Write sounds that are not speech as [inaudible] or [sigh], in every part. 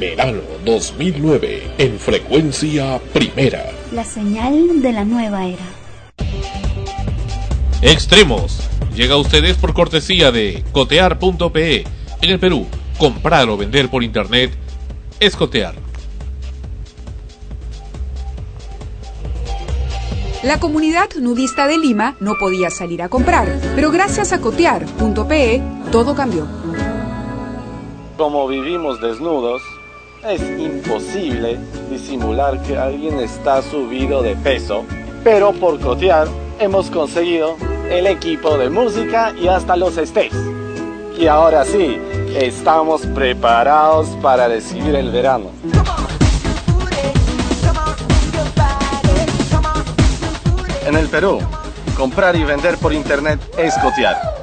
Verano 2009 en frecuencia primera. La señal de la nueva era. Extremos. Llega a ustedes por cortesía de cotear.pe. En el Perú, comprar o vender por internet es cotear. La comunidad nudista de Lima no podía salir a comprar, pero gracias a cotear.pe todo cambió. Como vivimos desnudos, es imposible disimular que alguien está subido de peso, pero por cotear hemos conseguido el equipo de música y hasta los estés. Y ahora sí, estamos preparados para recibir el verano. En el Perú, comprar y vender por internet es cotear.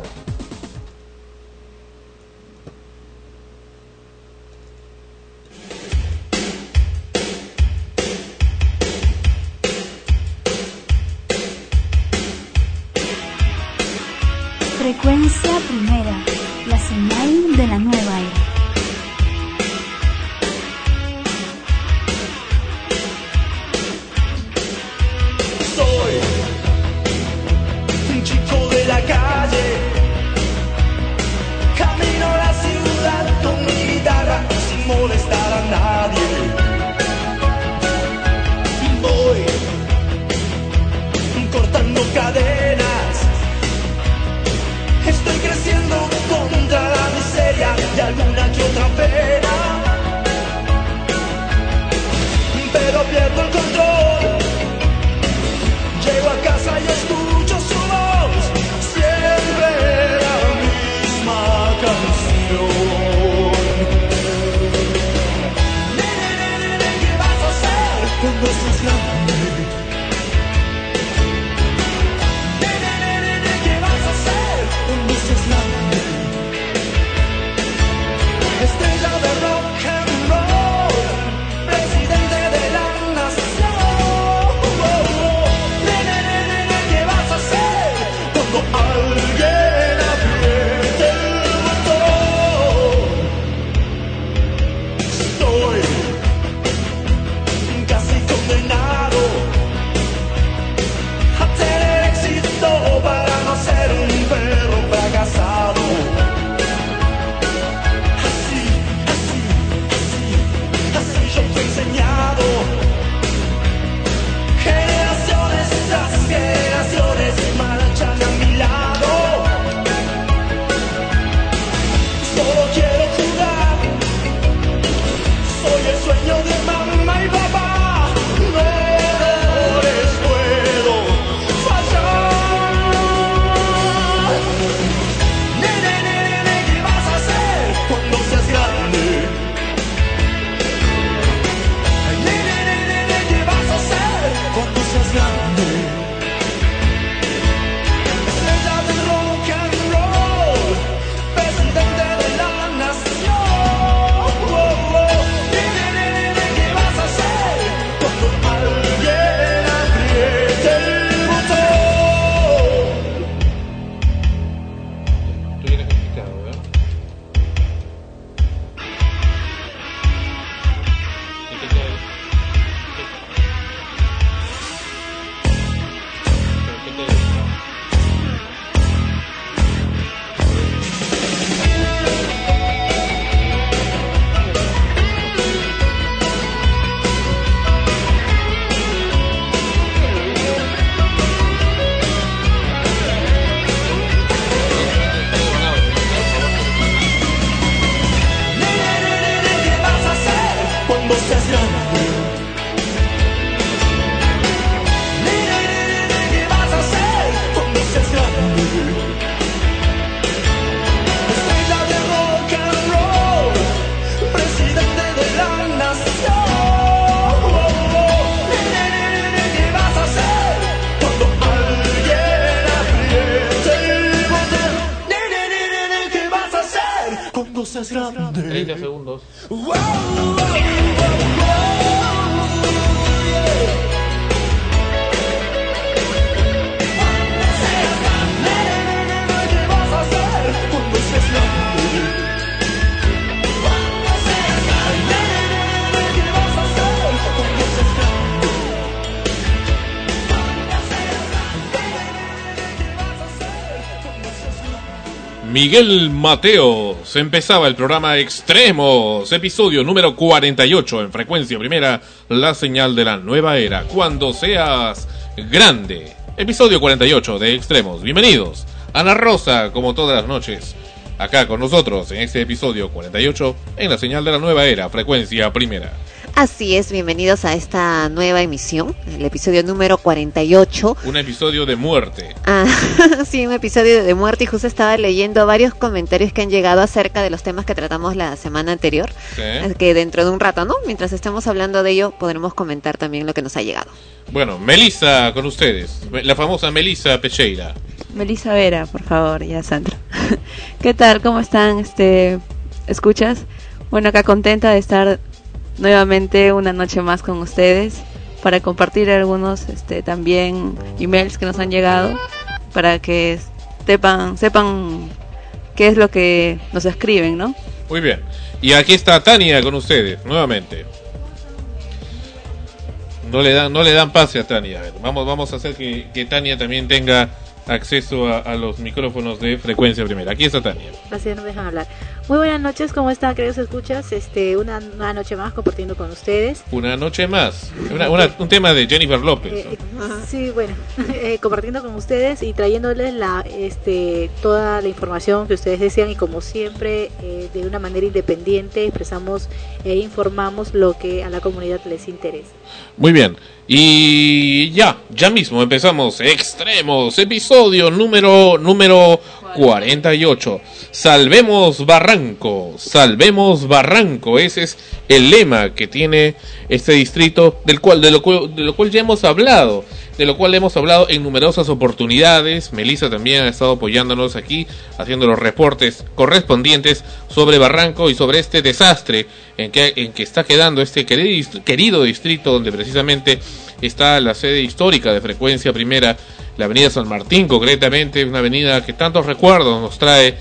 Miguel Mateo. Se empezaba el programa Extremos, episodio número 48 en frecuencia primera, la señal de la nueva era. Cuando seas grande. Episodio 48 de Extremos. Bienvenidos. Ana Rosa, como todas las noches, acá con nosotros en este episodio 48 en la señal de la nueva era, frecuencia primera. Así es, bienvenidos a esta nueva emisión, el episodio número 48. Un episodio de muerte. Ah, [laughs] sí, un episodio de muerte y justo estaba leyendo varios comentarios que han llegado acerca de los temas que tratamos la semana anterior, Sí. que dentro de un rato, ¿no? Mientras estemos hablando de ello, podremos comentar también lo que nos ha llegado. Bueno, Melissa con ustedes, la famosa Melissa Pecheira. Melissa Vera, por favor, ya Sandra. [laughs] ¿Qué tal? ¿Cómo están? Este, ¿escuchas? Bueno, acá contenta de estar nuevamente una noche más con ustedes para compartir algunos este también emails que nos han llegado para que sepan sepan qué es lo que nos escriben, ¿no? Muy bien. Y aquí está Tania con ustedes, nuevamente. No le dan, no le dan pase a Tania. A ver, vamos, vamos a hacer que, que Tania también tenga acceso a, a los micrófonos de frecuencia primera. Aquí está Tania. Así no me dejan hablar. Muy buenas noches, ¿cómo están, queridos escuchas? Este, una, una noche más compartiendo con ustedes. Una noche más. Una- una- un tema de Jennifer López. Eh, sí, bueno, [laughs] eh, compartiendo con ustedes y trayéndoles la, este, toda la información que ustedes desean y como siempre, eh, de una manera independiente, expresamos e informamos lo que a la comunidad les interesa. Muy bien. Y ya, ya mismo empezamos. Extremos, episodio número, número 48. Salvemos Barranco, salvemos Barranco. Ese es el lema que tiene este distrito, del cual, de lo de lo cual ya hemos hablado. De lo cual hemos hablado en numerosas oportunidades. Melissa también ha estado apoyándonos aquí, haciendo los reportes correspondientes sobre Barranco y sobre este desastre en que, en que está quedando este querido, querido distrito donde precisamente está la sede histórica de frecuencia primera, la avenida San Martín concretamente, una avenida que tantos recuerdos nos trae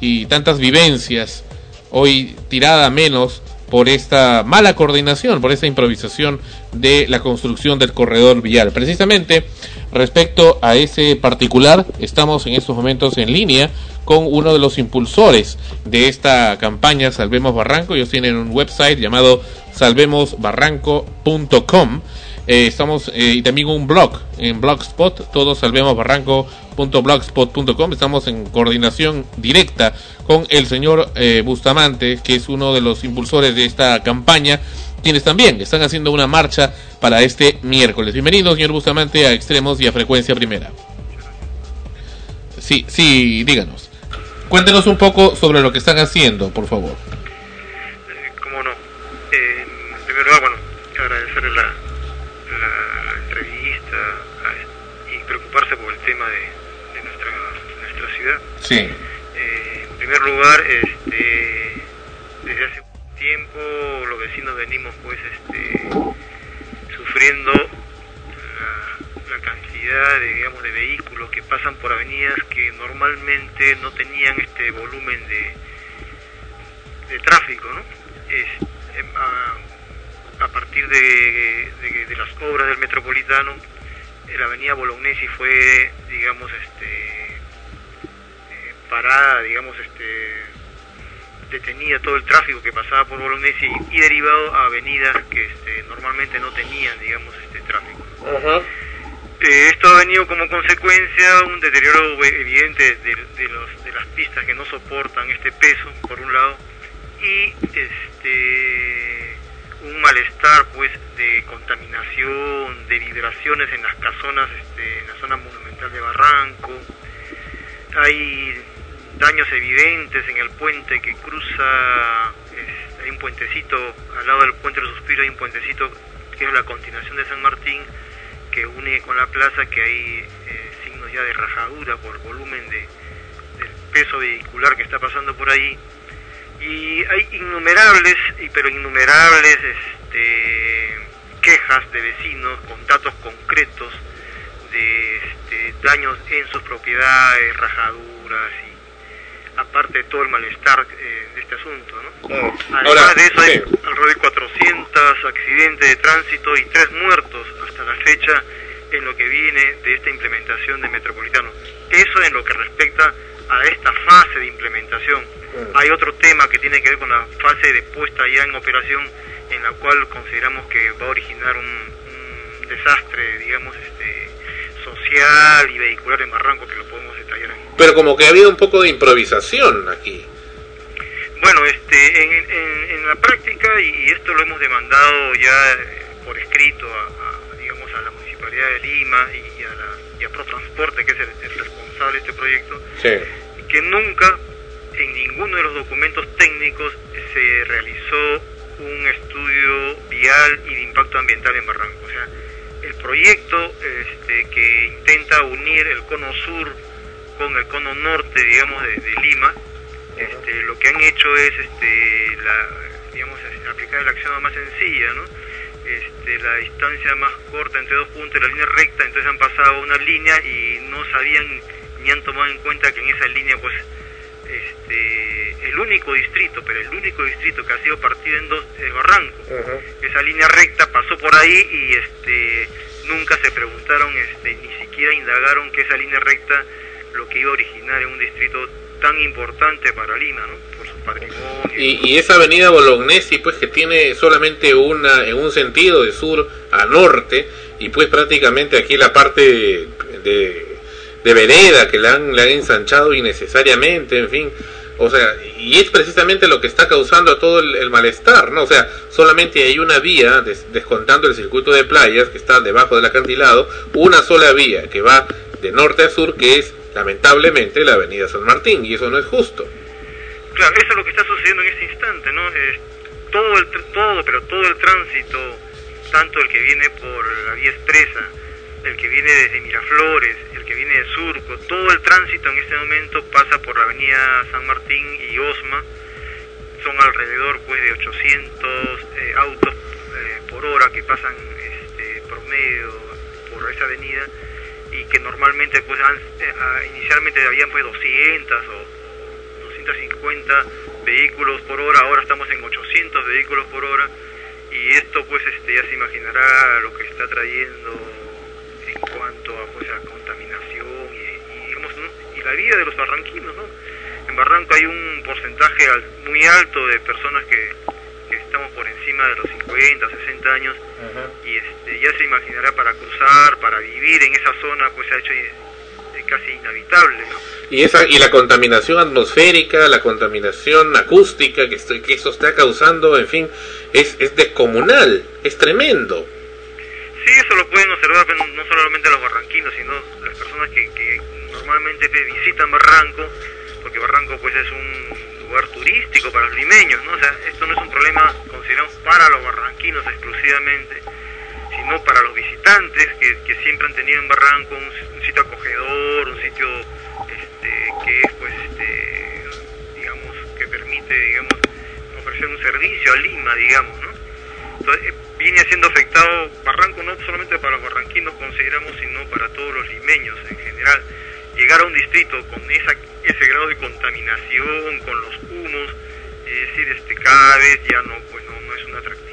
y tantas vivencias, hoy tirada menos por esta mala coordinación, por esta improvisación de la construcción del corredor vial. Precisamente respecto a ese particular, estamos en estos momentos en línea con uno de los impulsores de esta campaña Salvemos Barranco. Ellos tienen un website llamado salvemosbarranco.com. Eh, estamos eh, y también un blog en Blogspot, todos salvemosbarranco.blogspot.com. Estamos en coordinación directa con el señor eh, Bustamante, que es uno de los impulsores de esta campaña, quienes también están haciendo una marcha para este miércoles. Bienvenido, señor Bustamante, a Extremos y a Frecuencia Primera. Sí, sí, díganos. Cuéntenos un poco sobre lo que están haciendo, por favor. Cómo no. Eh, en primer bueno, agradecerle la Sí. Eh, en primer lugar, este, desde hace tiempo los vecinos venimos pues este, sufriendo la, cantidad de, digamos, de vehículos que pasan por avenidas que normalmente no tenían este volumen de, de tráfico, ¿no? Es, em, a, partir de, las obras del Metropolitano, la avenida Bolognesi fue, digamos, este, parada, digamos, este, detenida todo el tráfico que pasaba por Bolognesi y, y derivado a avenidas que este, normalmente no tenían, digamos, este tráfico. Eh, esto ha venido como consecuencia un deterioro evidente de, de los, de las pistas que no soportan este peso, por un lado, y este un malestar pues de contaminación, de vibraciones en las casonas, este, en la zona monumental de Barranco. Hay daños evidentes en el puente que cruza, es- hay un puentecito, al lado del puente del suspiro hay un puentecito que es la continuación de San Martín, que une con la plaza, que hay eh, signos ya de rajadura por volumen de, del peso vehicular que está pasando por ahí. Y hay innumerables, pero innumerables este, quejas de vecinos con datos concretos de este, daños en sus propiedades, rajaduras y aparte de todo el malestar eh, de este asunto. ¿no? Además Ahora, de eso hay sí. alrededor de 400 accidentes de tránsito y tres muertos hasta la fecha en lo que viene de esta implementación de Metropolitano. Eso en lo que respecta a esta fase de implementación. Hay otro tema que tiene que ver con la fase de puesta ya en operación, en la cual consideramos que va a originar un, un desastre, digamos, este, social y vehicular en Barranco, que lo podemos detallar aquí. Pero como que ha habido un poco de improvisación aquí. Bueno, este, en, en- en la práctica, y, y esto lo hemos demandado ya eh, por escrito a, a, digamos, a la Municipalidad de Lima y, a, la, y a Protransporte, que es el, el responsable de este proyecto, Sí. que nunca en ninguno de los documentos técnicos se realizó un estudio vial y de impacto ambiental en Barranco. O sea, el proyecto este, que intenta unir el cono sur con el cono norte, digamos, de, de Lima, este, lo que han hecho es, este, la, digamos, aplicar el acción más sencilla, ¿no? Este, la distancia más corta entre dos puntos, la línea recta, entonces han pasado una línea y no sabían ni han tomado en cuenta que en esa línea, pues, este, el único distrito, pero el único distrito que ha sido partido en dos es Barranco. Esa línea recta pasó por ahí y este, nunca se preguntaron, este, ni siquiera indagaron que esa línea recta lo que iba a originar en un distrito tan importante para Lima, ¿no? Por su patrimonio. Y, y esa avenida Bolognesi, pues que tiene solamente una en un sentido de sur a norte, y pues prácticamente aquí la parte de, de, de vereda que la han, la han ensanchado innecesariamente, en fin. O sea, y es precisamente lo que está causando todo el, malestar, ¿no? O sea, solamente hay una vía, des- descontando el circuito de playas que está debajo del acantilado, una sola vía que va de norte a sur, que es lamentablemente la avenida San Martín, y eso no es justo. Claro, eso es lo que está sucediendo en este instante, ¿no? Es todo el todo, pero todo el tránsito, tanto el que viene por la vía expresa, el que viene desde Miraflores, el que viene de Surco, todo el tránsito en este momento pasa por la avenida San Martín y Osma. Son alrededor pues de 800 eh, autos eh, por hora que pasan este promedio por esa avenida y que normalmente pues eh, ah, inicialmente habían pues 200 o 250 vehículos por hora, ahora estamos en 800 vehículos por hora y esto pues este ya se imaginará lo que está trayendo en cuanto a pues a contaminación y, y, digamos ¿no? y la vida de los barranquinos, ¿no? En Barranco hay un porcentaje al- muy alto de personas que, que estamos por encima de los 50, 60 años y este ya se imaginará para cruzar, para vivir en esa zona pues se ha hecho eh, casi inhabitable, ¿no? Y esa y la contaminación atmosférica, la contaminación acústica que, esto- que eso está causando, en fin, es, es descomunal, es tremendo. Sí, eso lo pueden observar no solamente los barranquinos, sino las personas que, que normalmente visitan Barranco, porque Barranco pues es un lugar turístico para los limeños, ¿no? O sea, esto no es un problema considerado para los barranquinos exclusivamente, sino para los visitantes que, que siempre han tenido en Barranco un, un sitio acogedor, un sitio este, que es pues este, digamos que permite digamos ofrecer un servicio a Lima, digamos, ¿no? Eh, viene siendo afectado Barranco no solamente para los barranquinos, consideramos, sino para todos los limeños en general. Llegar a un distrito con esa, ese grado de contaminación, con los humos, es decir, este, cada vez ya no, pues no, no es un atractivo.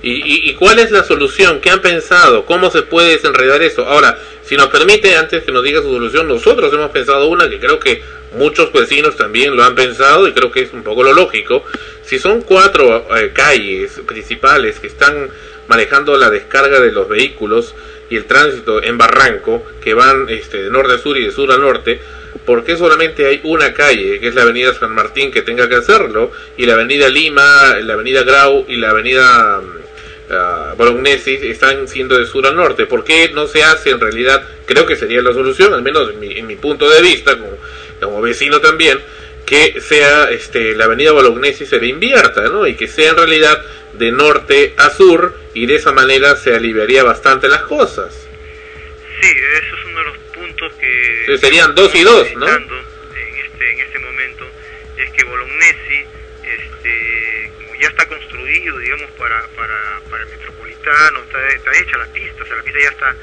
¿Y, y, cuál es la solución? ¿Qué han pensado? ¿Cómo se puede desenredar eso? Ahora, si nos permite, antes que nos diga su solución, nosotros hemos pensado una que creo que muchos vecinos también lo han pensado y creo que es un poco lo lógico. Si son cuatro eh, calles principales que están manejando la descarga de los vehículos y el tránsito en Barranco, que van este, de norte a sur y de sur a norte, ¿por qué solamente hay una calle, que es la avenida San Martín, que tenga que hacerlo? Y la avenida Lima, la avenida Grau y la avenida ah, Bolognesi están siendo de sur a norte. ¿Por qué no se hace en realidad? Creo que sería la solución, al menos en mi, punto de vista, como, como vecino también, que sea este, la avenida Bolognesi se le invierta, ¿no? Y que sea en realidad de norte a sur y de esa manera se aliviaría bastante las cosas. Sí, eso es uno de los puntos que Sí, serían dos y dos, ¿no? En este, en este momento es que Bolognesi, este, como ya está construido, digamos, para, para, para el metropolitano, está, está hecha la pista, o sea, la pista ya está,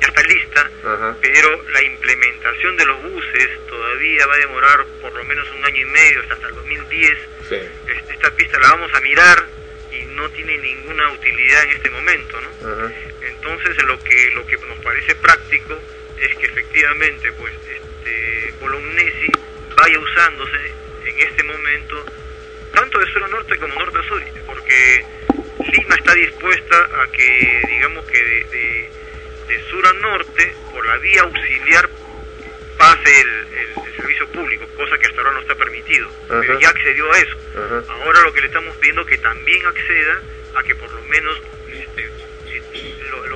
ya está lista, Ajá. pero la implementación de los buses todavía va a demorar por lo menos un año y medio, hasta, el 2010. Sí. Esta pista la vamos a mirar y no tiene ninguna utilidad en este momento, ¿no? Ajá. Entonces lo que lo que nos parece práctico es que efectivamente pues este Bolognesi vaya usándose en este momento tanto de sur a norte como norte a sur, porque Lima está dispuesta a que digamos que de, de- de sur a norte por la vía auxiliar pase el, el- el servicio público, cosa que hasta ahora no está permitido, pero ya accedió a eso. Ahora lo que le estamos pidiendo es que también acceda a que por lo menos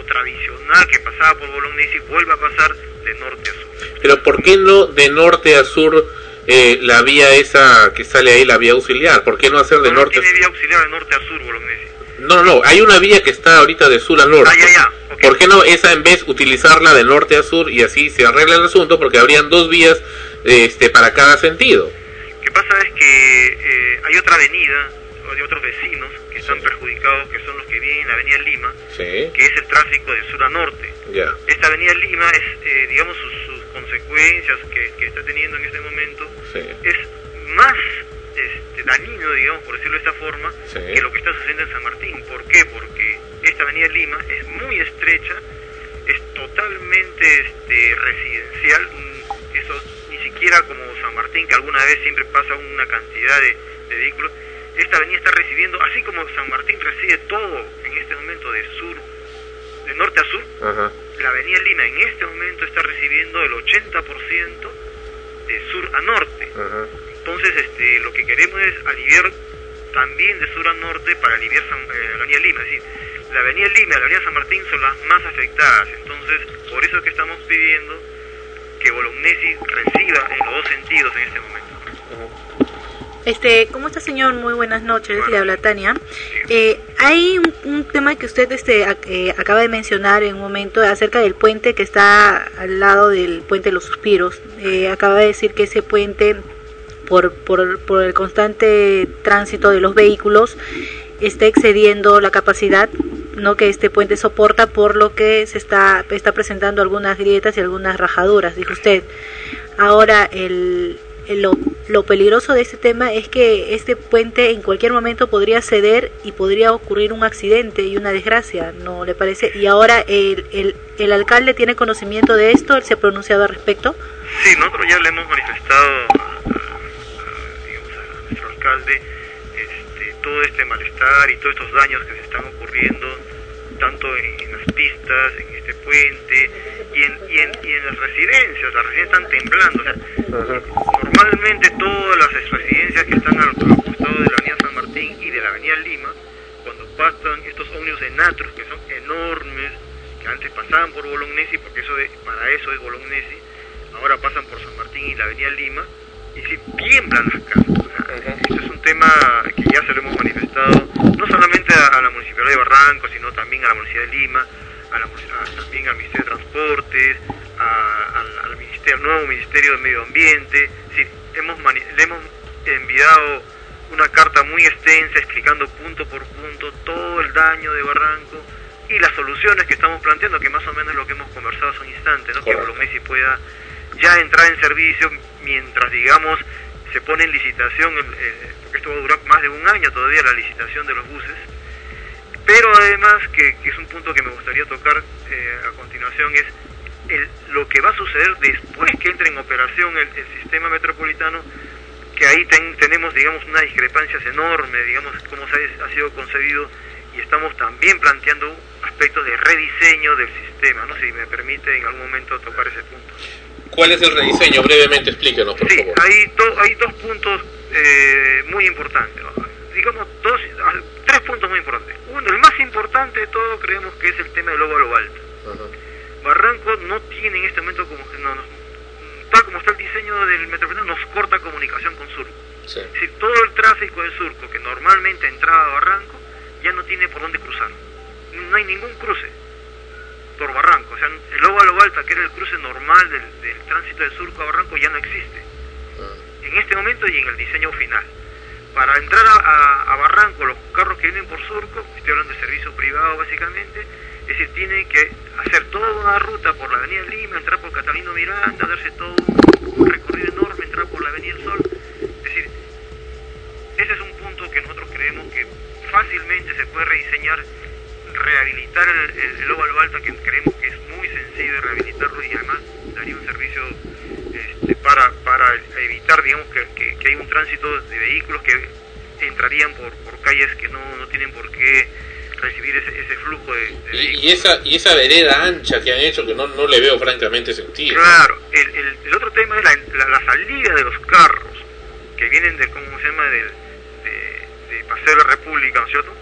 tradicional que pasaba por Bolognesi vuelva a pasar de norte a sur. Pero ¿por qué no de norte a sur eh, la vía esa que sale ahí, la vía auxiliar? ¿Por qué no hacer de No, no norte a tiene vía auxiliar de norte a sur Bolognesi. No, no, hay una vía que está ahorita de sur a norte. Ah, ya, ya. ¿Por qué no esa en vez utilizarla de norte a sur y así se arregla el asunto? Porque habrían dos vías este, para cada sentido. Lo que pasa es que eh, hay otra avenida, de otros vecinos que están perjudicados, que son los que viven en la avenida Lima, Sí, que es el tráfico de sur a norte. Esta avenida Lima es, eh, digamos, sus, sus consecuencias que, que está teniendo en este momento Sí. es más este, dañino, digamos, por decirlo de esta forma, Sí. que lo que está sucediendo en San Martín. ¿Por qué? Porque esta avenida Lima es muy estrecha, es totalmente este, residencial, eso ni siquiera como San Martín, que alguna vez siempre pasa una cantidad de, de vehículos, esta avenida está recibiendo, así como San Martín recibe todo en este momento de sur, de norte a sur, Ajá. la avenida Lima en este momento está recibiendo el 80% de sur a norte. Ajá. Entonces, este, lo que queremos es aliviar también de sur a norte para aliviar San- eh, la avenida Lima. Es decir, la avenida Lima y la avenida San Martín son las más afectadas. Entonces, por eso es que estamos pidiendo que Bolognesi reciba en los dos sentidos en este momento. Este, ¿cómo está señor? Muy buenas noches, le habla Tania. Eh, hay un, un tema que usted este, ac- eh, acaba de mencionar en un momento acerca del puente que está al lado del puente de los suspiros. Eh, acaba de decir que ese puente, por, por, el constante tránsito de los vehículos, está excediendo la capacidad que este puente soporta por lo que se está está presentando algunas grietas y algunas rajaduras dijo usted ahora el- lo, lo peligroso de este tema es que este puente en cualquier momento podría ceder y podría ocurrir un accidente y una desgracia no le parece y ahora el, el, el alcalde tiene conocimiento de esto él se ha pronunciado al respecto Sí, nosotros ya le hemos manifestado digamos, a nuestro alcalde este, todo este malestar y todos estos daños que se están ocurriendo, tanto en, las pistas, en este puente y en, y, en, y en las residencias. Las residencias están temblando. O sea, normalmente todas las residencias que están al, al costado de la avenida San Martín y de la avenida Lima, cuando pasan estos ómnibus de Natros, que son enormes, que antes pasaban por Bolognesi, porque eso de- para eso es Bolognesi, ahora pasan por San Martín y la avenida Lima, y si tiemblan las casas. O sea, Eso es un tema que ya se lo hemos manifestado, no solamente a, a la Municipalidad de Barranco, sino también a la Municipalidad de Lima, a la, a- también al Ministerio de Transportes, a- al, ministerio, nuevo Ministerio de Medio Ambiente. Decir, hemos le hemos enviado una carta muy extensa explicando punto por punto todo el daño de Barranco y las soluciones que estamos planteando, que más o menos es lo que hemos conversado hace un instante, ¿no? que Correcto. Bolognesi pueda ya entrar en servicio mientras, digamos, se pone en licitación, eh, porque esto va a durar más de un año todavía la licitación de los buses, pero además, que, que es un punto que me gustaría tocar eh, a continuación, es el- lo que va a suceder después que entre en operación el, el sistema metropolitano, que ahí ten- tenemos, digamos, unas discrepancias enormes, digamos, cómo ha sido concebido, y estamos también planteando aspectos de rediseño del sistema, ¿no? Si me permite en algún momento tocar ese punto. ¿Cuál es el rediseño? Brevemente explíquenos, por Sí, favor. hay, do- hay dos puntos eh, muy importantes. ¿no? Digamos, dos, tres puntos muy importantes. Uno, el más importante de todo, creemos que es el tema del óvalo alto. Barranco no tiene en este momento, como no, no- tal como está el diseño del metropolitano, nos corta comunicación con Surco. Sí. Es decir, todo el tráfico de Surco que normalmente entraba a Barranco ya no tiene por dónde cruzar. No hay ningún cruce por Barranco. O sea, el óvalo alta, que era el cruce normal del, del tránsito de Surco a Barranco, ya no existe. En este momento y en el diseño final. Para entrar a, a- a Barranco, los carros que vienen por Surco, estoy hablando de servicio privado básicamente, es decir, tienen que hacer toda una ruta por la Avenida Lima, entrar por Catalino Miranda, darse todo un, un recorrido enorme, entrar por la Avenida El Sol. Es decir, ese es un punto que nosotros creemos que fácilmente se puede rediseñar, rehabilitar el, el, el óvalo alta, que creemos que es muy sencillo de rehabilitarlo y además daría un servicio este, para, para evitar, digamos, que, que, que hay un tránsito de vehículos que entrarían por, por calles que no, no tienen por qué recibir ese, ese flujo de, de Y, y esa y esa vereda ancha que han hecho que no, no le veo francamente sentido. Claro, el, el, el otro tema es la, la, la salida de los carros que vienen de, ¿cómo se llama?, del, de, de Paseo de la República, ¿no es cierto?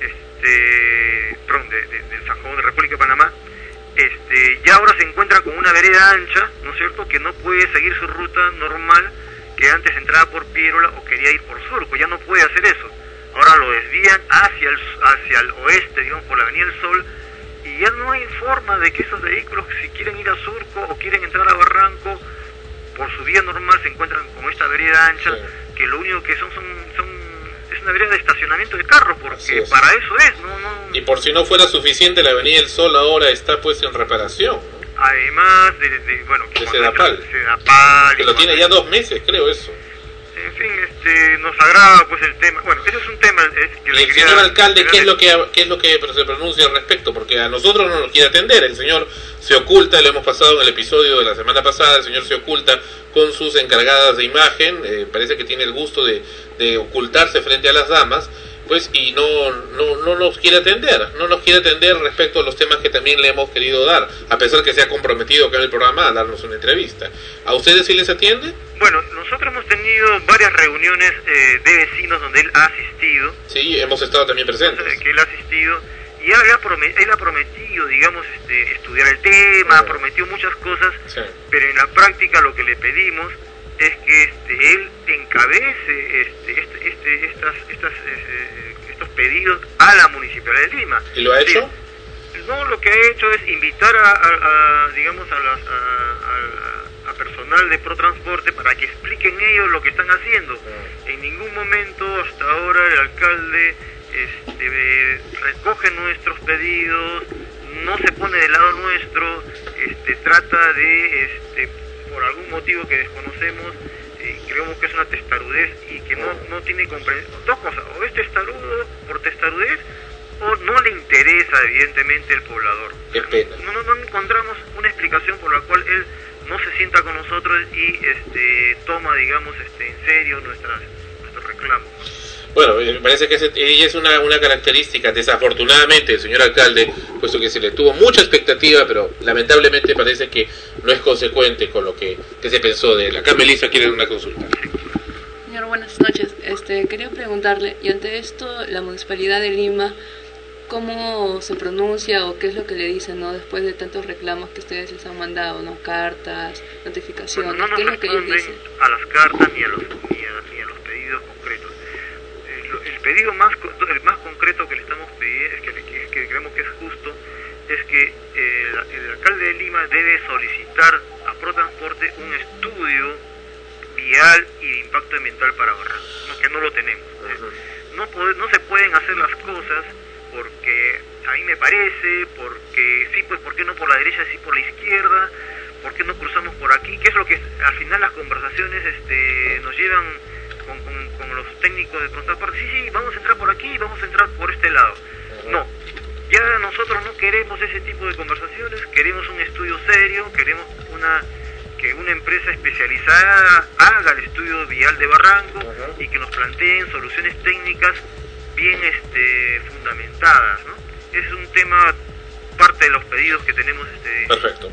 Este, perdón, de, San Juan de República de Panamá, este, ya ahora se encuentra con una vereda ancha, ¿no es cierto?, que no puede seguir su ruta normal, que antes entraba por Piérola o quería ir por Surco, ya no puede hacer eso. Ahora lo desvían hacia el, hacia el oeste, digamos, por la Avenida del Sol, y ya no hay forma de que esos vehículos, si quieren ir a Surco o quieren entrar a Barranco, por su vía normal se encuentran con esta vereda ancha, que lo único que son, son, una vereda de estacionamiento de carros, porque es. para eso es, no, no, Y por si no fuera suficiente, la Avenida del Sol ahora está pues en reparación. además de, de- bueno, que De Sedapal. Que lo tiene ya dos meses, creo eso. Fin, este, nos agrada pues el tema, bueno, ese es un tema es, que Y le el quería- señor alcalde, ¿qué es lo que qué es lo que se pronuncia al respecto? Porque a nosotros no nos quiere atender. El señor se oculta, lo hemos pasado en el episodio de la semana pasada. El señor se oculta con sus encargadas de imagen. eh, parece que tiene el gusto de, de ocultarse frente a las damas. Pues y no, no, no nos quiere atender, no nos quiere atender respecto a los temas que también le hemos querido dar, a pesar que se ha comprometido acá en el programa a darnos una entrevista. ¿A ustedes sí les atiende? Bueno, nosotros hemos tenido varias reuniones eh, de vecinos donde él ha asistido, Sí, hemos estado también presentes. que él ha asistido, y él ha, prome- él ha prometido, digamos, este, estudiar el tema, ha prometido muchas cosas, Sí. pero en la práctica lo que le pedimos es que este, él encabece este, este, este- estas, estas, eh, estos pedidos a la Municipalidad de Lima. ¿Y lo ha hecho? No, lo que ha hecho es invitar a, a- a, digamos, a, las- a- a- a personal de ProTransporte para que expliquen ellos lo que están haciendo. En ningún momento hasta ahora el alcalde este, recoge nuestros pedidos, no se pone del lado nuestro, este, trata de, este, por algún motivo que desconocemos, eh, creemos que es una testarudez y que no, no tiene comprensión. Dos cosas, o es testarudo por testarudez o no le interesa evidentemente el poblador. Qué pena. No, no, no encontramos una explicación por la cual él no se sienta con nosotros y este, toma, digamos, este, en serio nuestras, nuestros reclamos. Bueno, me parece que ella es una, una característica, desafortunadamente, del señor alcalde, puesto que se le tuvo mucha expectativa, pero lamentablemente parece que no es consecuente con lo que, que se pensó de él. Acá Melissa quiere una consulta. Señor, buenas noches. Este, quería preguntarle, y ante esto, la Municipalidad de Lima, ¿cómo se pronuncia o qué es lo que le dicen, no? Después de tantos reclamos que ustedes les han mandado, ¿no? Cartas, notificaciones, Bueno, no ¿qué es lo que ellos dicen? a las cartas ni a los, ni a, ni a los pedidos concretos. El, el pedido más, el más concreto que le estamos pidiendo, que, le- que, que creemos que es justo, es que eh, el, el alcalde de Lima debe solicitar a ProTransporte un estudio vial y de impacto ambiental para Barranco, ¿no? que no lo tenemos. No, pode- no se pueden hacer las cosas porque a mí me parece, porque sí, pues ¿por qué no por la derecha, sí por la izquierda? ¿Por qué no cruzamos por aquí? ¿Qué es lo que al final las conversaciones este, nos llevan con, con- con los técnicos de transporte? Sí, sí, vamos a entrar por aquí, vamos a entrar por este lado. No, ya nosotros no queremos ese tipo de conversaciones, queremos un estudio serio, queremos una que una empresa especializada haga el estudio vial de Barranco y que nos planteen soluciones técnicas bien este, fundamentadas. ¿no? Es un tema, parte de los pedidos que tenemos este, Perfecto.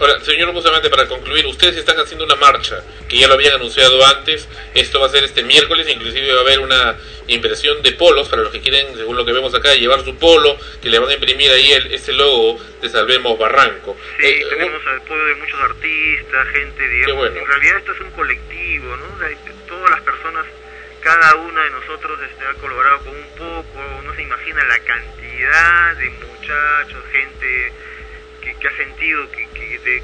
Ahora, señor Bustamante, para concluir, ustedes están haciendo una marcha, que ya lo habían anunciado antes, esto va a ser este miércoles, inclusive va a haber una impresión de polos, para los que quieren, según lo que vemos acá, llevar su polo, que le van a imprimir ahí el, ese logo de Salvemos Barranco. Sí, Eh, tenemos el apoyo de muchos artistas, gente, digamos. bueno. En realidad esto es un colectivo, ¿no? O sea, todas las personas, cada una de nosotros este, ha colaborado con un poco, no se imagina la cantidad de muchachos, gente que, ha sentido que,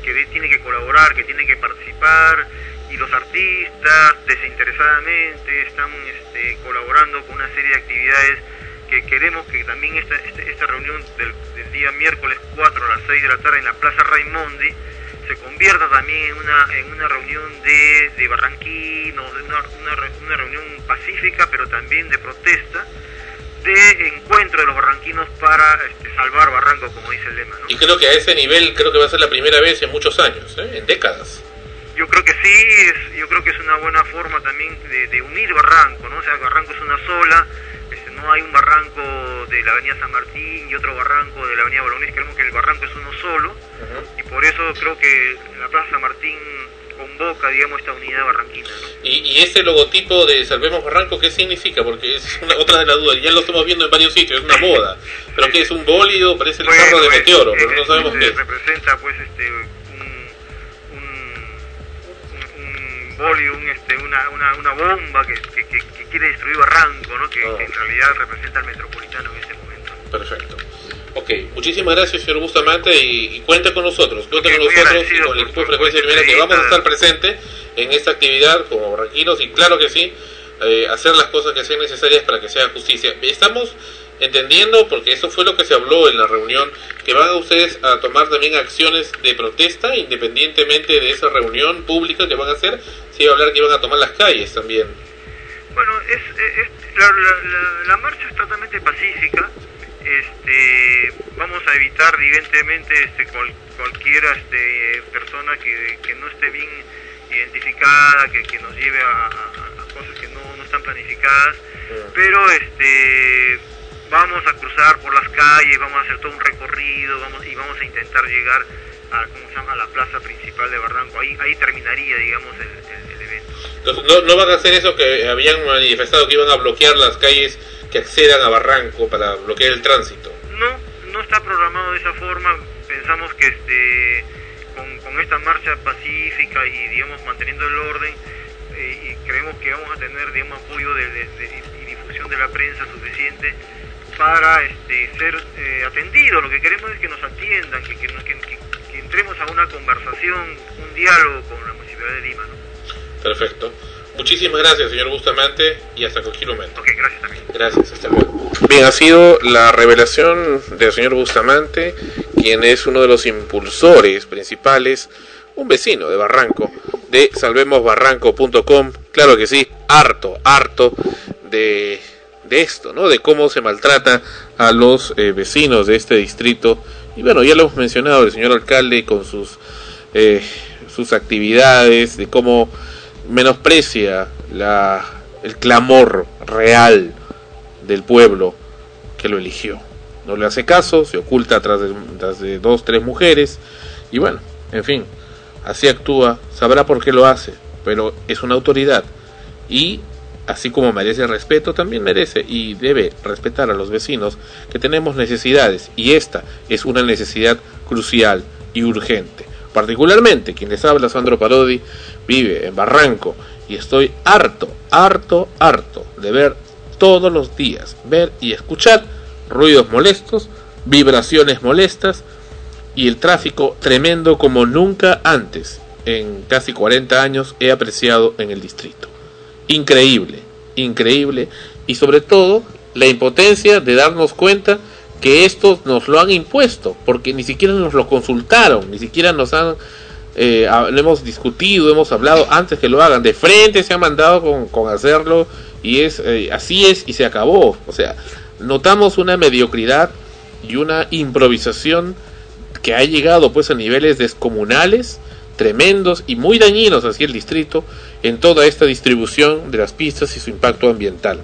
que, tiene que colaborar, que tiene que participar, y los artistas desinteresadamente están este, colaborando con una serie de actividades que queremos que también esta, este- esta reunión del, día miércoles 4 a las 6 de la tarde en la Plaza Raimondi se convierta también en una, en una reunión de, de barranquinos, una, una, una reunión pacífica pero también de protesta de encuentro de los barranquinos para este, salvar Barranco, como dice el lema. ¿no? Y creo que a ese nivel creo que va a ser la primera vez en muchos años, ¿eh? en décadas. Yo creo que sí, es- yo creo que es una buena forma también de, de unir Barranco, ¿no? O sea, Barranco es una sola, este, no hay un barranco de la avenida San Martín y otro barranco de la avenida Bolognesi, creemos que el barranco es uno solo, y por eso creo que la Plaza San Martín convoca, digamos, esta unidad barranquina, ¿no? Y, y este logotipo de Salvemos Barranco, ¿qué significa? Porque es una, otra de las dudas, ya lo estamos viendo en varios sitios, es una boda. ¿Pero qué es un bólido? Parece el carro de Bueno, Meteoro, es- pero no es- sabemos es- qué es. Representa, pues, este, un, un, un bólido, un, este, una, una, una bomba que, que, que- que quiere destruir Barranco, ¿no? Que, Ah. que en realidad representa al metropolitano en este momento. Perfecto. Ok, muchísimas gracias, señor Bustamante, y, y cuenta con nosotros, cuenta Ok, con nosotros y con el equipo de Frecuencia Primera que vamos a estar presentes en esta actividad como barranquinos y claro que sí, eh, hacer las cosas que sean necesarias para que sea justicia. Estamos entendiendo, porque eso fue lo que se habló en la reunión, que van a ustedes a tomar también acciones de protesta independientemente de esa reunión pública que van a hacer, se iba a hablar que iban a tomar las calles también. Bueno, es- es- la, la- la- la marcha es totalmente pacífica. Este, vamos a evitar evidentemente este, cual- cualquier este, persona que, que no esté bien identificada, que, que nos lleve a, cosas que no, no están planificadas. Pero este, vamos a cruzar por las calles, vamos a hacer todo un recorrido, vamos y vamos a intentar llegar a, ¿cómo se llama? a la plaza principal de Barranco. Ahí, ahí terminaría, digamos, el, el- el evento. Entonces, no, no van a hacer eso que habían manifestado que iban a bloquear las calles que accedan a Barranco para bloquear el tránsito. No, no está programado de esa forma. Pensamos que este, con, con esta marcha pacífica y digamos manteniendo el orden, eh, y creemos que vamos a tener digamos apoyo de, de- de- y difusión de la prensa suficiente para este, ser eh, atendidos. Lo que queremos es que nos atiendan, que, que, que- que- que entremos a una conversación, un diálogo con la Municipalidad de Lima. ¿no? Perfecto. Muchísimas gracias, señor Bustamante, y hasta cualquier momento. Gracias también. Gracias, hasta luego. Bien, ha sido la revelación del señor Bustamante, quien es uno de los impulsores principales, un vecino de Barranco, de salvemosbarranco.com. Claro que sí, harto, harto de, de esto, ¿no? De cómo se maltrata a los eh, vecinos de este distrito. Y bueno, ya lo hemos mencionado, el señor alcalde con sus, eh, sus actividades, de cómo menosprecia la, el clamor real del pueblo que lo eligió. No le hace caso, se oculta tras de, tras de dos, tres mujeres y bueno, en fin, así actúa, sabrá por qué lo hace, pero es una autoridad y así como merece respeto, también merece y debe respetar a los vecinos que tenemos necesidades y esta es una necesidad crucial y urgente. Particularmente quien les habla, Sandro Parodi, vive en Barranco y estoy harto, harto, harto de ver todos los días, ver y escuchar ruidos molestos, vibraciones molestas y el tráfico tremendo como nunca antes en casi 40 años he apreciado en el distrito. Increíble, increíble y sobre todo la impotencia de darnos cuenta que esto nos lo han impuesto, porque ni siquiera nos lo consultaron, ni siquiera nos han, eh, ha- lo hemos discutido, hemos hablado antes que lo hagan, de frente se han mandado con, con hacerlo y es eh, así es y se acabó, o sea, notamos una mediocridad y una improvisación que ha llegado pues a niveles descomunales, tremendos y muy dañinos hacia el distrito en toda esta distribución de las pistas y su impacto ambiental.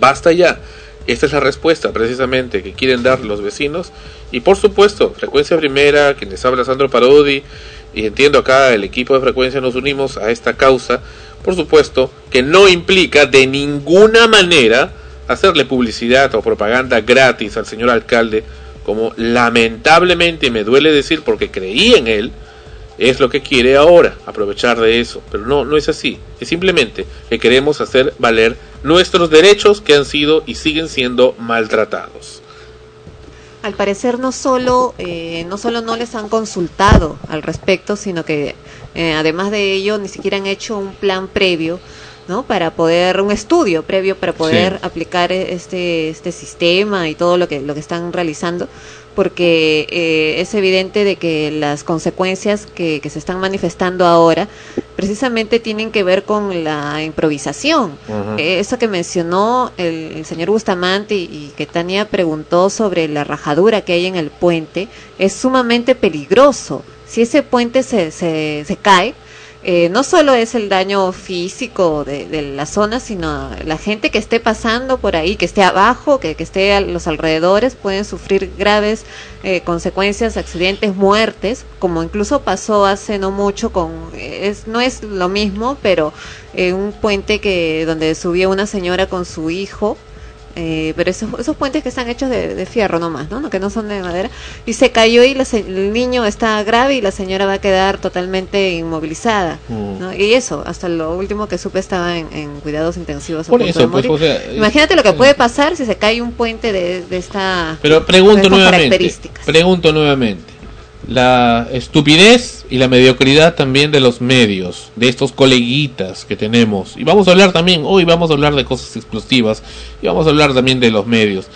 Basta ya. Esta es la respuesta precisamente que quieren dar los vecinos. Y por supuesto, Frecuencia Primera, quien les habla Sandro Parodi, y entiendo acá el equipo de Frecuencia nos unimos a esta causa, por supuesto, que no implica de ninguna manera hacerle publicidad o propaganda gratis al señor alcalde, como lamentablemente me duele decir porque creí en él, es lo que quiere ahora, aprovechar de eso. Pero no, no es así. Es simplemente que queremos hacer valer nuestros derechos que han sido y siguen siendo maltratados. Al parecer no solo, eh, no solo no les han consultado al respecto, sino que eh, además de ello ni siquiera han hecho un plan previo, ¿no? Para poder, un estudio previo para poder Sí. aplicar este, este sistema y todo lo que, lo que están realizando, porque eh, es evidente de que las consecuencias que, que se están manifestando ahora precisamente tienen que ver con la improvisación. Eh, eso que mencionó el, el señor Bustamante y, y que Tania preguntó sobre la rajadura que hay en el puente es sumamente peligroso. Si ese puente se, se, se cae, eh, no solo es el daño físico de, la zona, sino la gente que esté pasando por ahí, que esté abajo, que, que esté a los alrededores, pueden sufrir graves eh, consecuencias, accidentes, muertes, como incluso pasó hace no mucho con, es, no es lo mismo, pero eh, un puente que donde subió una señora con su hijo, eh, pero esos, esos puentes que están hechos de, de fierro nomás, ¿no? Que no son de madera. Y se cayó y la el niño está grave y la señora va a quedar totalmente inmovilizada. Mm. ¿no? Y eso, hasta lo último que supe estaba en, en cuidados intensivos. Por eso, pues, o sea, Imagínate lo que puede pasar si se cae un puente de, de esta Pero pregunto de nuevamente, características. pregunto nuevamente, la estupidez y la mediocridad también de los medios, de estos coleguitas que tenemos, y vamos a hablar también, hoy vamos a hablar de cosas explosivas, y vamos a hablar también de los medios,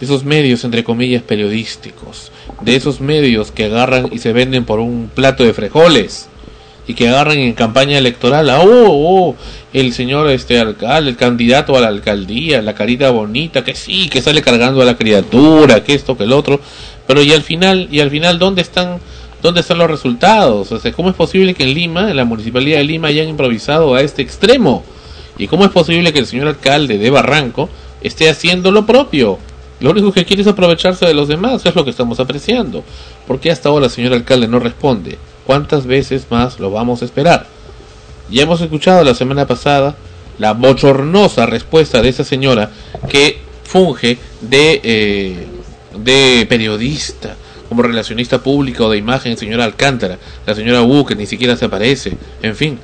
de esos medios entre comillas periodísticos, de esos medios que agarran y se venden por un plato de frijoles, y que agarran en campaña electoral. A oh, oh, el señor este alcalde, el candidato a la alcaldía, la carita bonita, que sí, que sale cargando a la criatura, que esto, que el otro, pero y al final, y al final dónde están dónde están los resultados? O sea, ¿cómo es posible que en Lima, en la municipalidad de Lima hayan improvisado a este extremo? ¿Y cómo es posible que el señor alcalde de Barranco esté haciendo lo propio? Lo único que quiere es aprovecharse de los demás, es lo que estamos apreciando. ¿Por qué hasta ahora el señor alcalde no responde? ¿Cuántas veces más lo vamos a esperar? Ya hemos escuchado la semana pasada la bochornosa respuesta de esa señora que funge de, eh, de periodista, como relacionista pública o de imagen, señora Alcántara, la señora Wu que ni siquiera se aparece, en fin,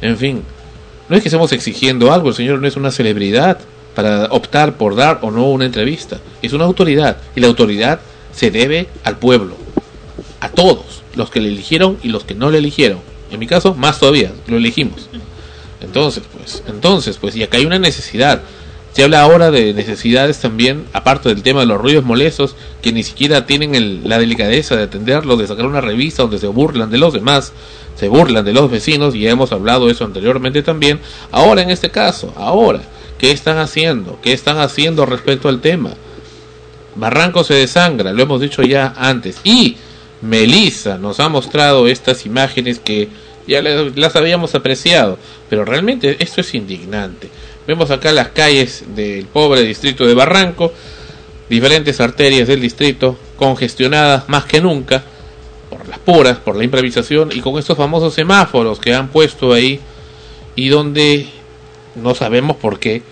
en fin. No es que estemos exigiendo algo, el señor no es una celebridad para optar por dar o no una entrevista, es una autoridad y la autoridad se debe al pueblo, a todos, los que le eligieron y los que no le eligieron. En mi caso, más todavía, lo elegimos. Entonces, pues, entonces, pues, y acá hay una necesidad. Se habla ahora de necesidades también, aparte del tema de los ruidos molestos, que ni siquiera tienen el- la delicadeza de atenderlo, de sacar una revista donde se burlan de los demás, se burlan de los vecinos, y hemos hablado de eso anteriormente también. Ahora, en este caso, ahora, ¿qué están haciendo? ¿Qué están haciendo respecto al tema? Barranco se desangra, lo hemos dicho ya antes. Y Melissa nos ha mostrado estas imágenes que ya las habíamos apreciado, pero realmente esto es indignante. Vemos acá las calles del pobre distrito de Barranco, diferentes arterias del distrito congestionadas más que nunca por las puras, por la improvisación y con estos famosos semáforos que han puesto ahí y donde no sabemos por qué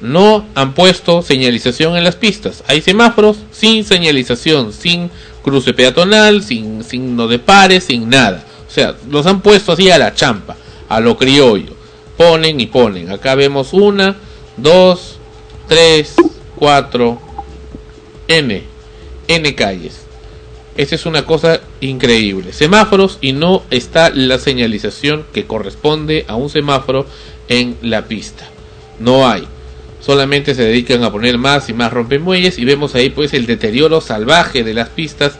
no han puesto señalización en las pistas. Hay semáforos sin señalización, sin cruce peatonal, sin signo de pares, sin nada. O sea, los han puesto así a la champa, a lo criollo. Ponen y ponen. Acá vemos una, dos, tres, cuatro, N. N calles. Esta es una cosa increíble. Semáforos y no está la señalización que corresponde a un semáforo en la pista. No hay. Solamente se dedican a poner más y más rompemuelles y vemos ahí pues el deterioro salvaje de las pistas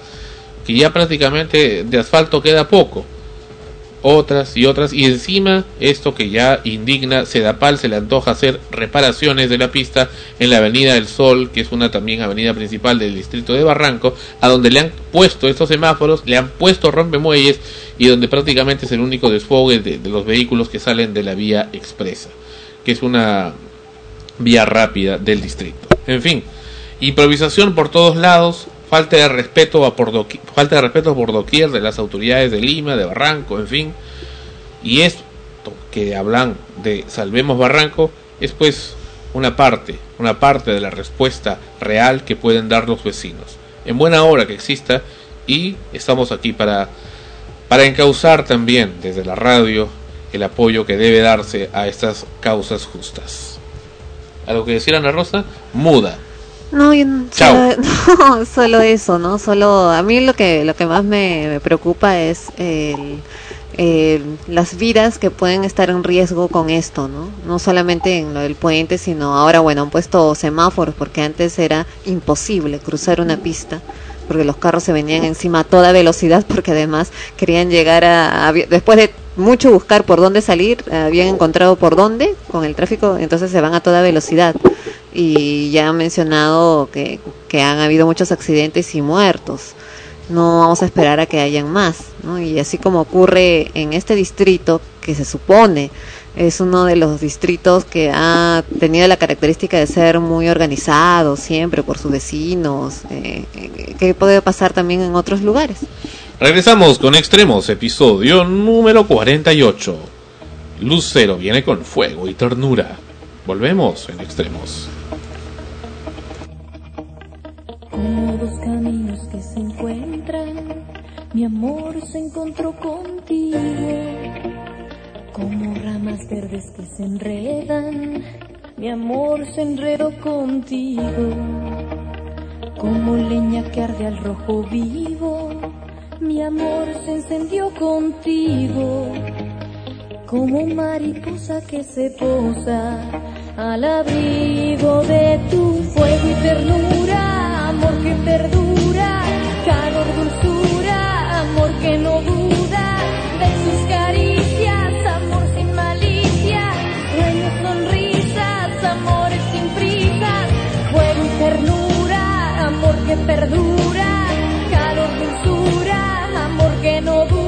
que ya prácticamente de asfalto queda poco. Otras y otras y encima esto que ya indigna Sedapal se le antoja hacer reparaciones de la pista en la Avenida del Sol, que es una también avenida principal del distrito de Barranco, a donde le han puesto estos semáforos, le han puesto rompemuelles y donde prácticamente es el único desfogue de, de los vehículos que salen de la vía expresa, que es una vía rápida del distrito. En fin, improvisación por todos lados, falta de respeto a por falta de respeto por doquier de las autoridades de Lima, de Barranco, en fin. Y esto que hablan de Salvemos Barranco es pues una parte, una parte de la respuesta real que pueden dar los vecinos. En buena hora que exista y estamos aquí para para encauzar también desde la radio el apoyo que debe darse a estas causas justas. ¿Algo que decir Ana Rosa? Muda. No, yo no- Chao. solo, [laughs] no, solo eso, ¿no? Solo a mí lo que lo que más me, me preocupa es el, el- las vidas que pueden estar en riesgo con esto, ¿no? No solamente en lo del puente, sino ahora, bueno, han puesto semáforos porque antes era imposible cruzar una pista porque los carros se venían encima a toda velocidad, porque además querían llegar a, a- después de mucho buscar por dónde salir, habían encontrado por dónde con el tráfico, entonces se van a toda velocidad. Y ya han mencionado que, que han habido muchos accidentes y muertos. No vamos a esperar a que hayan más, ¿no? Y así como ocurre en este distrito, que se supone es uno de los distritos que ha tenido la característica de ser muy organizado siempre por sus vecinos, eh, que puede pasar también en otros lugares. Regresamos con Extremos, episodio número 48. Lucero viene con fuego y ternura. Volvemos en Extremos. Como dos caminos que se encuentran, mi amor se encontró contigo. Como ramas verdes que se enredan, mi amor se enredó contigo. Como leña que arde al rojo vivo, mi amor se encendió contigo. Como mariposa que se posa al abrigo de tu fuego y ternura, amor que perdura, calor, dulzura, amor que no duda, de sus caricias, amor sin malicia, sueños, sonrisas, amores sin prisas, fuego y ternura, amor que perdura, calor, dulzura, amor que no duda,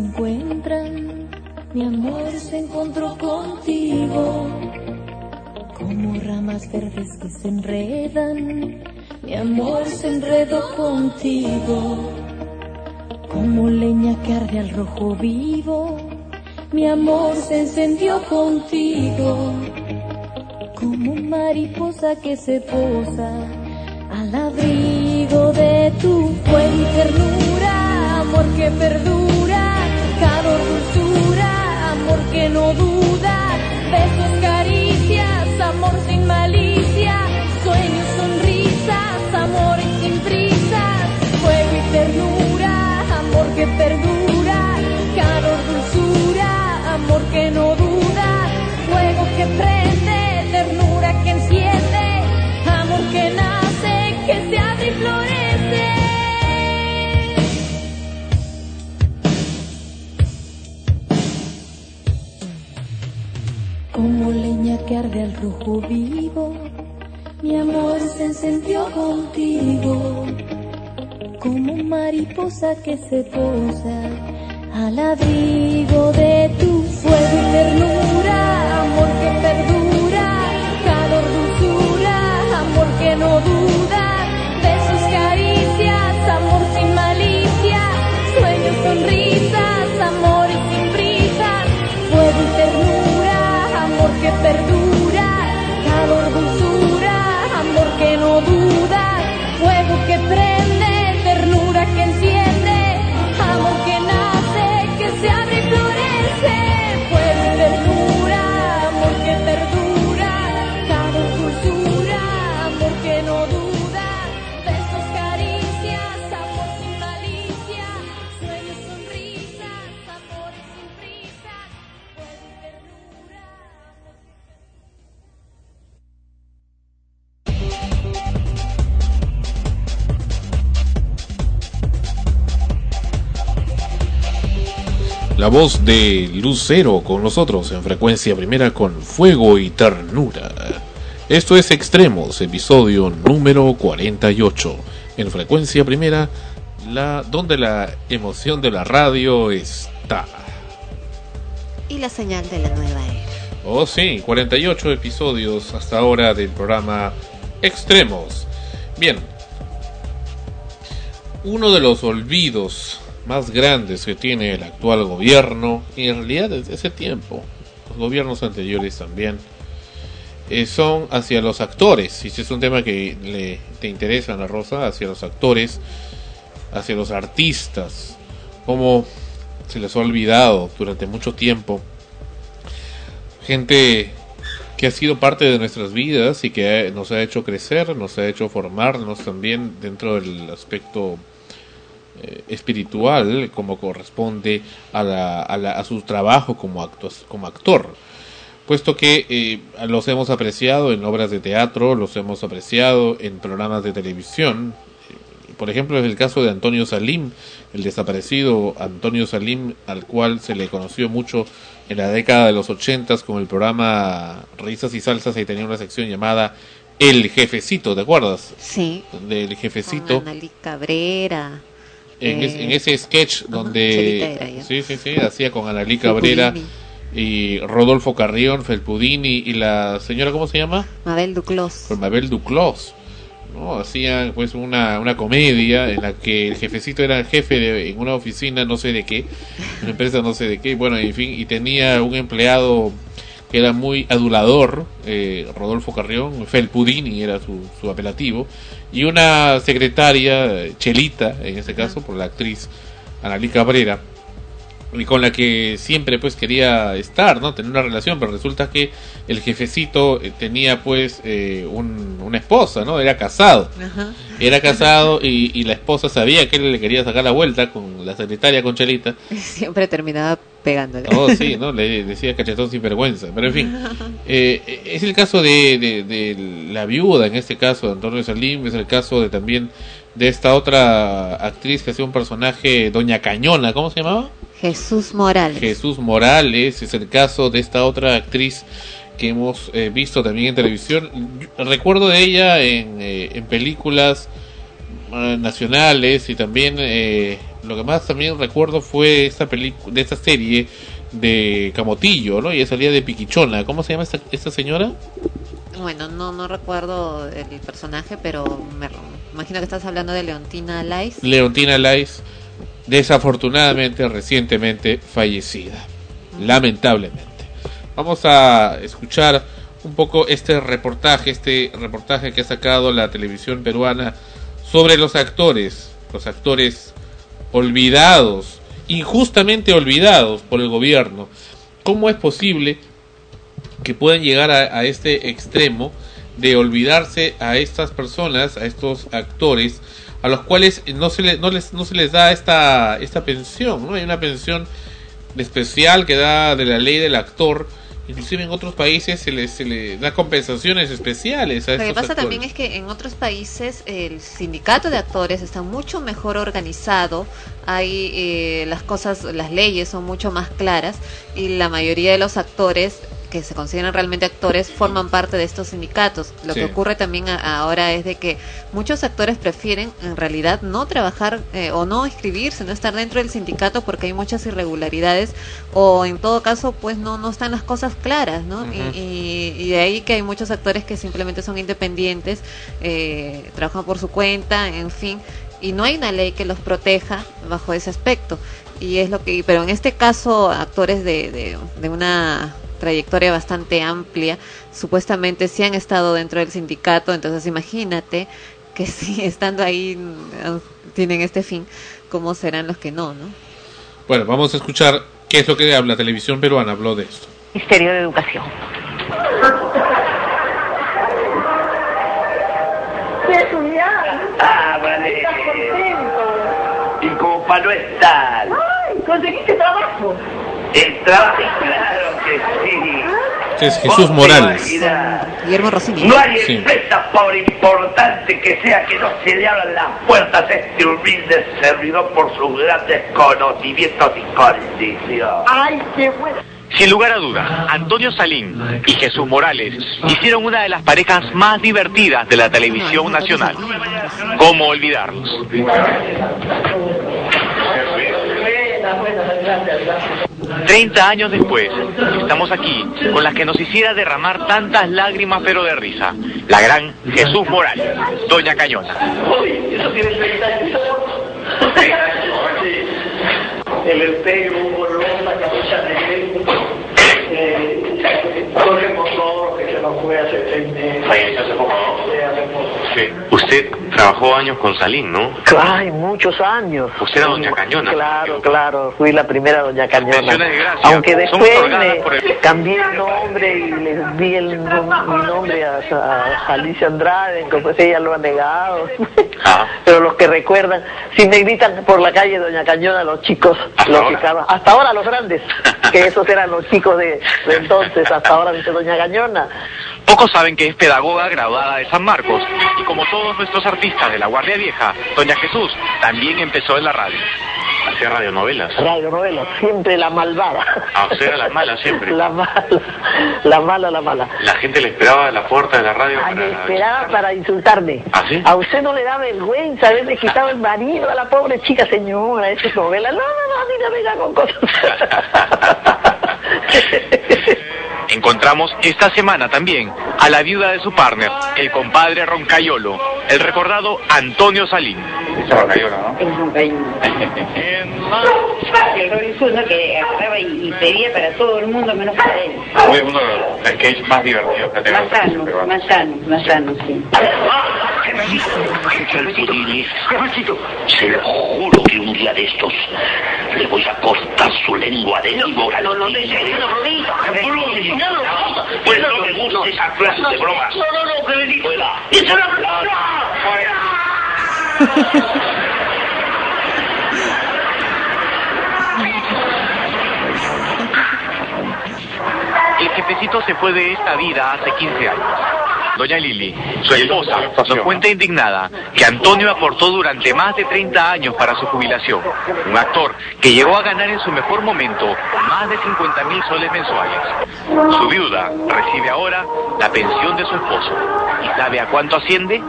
encuentran, mi amor se encontró contigo. Como ramas verdes que se enredan, mi amor se enredó contigo. Como leña que arde al rojo vivo, mi amor se encendió contigo. Como mariposa que se posa al abrigo de tu fuego y ternura, amor que perdura, calor, dulzura, amor que no duda, besos, caricias, amor sin malicia, sueños, sonrisas, amores sin prisas, fuego y ternura, amor que perdura, que arde al rojo vivo, mi amor se encendió contigo. Como mariposa que se posa al abrigo de tu fuego y ternura, amor que perdura, calor, dulzura, amor que no duda, La voz de Lucero con nosotros en frecuencia primera con fuego y ternura. Esto es Extremos, episodio número 48. En frecuencia primera, la, donde la emoción de la radio está. Y la señal de la nueva era. Oh sí, 48 episodios hasta ahora del programa Extremos. Bien, uno de los olvidos más grandes que tiene el actual gobierno, y en realidad desde ese tiempo, los gobiernos anteriores también, eh, son hacia los actores, y si es un tema que le, te interesa, Ana Rosa, hacia los actores, hacia los artistas, como se les ha olvidado durante mucho tiempo, gente que ha sido parte de nuestras vidas y que nos ha hecho crecer, nos ha hecho formarnos también dentro del aspecto eh, espiritual como corresponde a, la- a la- a su trabajo como, actua- como actor puesto que eh, los hemos apreciado en obras de teatro, los hemos apreciado en programas de televisión. Eh, Por ejemplo, es el caso de Antonio Salim, el desaparecido Antonio Salim, al cual se le conoció mucho en la década de los ochentas con el programa Risas y Salsas y tenía una sección llamada El Jefecito, ¿te acuerdas? Sí. Del Jefecito. Con Analí Cabrera. En, es- eh, en ese sketch donde era sí sí sí hacía con Analí Cabrera y Rodolfo Carrión Felpudini y la señora cómo se llama Mabel Duclos. por Mabel Duclos no hacían pues una, una comedia en la que el jefecito era el jefe de, en una oficina no sé de qué una empresa no sé de qué bueno en fin y tenía un empleado era muy adulador eh, Rodolfo Carrión Felpudini era su, su apelativo y una secretaria eh, Chelita en ese caso por la actriz Analí Cabrera y con la que siempre pues quería estar, ¿no? Tener una relación, pero resulta que el jefecito eh, tenía pues eh, un- una esposa, ¿no? Era casado. Ajá. Era casado y, y la esposa sabía que él le quería sacar la vuelta con la secretaria, con Chelita. [laughs] Siempre terminaba pegándole. Oh, sí, ¿no? Le decía cachetón sin vergüenza. Pero en fin, [laughs] eh, es el caso de, de, de la viuda, en este caso, de Antonio Salim, es el caso de también de esta otra actriz que hacía un personaje, Doña Cañona, ¿cómo se llamaba? Jesús Morales. Jesús Morales, es el caso de esta otra actriz que hemos eh, visto también en televisión. Yo recuerdo de ella en, eh, en películas eh, nacionales y también eh, lo que más también recuerdo fue esta película de esta serie de Camotillo, ¿no? Y ella salía de Piquichona. ¿Cómo se llama esta, esta señora? Bueno, no no recuerdo el personaje, pero me imagino que estás hablando de Leontina Lais. Leontina Lais, desafortunadamente recientemente fallecida, lamentablemente. Vamos a escuchar un poco este reportaje, este reportaje que ha sacado la televisión peruana sobre los actores, los actores olvidados, injustamente olvidados por el gobierno. ¿Cómo es posible que puedan llegar a, este extremo de olvidarse a estas personas, a estos actores, a los cuales no se, le- no les, no se les da esta, esta pensión, ¿no? Hay una pensión especial que da de la ley del actor, inclusive en otros países se les, se le da compensaciones especiales a Lo que pasa actores. también es que en otros países el sindicato de actores está mucho mejor organizado, hay eh, las cosas, las leyes son mucho más claras y la mayoría de los actores que se consideran realmente actores forman parte de estos sindicatos. Lo Sí. que ocurre también a- ahora es de que muchos actores prefieren en realidad no trabajar eh, o no inscribirse, no estar dentro del sindicato porque hay muchas irregularidades o en todo caso pues no no están las cosas claras, ¿no? Y- y, y de ahí que hay muchos actores que simplemente son independientes, eh, trabajan por su cuenta, en fin, y no hay una ley que los proteja bajo ese aspecto. Y es lo que, pero en este caso, actores de, de, de una trayectoria bastante amplia, supuestamente sí han estado dentro del sindicato, entonces imagínate que [laughs] si estando ahí mm, tienen este fin, ¿cómo serán los que no, no? Bueno, vamos a escuchar qué es lo que habla la televisión peruana, habló de esto. Ministerio de Educación. Ah, vale. Y como para no estar. ¡Ay! ¿Conseguiste trabajo? El trabajo, claro que sí. Este es Jesús Morales. Guillermo Rossini. No hay Sí. empresa, por importante que sea, que no se le abran las puertas a este humilde servidor por sus grandes conocimientos y condiciones. ¡Ay, qué bueno! Sin lugar a dudas, Antonio Salín y Jesús Morales hicieron una de las parejas más divertidas de la televisión nacional. ¿Cómo olvidarlos? 30 años después, estamos aquí con la que nos hiciera derramar tantas lágrimas pero de risa. La gran Jesús Morales, Doña Cañona. Uy, eso tiene 30 años. El empeño, un bolón, la cabeza de eh, Jorge Montoro, que se nos fue hace seis meses. Falleció hace poco, Sí, hace poco. Usted trabajó años con Salín, ¿no? Ay, muchos años. Usted era Doña Cañona. Claro, claro, fui la primera Doña Cañona. De gracia. Aunque después me el- cambié el nombre y le di el, nom- nombre a, a Alicia Andrade, pues ella lo ha negado. Ah. [laughs] Pero los que recuerdan, si me gritan por la calle Doña Cañona, los chicos, Hasta los ahora. que estaban- hasta ahora los grandes, que esos eran los chicos de, de entonces, hasta ahora dice Doña Cañona. Pocos saben que es pedagoga graduada de San Marcos y como todos nuestros artistas de la Guardia Vieja, Doña Jesús también empezó en la radio. Hacía radionovelas. Radio novela, siempre la malvada. Ah, usted era la mala siempre. La mala, la mala, la mala. La gente le esperaba a la puerta de la radio Ay, me para... esperaba para insultarme. ¿Ah, sí? A usted no le da vergüenza haberle quitado el marido a la pobre chica señora, esa es novela. No, no, no, a mí no me venga con cosas. [laughs] Encontramos esta semana también a la viuda de su partner, el compadre Roncayolo, el recordado Antonio Salín. Roncayolo, ¿no? Es cariño. El Robinson que agarraba y, pedía para todo el mundo menos para él. De los sketches más divertidos que Más sano, más sano, más sano, sí. Se lo juro que un día de estos le voy a cortar su lengua de víbora. No, no, no, Pues no me gusta esa clase de bromas. No, no, no, que le digo. ¡Es una El jefecito se fue de esta vida hace 15 años. Doña Lili, su esposa, nos cuenta indignada que Antonio aportó durante más de 30 años para su jubilación. Un actor que llegó a ganar en su mejor momento más de 50 mil soles mensuales. Su viuda recibe ahora la pensión de su esposo. ¿Y sabe a cuánto asciende?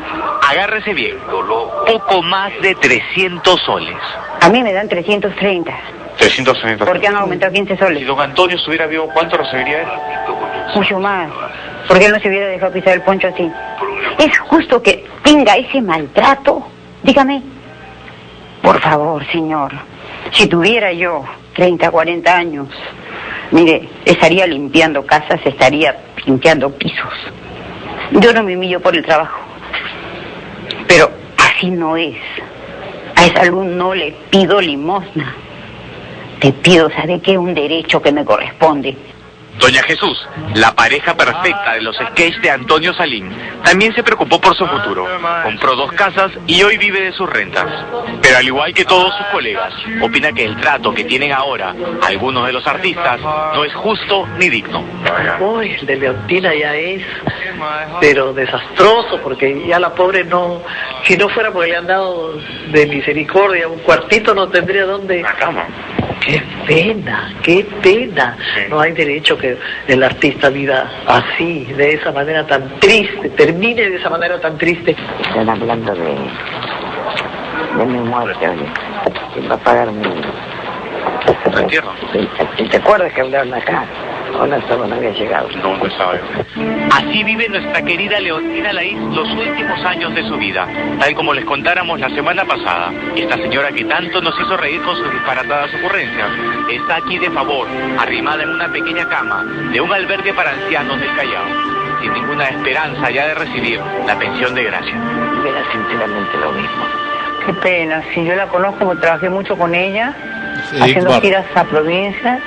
Agárrese bien, poco más de 300 soles. A mí me dan 330, 330 porque han aumentado 15 soles. Si don Antonio estuviera vivo, ¿cuánto recibiría él? Mucho más. Porque él no se hubiera dejado pisar el poncho así. ¿Es justo que tenga ese maltrato? Dígame. Por favor, señor. Si tuviera yo 30, 40 años, mire, estaría limpiando casas, estaría limpiando pisos. Yo no me humillo por el trabajo. Pero así no es. A esa luz no le pido limosna. Te pido, ¿sabe qué? Un derecho que me corresponde. Doña Jesús, la pareja perfecta de los sketches de Antonio Salín, también se preocupó por su futuro. Compró dos casas y hoy vive de sus rentas. Pero al igual que todos sus colegas, opina que el trato que tienen ahora algunos de los artistas no es justo ni digno. Uy, el de Leontina ya es, pero desastroso, porque ya la pobre no, si no fuera porque le han dado de misericordia un cuartito, no tendría dónde. La cama. Qué pena, qué pena. No hay derecho que el artista viva así, de esa manera tan triste, termine de esa manera tan triste. Están hablando de, de mi muerte, oye. ¿Quién va a pagar mi... te acuerdas que hablaron acá? ¿O no estaba, no había llegado? No, no sabe. Así vive nuestra querida Leontina Laís los últimos años de su vida, tal como les contáramos la semana pasada. Esta señora que tanto nos hizo reír con sus disparatadas ocurrencias, está aquí de favor, arrimada en una pequeña cama de un albergue para ancianos del Callao, sin ninguna esperanza ya de recibir la pensión de gracia. Mira, sinceramente lo mismo. Qué pena, si yo la conozco, porque trabajé mucho con ella, haciendo Bar. giras a provincias,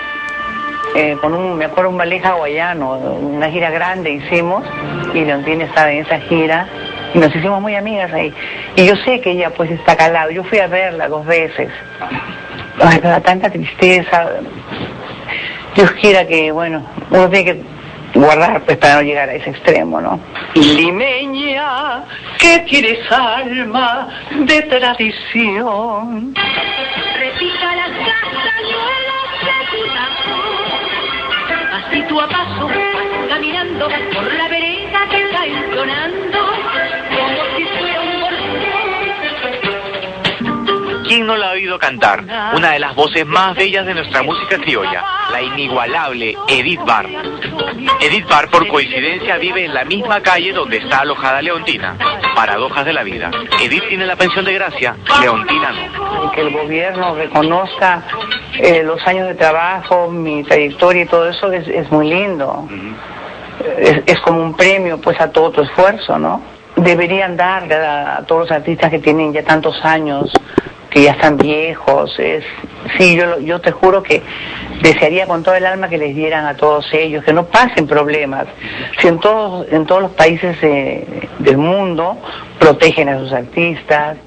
eh, con un, me acuerdo un ballet hawaiano, una gira grande hicimos, y Leontina estaba en esa gira, y nos hicimos muy amigas ahí. Y yo sé que ella pues está calada, yo fui a verla dos veces. Ay, pero tanta tristeza. Dios quiera que, bueno, uno tiene que guardar pues para no llegar a ese extremo, ¿no? Limeña, que tienes alma de tradición. Repita las castañuelas de tu Así tú a paso caminando por la vereda que está entonando ¿Quién no la ha oído cantar? Una de las voces más bellas de nuestra música criolla, la inigualable Edith Barr. Edith Barr, por coincidencia, vive en la misma calle donde está alojada Leontina. Paradojas de la vida. Edith tiene la pensión de gracia, Leontina no. que el gobierno reconozca eh, los años de trabajo, mi trayectoria y todo eso es, es muy lindo. es, es como un premio pues a todo tu esfuerzo, ¿no? deberían darle a, a todos los artistas que tienen ya tantos años, que ya están viejos. Es, sí, yo, yo te juro que desearía con todo el alma que les dieran a todos ellos, que no pasen problemas. Si en todos, en todos los países eh, del mundo protegen a sus artistas,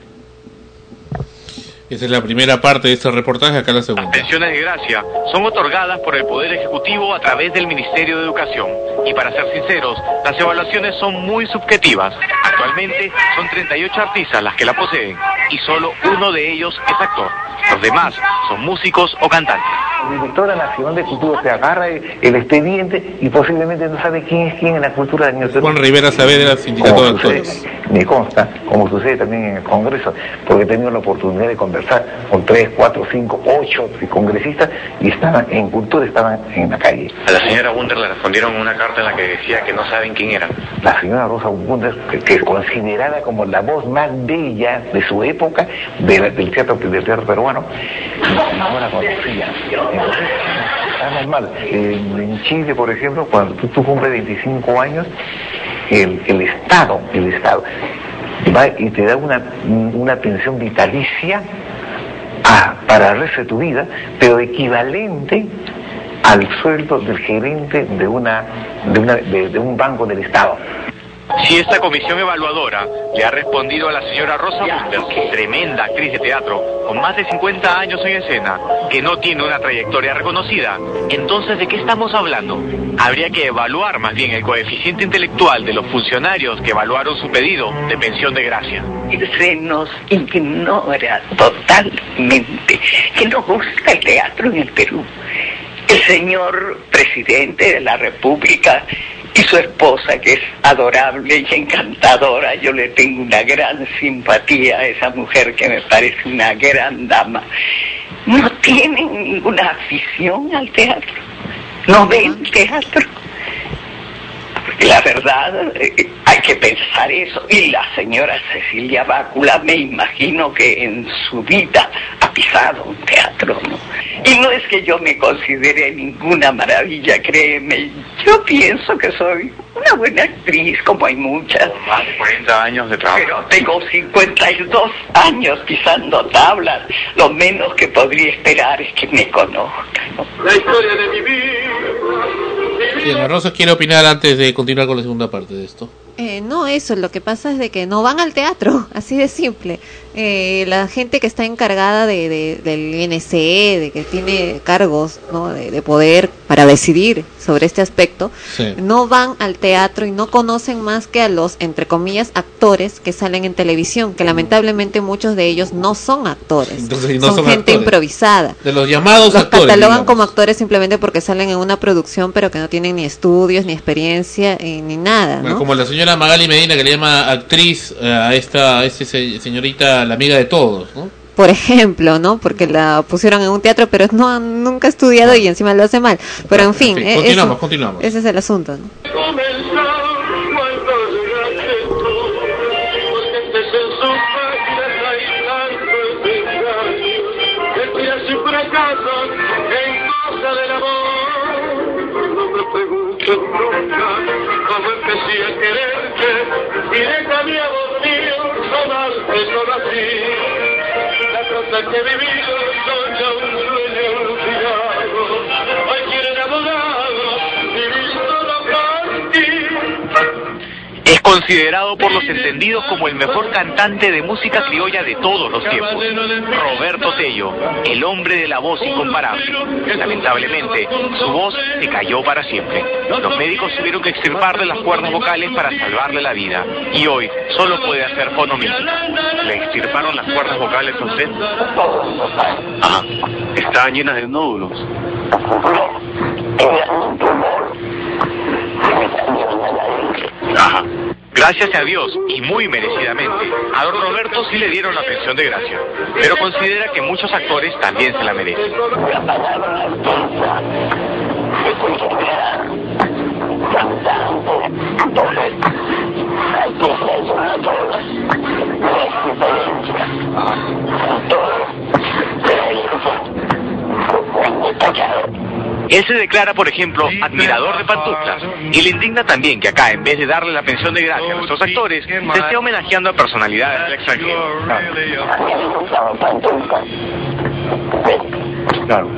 Esa es la primera parte de este reportaje, acá la segunda. Pensiones de gracia son otorgadas por el Poder Ejecutivo a través del Ministerio de Educación. Y para ser sinceros, las evaluaciones son muy subjetivas. Actualmente son 38 artistas las que la poseen y solo uno de ellos es actor. Los demás son músicos o cantantes. La directora nacional de cultura se agarra el, el expediente y posiblemente no sabe quién es quién en la cultura del Juan Rivera Saavedra, sindicato de actores. Me consta, como sucede también en el Congreso, porque he tenido la oportunidad de conversar con tres, cuatro, cinco, ocho congresistas y estaban en cultura, estaban en la calle. A la señora Wunder le respondieron una carta en la que decía que no saben quién era. La señora Rosa Bundes, que, es considerada como la voz más bella de su época de la- del, teatro, del teatro peruano, no la conocía. Entonces, está normal. En, en Chile, por ejemplo, cuando tú, tú cumples 25 años, el, el Estado, el Estado, va y te da una, una pensión vitalicia ah, para el resto de tu vida, pero equivalente al sueldo del gerente de, una, de, una, de, de un banco del Estado. Si esta comisión evaluadora le ha respondido a la señora Rosa Buster, tremenda actriz de teatro, con más de 50 años en escena, que no tiene una trayectoria reconocida, entonces ¿de qué estamos hablando? Habría que evaluar más bien el coeficiente intelectual de los funcionarios que evaluaron su pedido de pensión de gracia. Se nos ignora totalmente que nos gusta el teatro en el Perú. El señor presidente de la República y su esposa, que es adorable y encantadora, yo le tengo una gran simpatía a esa mujer que me parece una gran dama, no tienen ninguna afición al teatro, no ven teatro. La verdad, eh, hay que pensar eso. Y la señora Cecilia Bácula, me imagino que en su vida ha pisado un teatro, ¿no? Y no es que yo me considere ninguna maravilla, créeme. Yo pienso que soy una buena actriz, como hay muchas. Más de 40 años de trabajo. Pero tengo 52 años pisando tablas. Lo menos que podría esperar es que me conozcan. ¿no? La historia de mi vida. Bien, la Rosa quiere opinar antes de continuar con la segunda parte de esto. Eh, no, eso, lo que pasa es de que no van al teatro, [laughs] así de simple. Eh, la gente que está encargada de, de- del INC, de que tiene cargos ¿no? de, de poder para decidir sobre este aspecto, Sí. no van al teatro y no conocen más que a los, entre comillas, actores que salen en televisión, que lamentablemente muchos de ellos no son actores, Entonces, no son, son gente actores. improvisada. De los llamados Los actores. catalogan digamos. como actores simplemente porque salen en una producción, pero que no tienen ni estudios, ni experiencia, eh, ni nada, Bueno, ¿no? como la señora Magali Medina que le llama actriz eh, a esta a esta se- señorita, la amiga de todos, ¿no? Por ejemplo, ¿no? Porque la pusieron en un teatro, pero no nunca ha estudiado y encima lo hace mal. Pero en fin, En fin, eh, continuamos, eso- continuamos. ese es el asunto, ¿no? nunca cómo empecé a y déjame a dormir no mal que conocí. La cosa que he vivido considerado por los entendidos como el mejor cantante de música criolla de todos los tiempos. Roberto Tello, el hombre de la voz incomparable. Lamentablemente, su voz se cayó para siempre. Los médicos tuvieron que extirparle las cuerdas vocales para salvarle la vida. Y hoy solo puede hacer fonomística. ¿Le extirparon las cuerdas vocales a usted? Ajá. Estaban llenas de nódulos. Gracias a Dios y muy merecidamente, a don Roberto sí le dieron la pensión de gracia, pero considera que muchos actores también se la merecen. Él se declara, por ejemplo, admirador de pantuflas y le indigna también que acá, en vez de darle la pensión de gracia a nuestros actores, se esté homenajeando a personalidades del extranjero. Claro.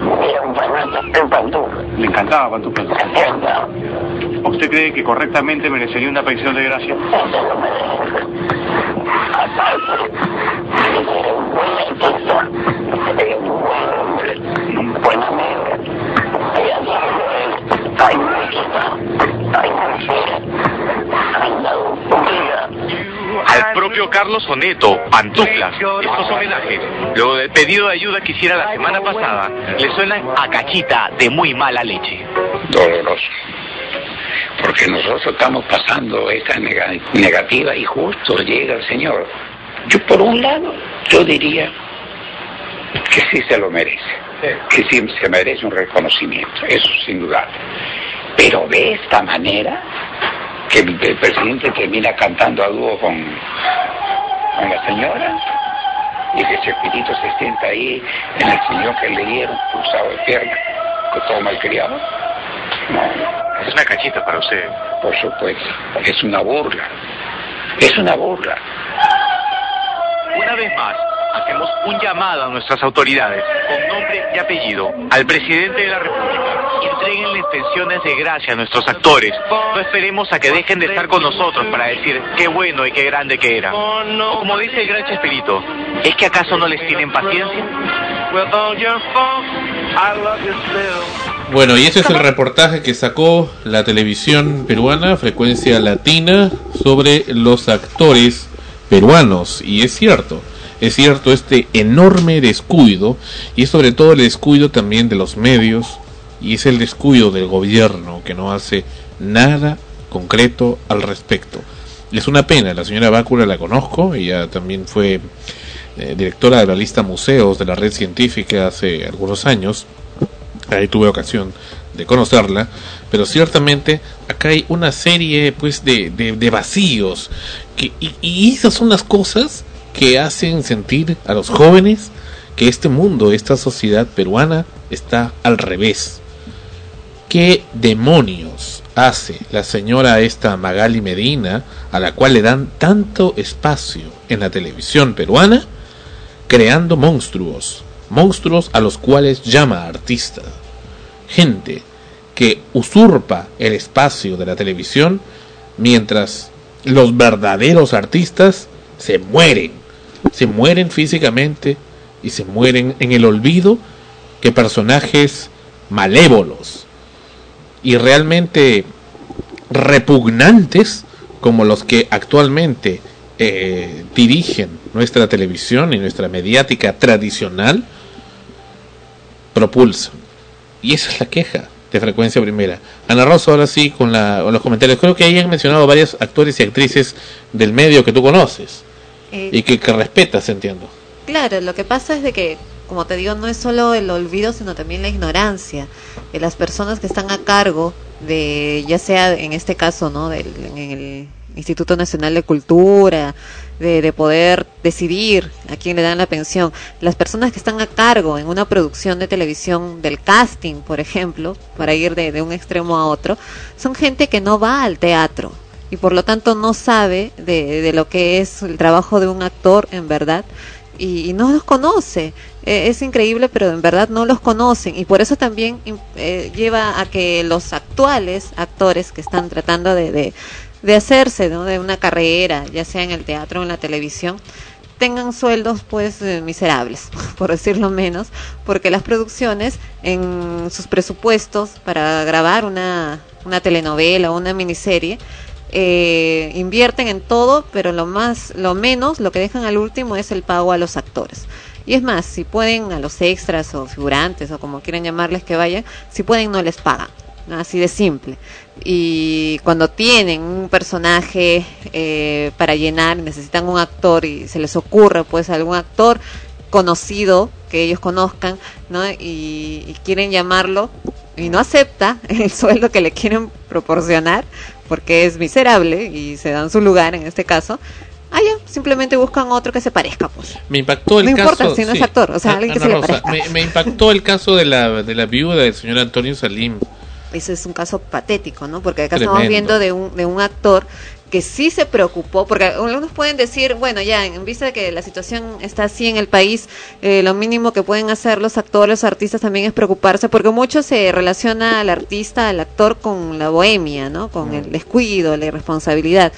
Le encantaba Pantuflas. ¿Usted cree que correctamente merecería una pensión de gracia? Propio Carlos Oneto, Pantuflas, estos homenajes, luego del pedido de ayuda que hiciera la semana pasada, le suenan a cachita de muy mala leche. doloroso. Porque nosotros estamos pasando esta nega- negativa y justo llega el Señor. Yo por un lado, yo diría que sí se lo merece, que sí se merece un reconocimiento, eso sin duda. Pero de esta manera, que el presidente termina cantando a dúo con, con la señora, y que Chespirito se sienta ahí en el señor que le dieron, cruzado de pierna, con todo malcriado. No. Es una cachita para usted. Por supuesto, es una burla. Es una burla. Una vez más, hacemos un llamado a nuestras autoridades, con nombre y apellido, al presidente de la República. Entreguenle pensiones de gracia a nuestros actores. No esperemos a que dejen de estar con nosotros para decir qué bueno y qué grande que era. O como dice el gran Chespirito, ¿es que acaso no les tienen paciencia? Bueno, y ese es el reportaje que sacó la televisión peruana, Frecuencia Latina, sobre los actores peruanos. Y es cierto, es cierto este enorme descuido, y sobre todo el descuido también de los medios, y es el descuido del gobierno que no hace nada concreto al respecto. Es una pena, la señora Bácula la conozco, ella también fue eh, directora de la lista museos de la red científica hace algunos años, ahí tuve ocasión de conocerla, pero ciertamente acá hay una serie pues de, de, vacíos que, y esas son las cosas que hacen sentir a los jóvenes que este mundo, esta sociedad peruana está al revés. ¿Qué demonios hace la señora esta Magali Medina, a la cual le dan tanto espacio en la televisión peruana, creando monstruos, monstruos a los cuales llama artista? Gente que usurpa el espacio de la televisión mientras los verdaderos artistas se mueren, se mueren físicamente y se mueren en el olvido que personajes malévolos y realmente repugnantes como los que actualmente eh, dirigen nuestra televisión y nuestra mediática tradicional propulsan. Y esa es la queja de frecuencia primera. Ana Rosa, ahora sí, con, la, con los comentarios. Creo que ahí han mencionado varios actores y actrices del medio que tú conoces Eh, y que, que respetas, entiendo. Claro, lo que pasa es de que, como te digo, no es solo el olvido, sino también la ignorancia de las personas que están a cargo de, ya sea en este caso, ¿no? Del, en el Instituto Nacional de Cultura, de, de poder decidir a quién le dan la pensión. Las personas que están a cargo en una producción de televisión del casting, por ejemplo, para ir de, un extremo a otro, son gente que no va al teatro y por lo tanto no sabe de lo que es el trabajo de un actor en verdad y, y no los conoce. Eh, es increíble, pero en verdad no los conocen y por eso también eh, lleva a que los actuales actores que están tratando de, de, de hacerse ¿no? de una carrera, ya sea en el teatro o en la televisión, tengan sueldos pues eh, miserables, [laughs] por decirlo menos, porque las producciones en sus presupuestos para grabar una, una telenovela o una miniserie eh, invierten en todo, pero lo más, lo menos, lo que dejan al último es el pago a los actores. Y es más, si pueden a los extras o figurantes o como quieran llamarles que vayan, si pueden no les pagan, así de simple. Y cuando tienen un personaje eh, para llenar, necesitan un actor y se les ocurre pues algún actor conocido que ellos conozcan, ¿no? Y, y quieren llamarlo y no acepta [laughs] el sueldo que le quieren proporcionar porque es miserable y se dan su lugar en este caso, ah ya, simplemente buscan otro que se parezca, pues. Me impactó el No caso. importa si no es actor, o sea, alguien que Ana se le parezca. me, me impactó el caso de la, de la viuda del señor Antonio Salim. Ese es un caso patético, ¿no? Porque acá Tremendo. estamos viendo de un, de un actor que sí se preocupó, porque algunos pueden decir, bueno, ya en vista de que la situación está así en el país, eh, lo mínimo que pueden hacer los actores, los artistas también es preocuparse, porque mucho se relaciona al artista, al actor con la bohemia, ¿no? Con el descuido, la irresponsabilidad.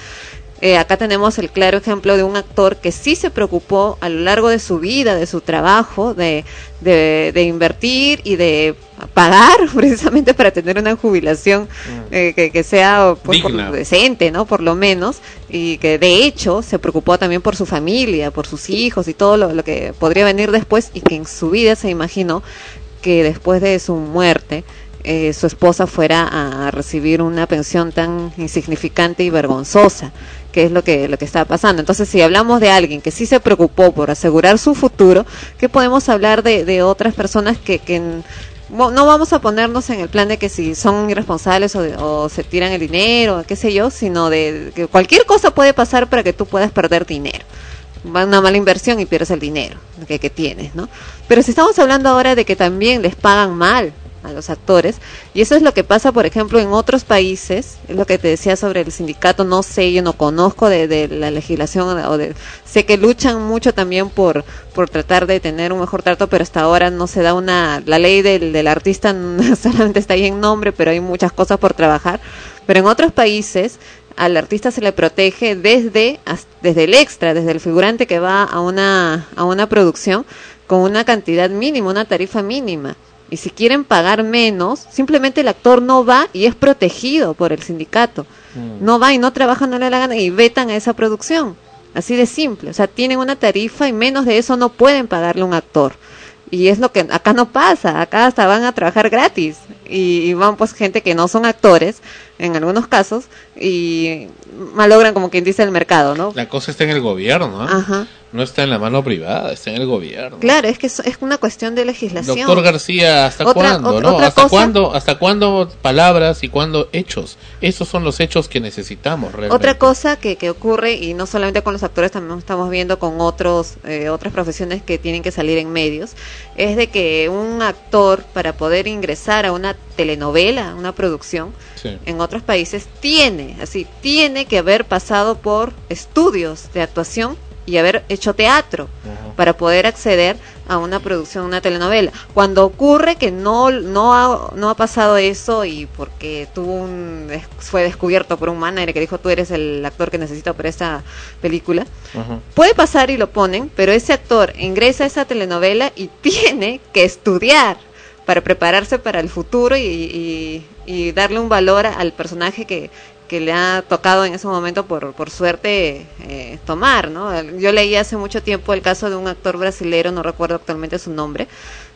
Eh, acá tenemos el claro ejemplo de un actor que sí se preocupó a lo largo de su vida, de su trabajo, de, de, de invertir y de pagar [laughs] precisamente para tener una jubilación eh, que, que sea pues, por- decente, ¿no? Por lo menos, y que de hecho se preocupó también por su familia, por sus hijos y todo lo, lo que podría venir después y que en su vida se imaginó que después de su muerte eh, su esposa fuera a recibir una pensión tan insignificante y vergonzosa que es lo que lo que está pasando. Entonces, si hablamos de alguien que sí se preocupó por asegurar su futuro, ¿qué podemos hablar de, otras personas que, que no vamos a ponernos en el plan de que si son irresponsables o, o se tiran el dinero, qué sé yo, sino de que cualquier cosa puede pasar para que tú puedas perder dinero. Va una mala inversión y pierdes el dinero que, que tienes, ¿no? Pero si estamos hablando ahora de que también les pagan mal a los actores, y eso es lo que pasa, por ejemplo, en otros países, es lo que te decía sobre el sindicato, no sé, yo no conozco de, la legislación, o de, sé que luchan mucho también por, por tratar de tener un mejor trato, pero hasta ahora no se da una, la ley del, del artista [laughs] solamente está ahí en nombre, pero hay muchas cosas por trabajar, pero en otros países al artista se le protege desde desde el extra, desde el figurante que va a una a una producción con una cantidad mínima, una tarifa mínima. Y si quieren pagar menos, simplemente el actor no va y es protegido por el sindicato. No va y no trabaja, no le da la gana y vetan a esa producción. Así de simple. O sea, tienen una tarifa y menos de eso no pueden pagarle a un actor. Y es lo que acá no pasa, acá hasta van a trabajar gratis. Y, y van pues gente que no son actores, en algunos casos, y malogran como quien dice el mercado, ¿no? La cosa está en el gobierno, ¿ah? Ajá. No está en la mano privada, está en el gobierno. Claro, es que es, es una cuestión de legislación. Doctor García, ¿hasta Otra- cuándo? otra- ¿no? otra ¿Hasta cosa- cuándo? ¿Hasta cuándo palabras y cuándo hechos? Esos son los hechos que necesitamos realmente. Otra cosa que, que ocurre, y no solamente con los actores, también estamos viendo con otros eh, otras profesiones que tienen que salir en medios, es de que un actor, para poder ingresar a una telenovela, una producción, Sí. en otros países, tiene, así, tiene que haber pasado por estudios de actuación y haber hecho teatro para poder acceder a una producción, una telenovela. Cuando ocurre que no, no, ha, no ha pasado eso y porque tuvo un, fue descubierto por un manager que dijo tú eres el actor que necesito para esta película, puede pasar y lo ponen, pero ese actor ingresa a esa telenovela y [laughs] tiene que estudiar para prepararse para el futuro y, y- y darle un valor al personaje que, que le ha tocado en ese momento por, por suerte eh, tomar, ¿no? Yo leí hace mucho tiempo el caso de un actor brasilero, no recuerdo actualmente su nombre,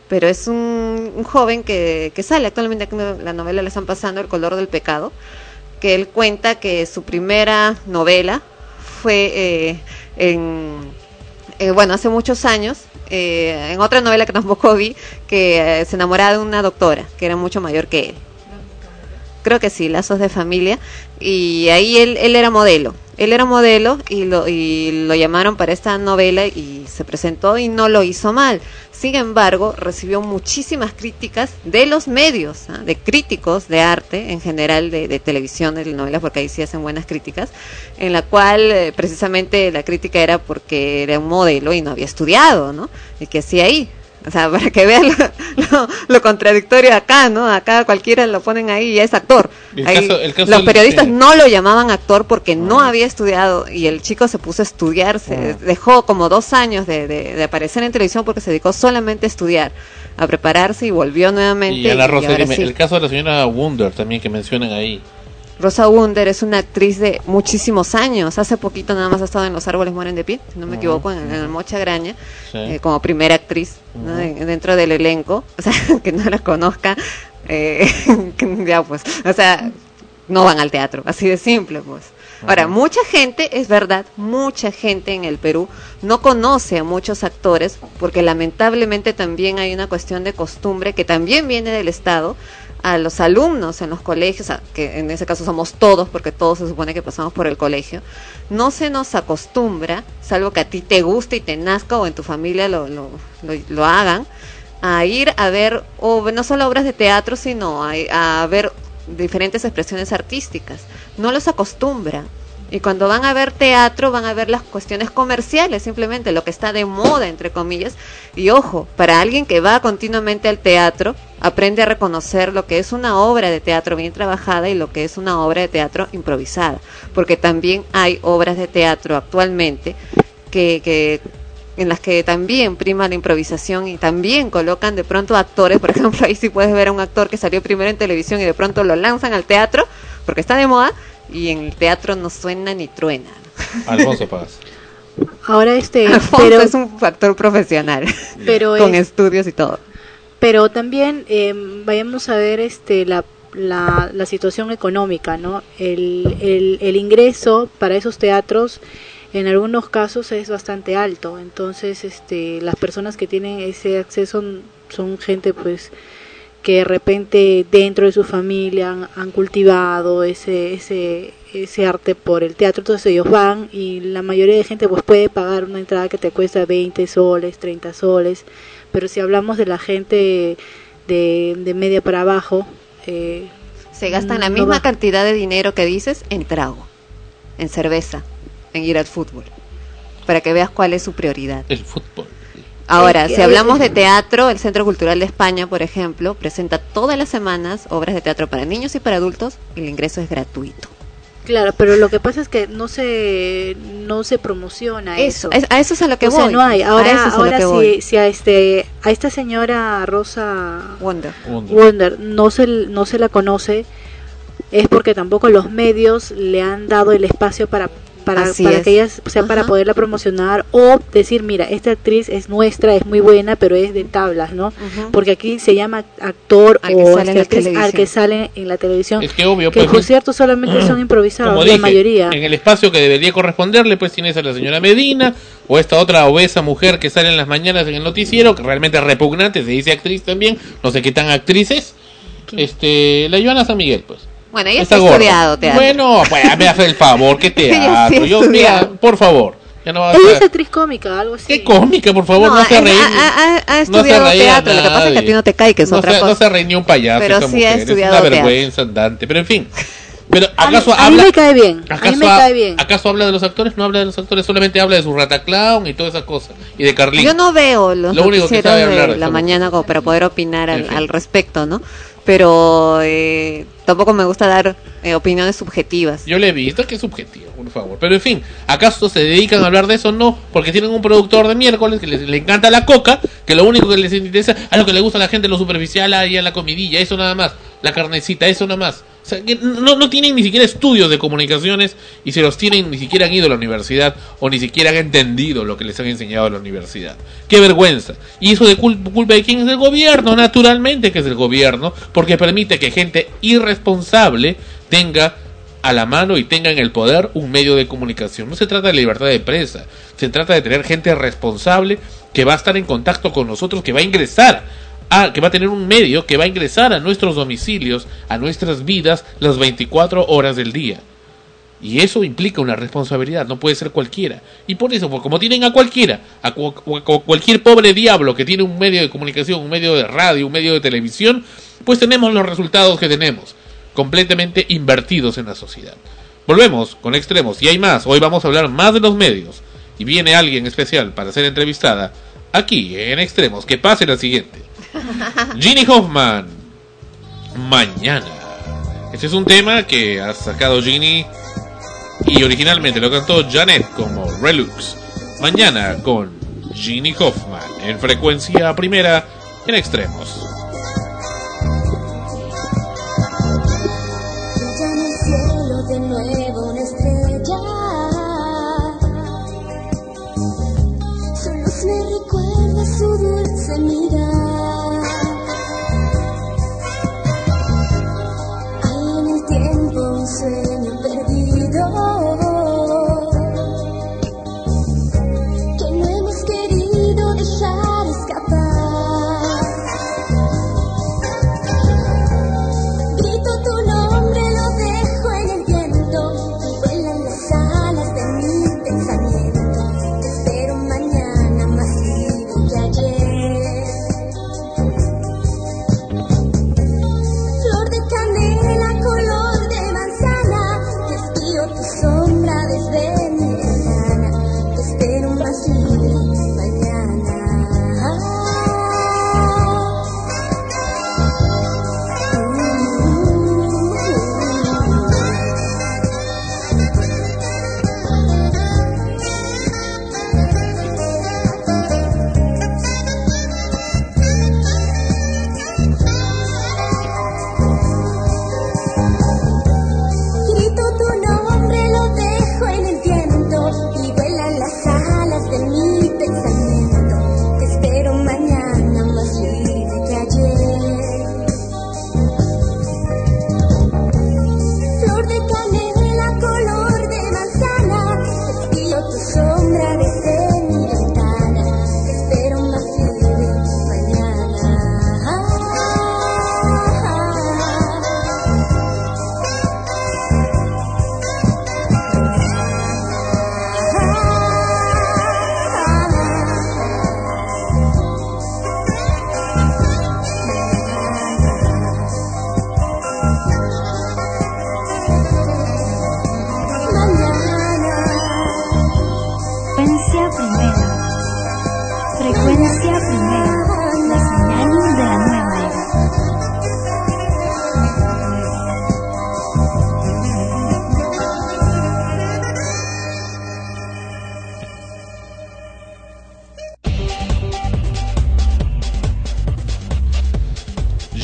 pero es un, joven que, que sale actualmente la novela le están pasando El color del pecado, que él cuenta que su primera novela fue eh, en eh, bueno, hace muchos años, eh, en otra novela que tampoco vi, que se enamoraba de una doctora que era mucho mayor que él. Creo que sí, Lazos de Familia. Y ahí él, él era modelo. Él era modelo y lo, y lo llamaron para esta novela y se presentó y no lo hizo mal. Sin embargo, recibió muchísimas críticas de los medios, ¿ah? de críticos de arte en general, de, de televisión, de novelas, porque ahí sí hacen buenas críticas, en la cual eh, precisamente la crítica era porque era un modelo y no había estudiado, ¿no? Y que hacía ahí. O sea, [laughs] para que vean lo, lo- lo contradictorio acá, ¿no? Acá cualquiera lo ponen ahí y es actor. El Ahí caso- el caso los periodistas no lo llamaban actor porque no había estudiado y el chico se puso a estudiar, se dejó como dos años de, de- de aparecer en televisión porque se dedicó solamente a estudiar, a prepararse y volvió nuevamente. Y a la Rosa, dime, sí. el caso de la señora Wunder también que mencionan ahí. Rosa Wunder es una actriz de muchísimos años. Hace poquito nada más ha estado en Los Árboles Mueren de Pie, si no me equivoco, en, en el Mocha Graña, Sí. eh, como primera actriz ¿no? De- dentro del elenco. O sea, [laughs] que no la conozca, eh, [laughs] ya pues, o sea, no van al teatro, así de simple pues. Ahora, mucha gente, es verdad, mucha gente en el Perú no conoce a muchos actores porque lamentablemente también hay una cuestión de costumbre que también viene del Estado a los alumnos en los colegios, que en ese caso somos todos, porque todos se supone que pasamos por el colegio, no se nos acostumbra, salvo que a ti te guste y te nazca o en tu familia lo, lo, lo- lo hagan, a ir a ver o no solo obras de teatro, sino a, a ver diferentes expresiones artísticas. No los acostumbra. Y cuando van a ver teatro, van a ver las cuestiones comerciales, simplemente lo que está de moda, entre comillas. Y ojo, para alguien que va continuamente al teatro, aprende a reconocer lo que es una obra de teatro bien trabajada y lo que es una obra de teatro improvisada. Porque también hay obras de teatro actualmente que, en las que también prima la improvisación y también colocan de pronto actores, por [laughs] ejemplo, ahí sí puedes ver a un actor que salió primero en televisión y de pronto lo lanzan al teatro porque está de moda y en el teatro no suena ni truena. Alfonso [laughs] Paz. Ahora este, Alfonso pero es un factor profesional, Pero con es- estudios y todo. pero también eh, vayamos a ver este la, la, la situación económica no el, el, el ingreso para esos teatros en algunos casos es bastante alto entonces este las personas que tienen ese acceso son, son gente pues que de repente dentro de su familia han, han cultivado ese ese ese arte por el teatro entonces ellos van y la mayoría de gente pues puede pagar una entrada que te cuesta 20 soles 30 soles pero si hablamos de la gente de, de media para abajo eh, Se gastan la misma va. cantidad de dinero que dices en trago, en cerveza, en ir al fútbol, para que veas cuál es su prioridad. El fútbol. Ahora, si hablamos de teatro, el Centro Cultural de España, por ejemplo, presenta todas las semanas obras de teatro para niños y para adultos y el ingreso es gratuito. Claro, pero lo que pasa es que no se no se promociona Eso, eso. es- a eso es a lo que o sea, voy. no hay. A Ahora, a ahora si, si a este a esta señora Rosa Wonder. Wonder no se no se la conoce es porque tampoco los medios le han dado el espacio para para, Así para es. que ella o sea para poderla promocionar o decir mira esta actriz es nuestra es muy buena pero es de tablas no porque aquí se llama actor Al que o sale en la actriz al televisión. que sale en la televisión Es que obvio, que pues, por cierto solamente son [clears throat] improvisados Como la dije, mayoría en el espacio que debería corresponderle, pues tienes a la señora Medina o esta otra obesa mujer que sale en las mañanas en el noticiero, que realmente es repugnante, se dice actriz también, no sé qué tan actrices. Este, la Joana San Miguel, pues. Bueno, ella Está está estudiado teatro. Bueno, pues me [laughs] hace el favor, que Ella sí teatro. ha Yo, mira, por favor, ya no va a ella es actriz cómica algo así Qué cómica, por favor, no, No, se es- reír. ha, ha- ha no se estudiado reía teatro, lo que pasa es que a ti no te cae, que es no otra se, cosa. No se reí ni un payaso Pero sí ha mujer, es estudiado una teatro. vergüenza andante. Pero en fin. Pero acaso a mí habla me cae bien a ¿Acaso, mí me ha- cae bien ¿Acaso habla de los actores? No habla de los actores, solamente habla de su rata clown y todas esas cosas. Y de Carlín. Yo no veo los Lo único que sabe de hablar de la mañana como para poder opinar al, al respecto, ¿no? Pero eh, tampoco me gusta dar eh, opiniones subjetivas. Yo le he visto que es subjetivo, por favor. Pero en fin, ¿acaso se dedican a hablar de eso? No, porque tienen un productor de miércoles que les, le encanta la coca, que lo único que les interesa, a lo que le gusta a la gente, lo superficial, ahí a la comidilla, eso nada más, la carnecita, eso nada más. O sea, que no, no tienen ni siquiera estudios de comunicaciones y si los tienen ni siquiera han ido a la universidad o ni siquiera han entendido lo que les han enseñado en la universidad. ¡Qué vergüenza! Y eso de cul- culpa de quién es el gobierno, naturalmente que es el gobierno, porque permite que gente irresponsable tenga a la mano y tenga en el poder un medio de comunicación. No se trata de libertad de prensa, se trata de tener gente responsable que va a estar en contacto con nosotros, que va a ingresar, a, que va a tener un medio que va a ingresar a nuestros domicilios, a nuestras vidas, las 24 horas del día. Y eso implica una responsabilidad, no puede ser cualquiera. Y por eso, pues, como tienen a cualquiera, a cu- cualquier pobre diablo que tiene un medio de comunicación, un medio de radio, un medio de televisión, pues tenemos los resultados que tenemos, completamente invertidos en la sociedad. Volvemos con extremos, y hay más, hoy vamos a hablar más de los medios. Y viene alguien especial para ser entrevistada aquí en extremos, que pase la siguiente. [laughs] Ginny Hoffman, mañana. Este es un tema que ha sacado Ginny y originalmente lo cantó Janet como Relux. Mañana con Ginny Hoffman en frecuencia primera en extremos.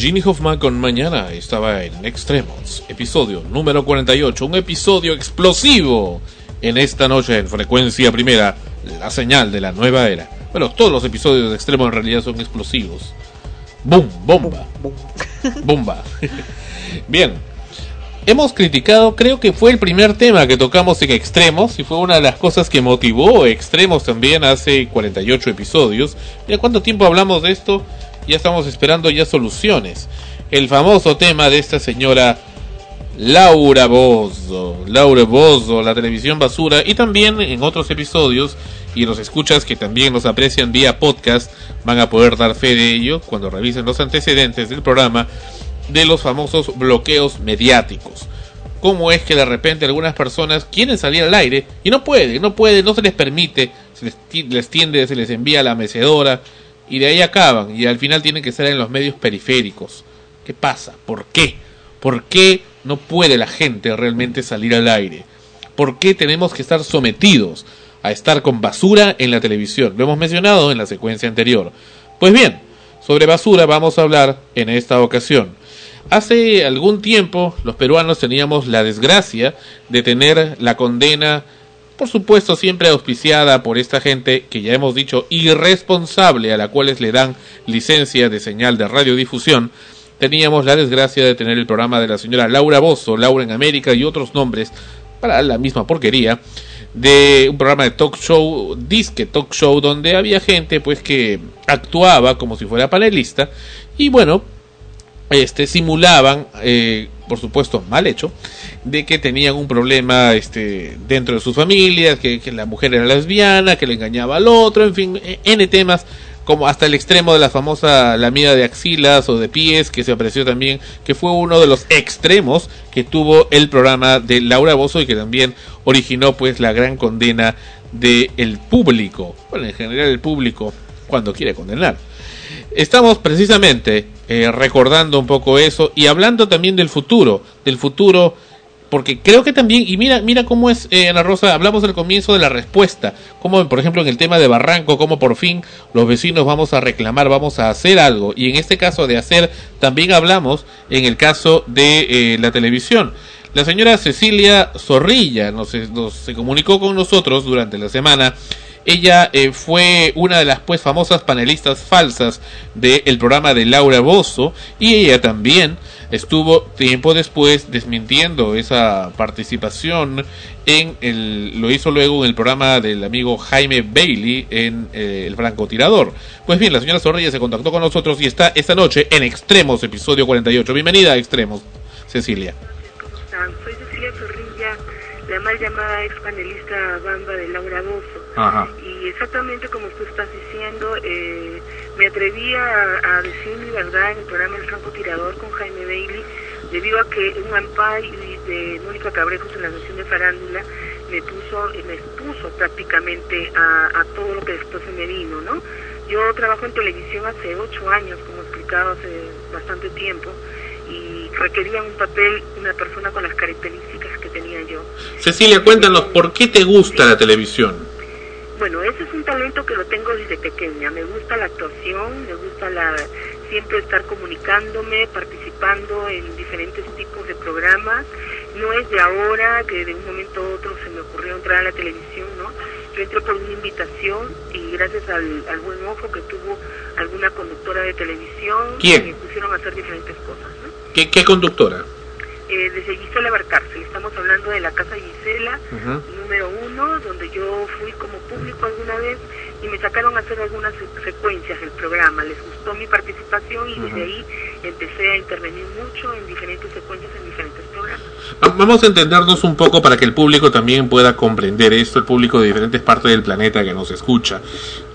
Ginny Hoffman con Mañana estaba en Extremos, episodio número 48, un episodio explosivo en esta noche en frecuencia primera, la señal de la nueva era. Bueno, todos los episodios de Extremo en realidad son explosivos. ¡Boom! ¡Bomba! [laughs] ¡Bomba! [laughs] Bien, hemos criticado, creo que fue el primer tema que tocamos en Extremos y fue una de las cosas que motivó Extremos también hace 48 episodios. ¿Ya cuánto tiempo hablamos de esto? Ya estamos esperando ya soluciones. El famoso tema de esta señora Laura Bozzo. Laura Bozzo, la televisión basura. Y también en otros episodios, y los escuchas que también nos aprecian vía podcast, van a poder dar fe de ello cuando revisen los antecedentes del programa de los famosos bloqueos mediáticos. Cómo es que de repente algunas personas quieren salir al aire y no pueden, no pueden, no se les permite, se les, les tiende, se les envía a la mecedora y de ahí acaban y al final tienen que estar en los medios periféricos. ¿Qué pasa? ¿Por qué? ¿Por qué no puede la gente realmente salir al aire? ¿Por qué tenemos que estar sometidos a estar con basura en la televisión? Lo hemos mencionado en la secuencia anterior. Pues bien, sobre basura vamos a hablar en esta ocasión. Hace algún tiempo los peruanos teníamos la desgracia de tener la condena, por supuesto siempre auspiciada por esta gente que ya hemos dicho irresponsable a la cual le dan licencia de señal de radiodifusión, teníamos la desgracia de tener el programa de la señora Laura Bozo, Laura en América y otros nombres para la misma porquería de un programa de talk show, disque talk show, donde había gente pues que actuaba como si fuera panelista. Y bueno, este simulaban, eh, por supuesto mal hecho, de que tenían un problema este dentro de sus familias, que, que la mujer era lesbiana, que le engañaba al otro, en fin, eh, n temas como hasta el extremo de la famosa lamida de axilas o de pies que se apreció también que fue uno de los extremos que tuvo el programa de Laura Bozo y que también originó pues la gran condena del público. Bueno en general el público cuando quiere condenar estamos precisamente eh, recordando un poco eso y hablando también del futuro del futuro porque creo que también, y mira, mira cómo es, eh, Ana Rosa, hablamos al comienzo de la respuesta, como por ejemplo en el tema de Barranco, como por fin los vecinos vamos a reclamar, vamos a hacer algo, y en este caso de hacer, también hablamos en el caso de eh, la televisión. La señora Cecilia Zorrilla nos, nos- se comunicó con nosotros durante la semana. Ella eh, fue una de las pues famosas panelistas falsas del programa de Laura Bozo y ella también estuvo tiempo después desmintiendo esa participación en el lo hizo luego en el programa del amigo Jaime Bailey en eh, El francotirador. Pues bien, la señora Zorrilla se contactó con nosotros y está esta noche en Extremos, episodio 48. Bienvenida a Extremos, Cecilia. están? Soy Cecilia Zorrilla, la mal llamada ex panelista Bamba de Laura Bozo. Ajá. Y exactamente como tú estás diciendo, eh, me atreví a, a decir mi verdad en el programa El Franco Tirador con Jaime Bailey, debido a que un ampay de Mónica Cabrejos en la sesión de farándula me puso, me expuso prácticamente a, a todo lo que después se me vino, ¿no? Yo trabajo en televisión hace ocho años, como explicaba hace bastante tiempo, y requería un papel, una persona con las características que tenía yo. Cecilia, cuéntanos, ¿por qué te gusta la televisión? Bueno, ese es un talento que lo tengo desde pequeña. Me gusta la actuación, me gusta la siempre estar comunicándome, participando en diferentes tipos de programas. No es de ahora que de un momento a otro se me ocurrió entrar a la televisión, ¿no? Yo entré por una invitación y gracias al, al buen ojo que tuvo alguna conductora de televisión, ¿Quién? me pusieron a hacer diferentes cosas, ¿no? ¿Qué, qué conductora? Eh, desde Gisela Barcárcel, estamos hablando de la Casa Gisela, número uno, donde yo fui como público alguna vez y me sacaron a hacer algunas se- secuencias del programa. Les gustó mi participación y desde ahí empecé a intervenir mucho en diferentes secuencias en diferentes programas. Va- Vamos a entendernos un poco para que el público también pueda comprender esto, el público de diferentes partes del planeta que nos escucha.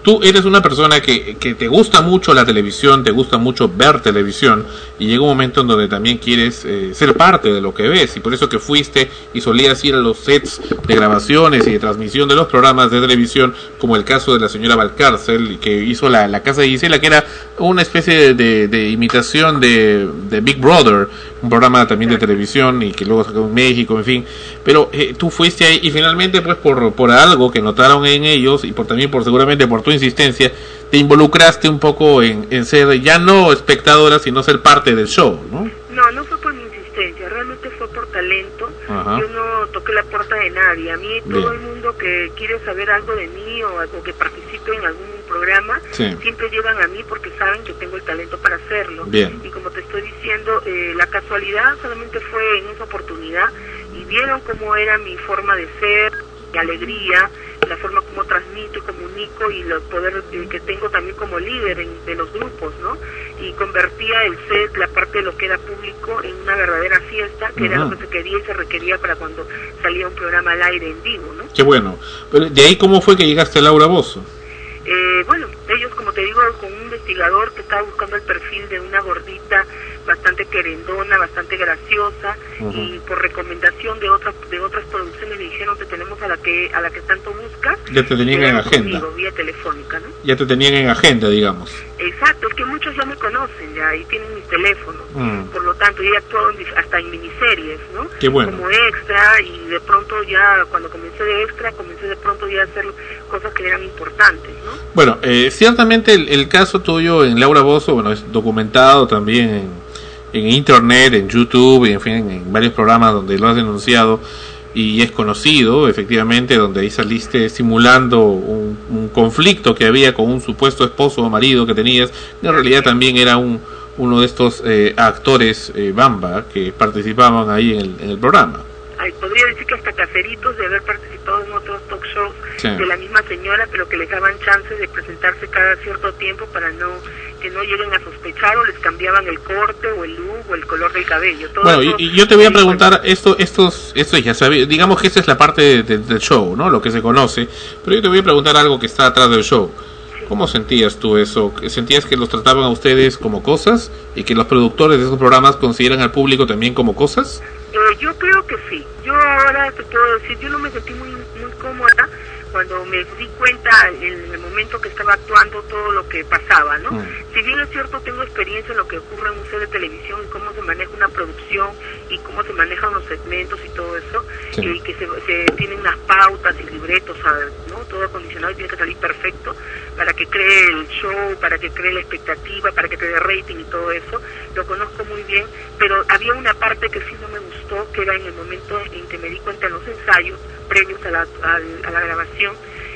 Tú eres una persona que, que te gusta mucho la televisión, te gusta mucho ver televisión y llega un momento en donde también quieres eh, ser parte de lo que ves y por eso que fuiste y solías ir a los sets de grabaciones y de transmisión de los programas de televisión como el caso de la señora Valcárcel que hizo la, Casa de Gisela que era una especie de, imitación de Big Brother, un programa también de televisión y que luego sacó en México, en fin. Pero eh, tú fuiste ahí y finalmente pues por, por algo que notaron en ellos y por también por seguramente por tu insistencia, te involucraste un poco en, en ser ya no espectadora, sino ser parte del show, ¿no? No, no fue por mi insistencia, realmente fue por talento. Ajá. Yo no toqué la puerta de nadie. A mí todo Bien. el mundo que quiere saber algo de mí o, algo que participe en algún programa, Sí. siempre llegan a mí porque saben que tengo el talento para hacerlo. Bien. Y como te estoy diciendo, eh, la casualidad solamente fue en esa oportunidad y vieron cómo era mi forma de ser, mi alegría, la forma como transmito y comunico y el poder eh, que tengo también como líder en- de los grupos, ¿no? Y convertía el set, la parte de lo que era público, en una verdadera fiesta, que era lo que se quería y se requería para cuando salía un programa al aire en vivo, ¿no? Qué bueno. Pero de ahí cómo fue que llegaste a Laura Bozo? Eh, bueno, ellos, como te digo, con un investigador que estaba buscando el perfil de una gordita bastante querendona, bastante graciosa, y por recomendación de otras de otras producciones le dijeron que tenemos a la que a la que tanto buscas. Ya te tenían en agenda. conmigo, vía telefónica, ¿no? Ya te tenían en agenda, digamos. Exacto, es que muchos ya me conocen ya y tienen mis teléfonos. Mm. Por lo tanto, yo he actuado hasta en miniseries, ¿no? Qué bueno. Como extra y de pronto ya, cuando comencé de extra, comencé de pronto ya a hacer cosas que eran importantes, ¿no? Bueno, eh, ciertamente el, el caso tuyo en Laura Bozo, bueno, es documentado también en, en internet, en YouTube, y en fin, en varios programas donde lo has denunciado y es conocido, efectivamente, donde ahí saliste simulando un, un conflicto que había con un supuesto esposo o marido que tenías, en realidad también era un uno de estos eh, actores eh, Bamba que participaban ahí en el, en el programa. Ay, podría decir que hasta caseritos de haber participado en otros talk shows Sí. de la misma señora, pero que les daban chance de presentarse cada cierto tiempo para no que no lleguen a sospechar o les cambiaban el corte o el look o el color del cabello. Todo Bueno, y, yo te voy a preguntar, esto, estos, esto ya sabía, digamos que esa es la parte de- de- del show, ¿no? Lo que se conoce, pero yo te voy a preguntar algo que está atrás del show. ¿Cómo sentías tú eso? ¿Sentías que los trataban a ustedes como cosas y que los productores de esos programas consideran al público también como cosas? Eh, yo creo que sí. Yo ahora te puedo decir, yo no me sentí muy muy cómoda cuando me di cuenta en el momento que estaba actuando todo lo que pasaba, ¿no? Mm. Si bien es cierto, tengo experiencia en lo que ocurre en un set de televisión y cómo se maneja una producción y cómo se manejan los segmentos y todo eso, Sí. y que se, se tienen unas pautas y libretos, ¿sabes? Todo acondicionado y tiene que salir perfecto para que cree el show, para que cree la expectativa, para que te dé rating y todo eso. Lo conozco muy bien, pero había una parte que sí no me gustó, que era en el momento en que me di cuenta en los ensayos previos a la, a la grabación,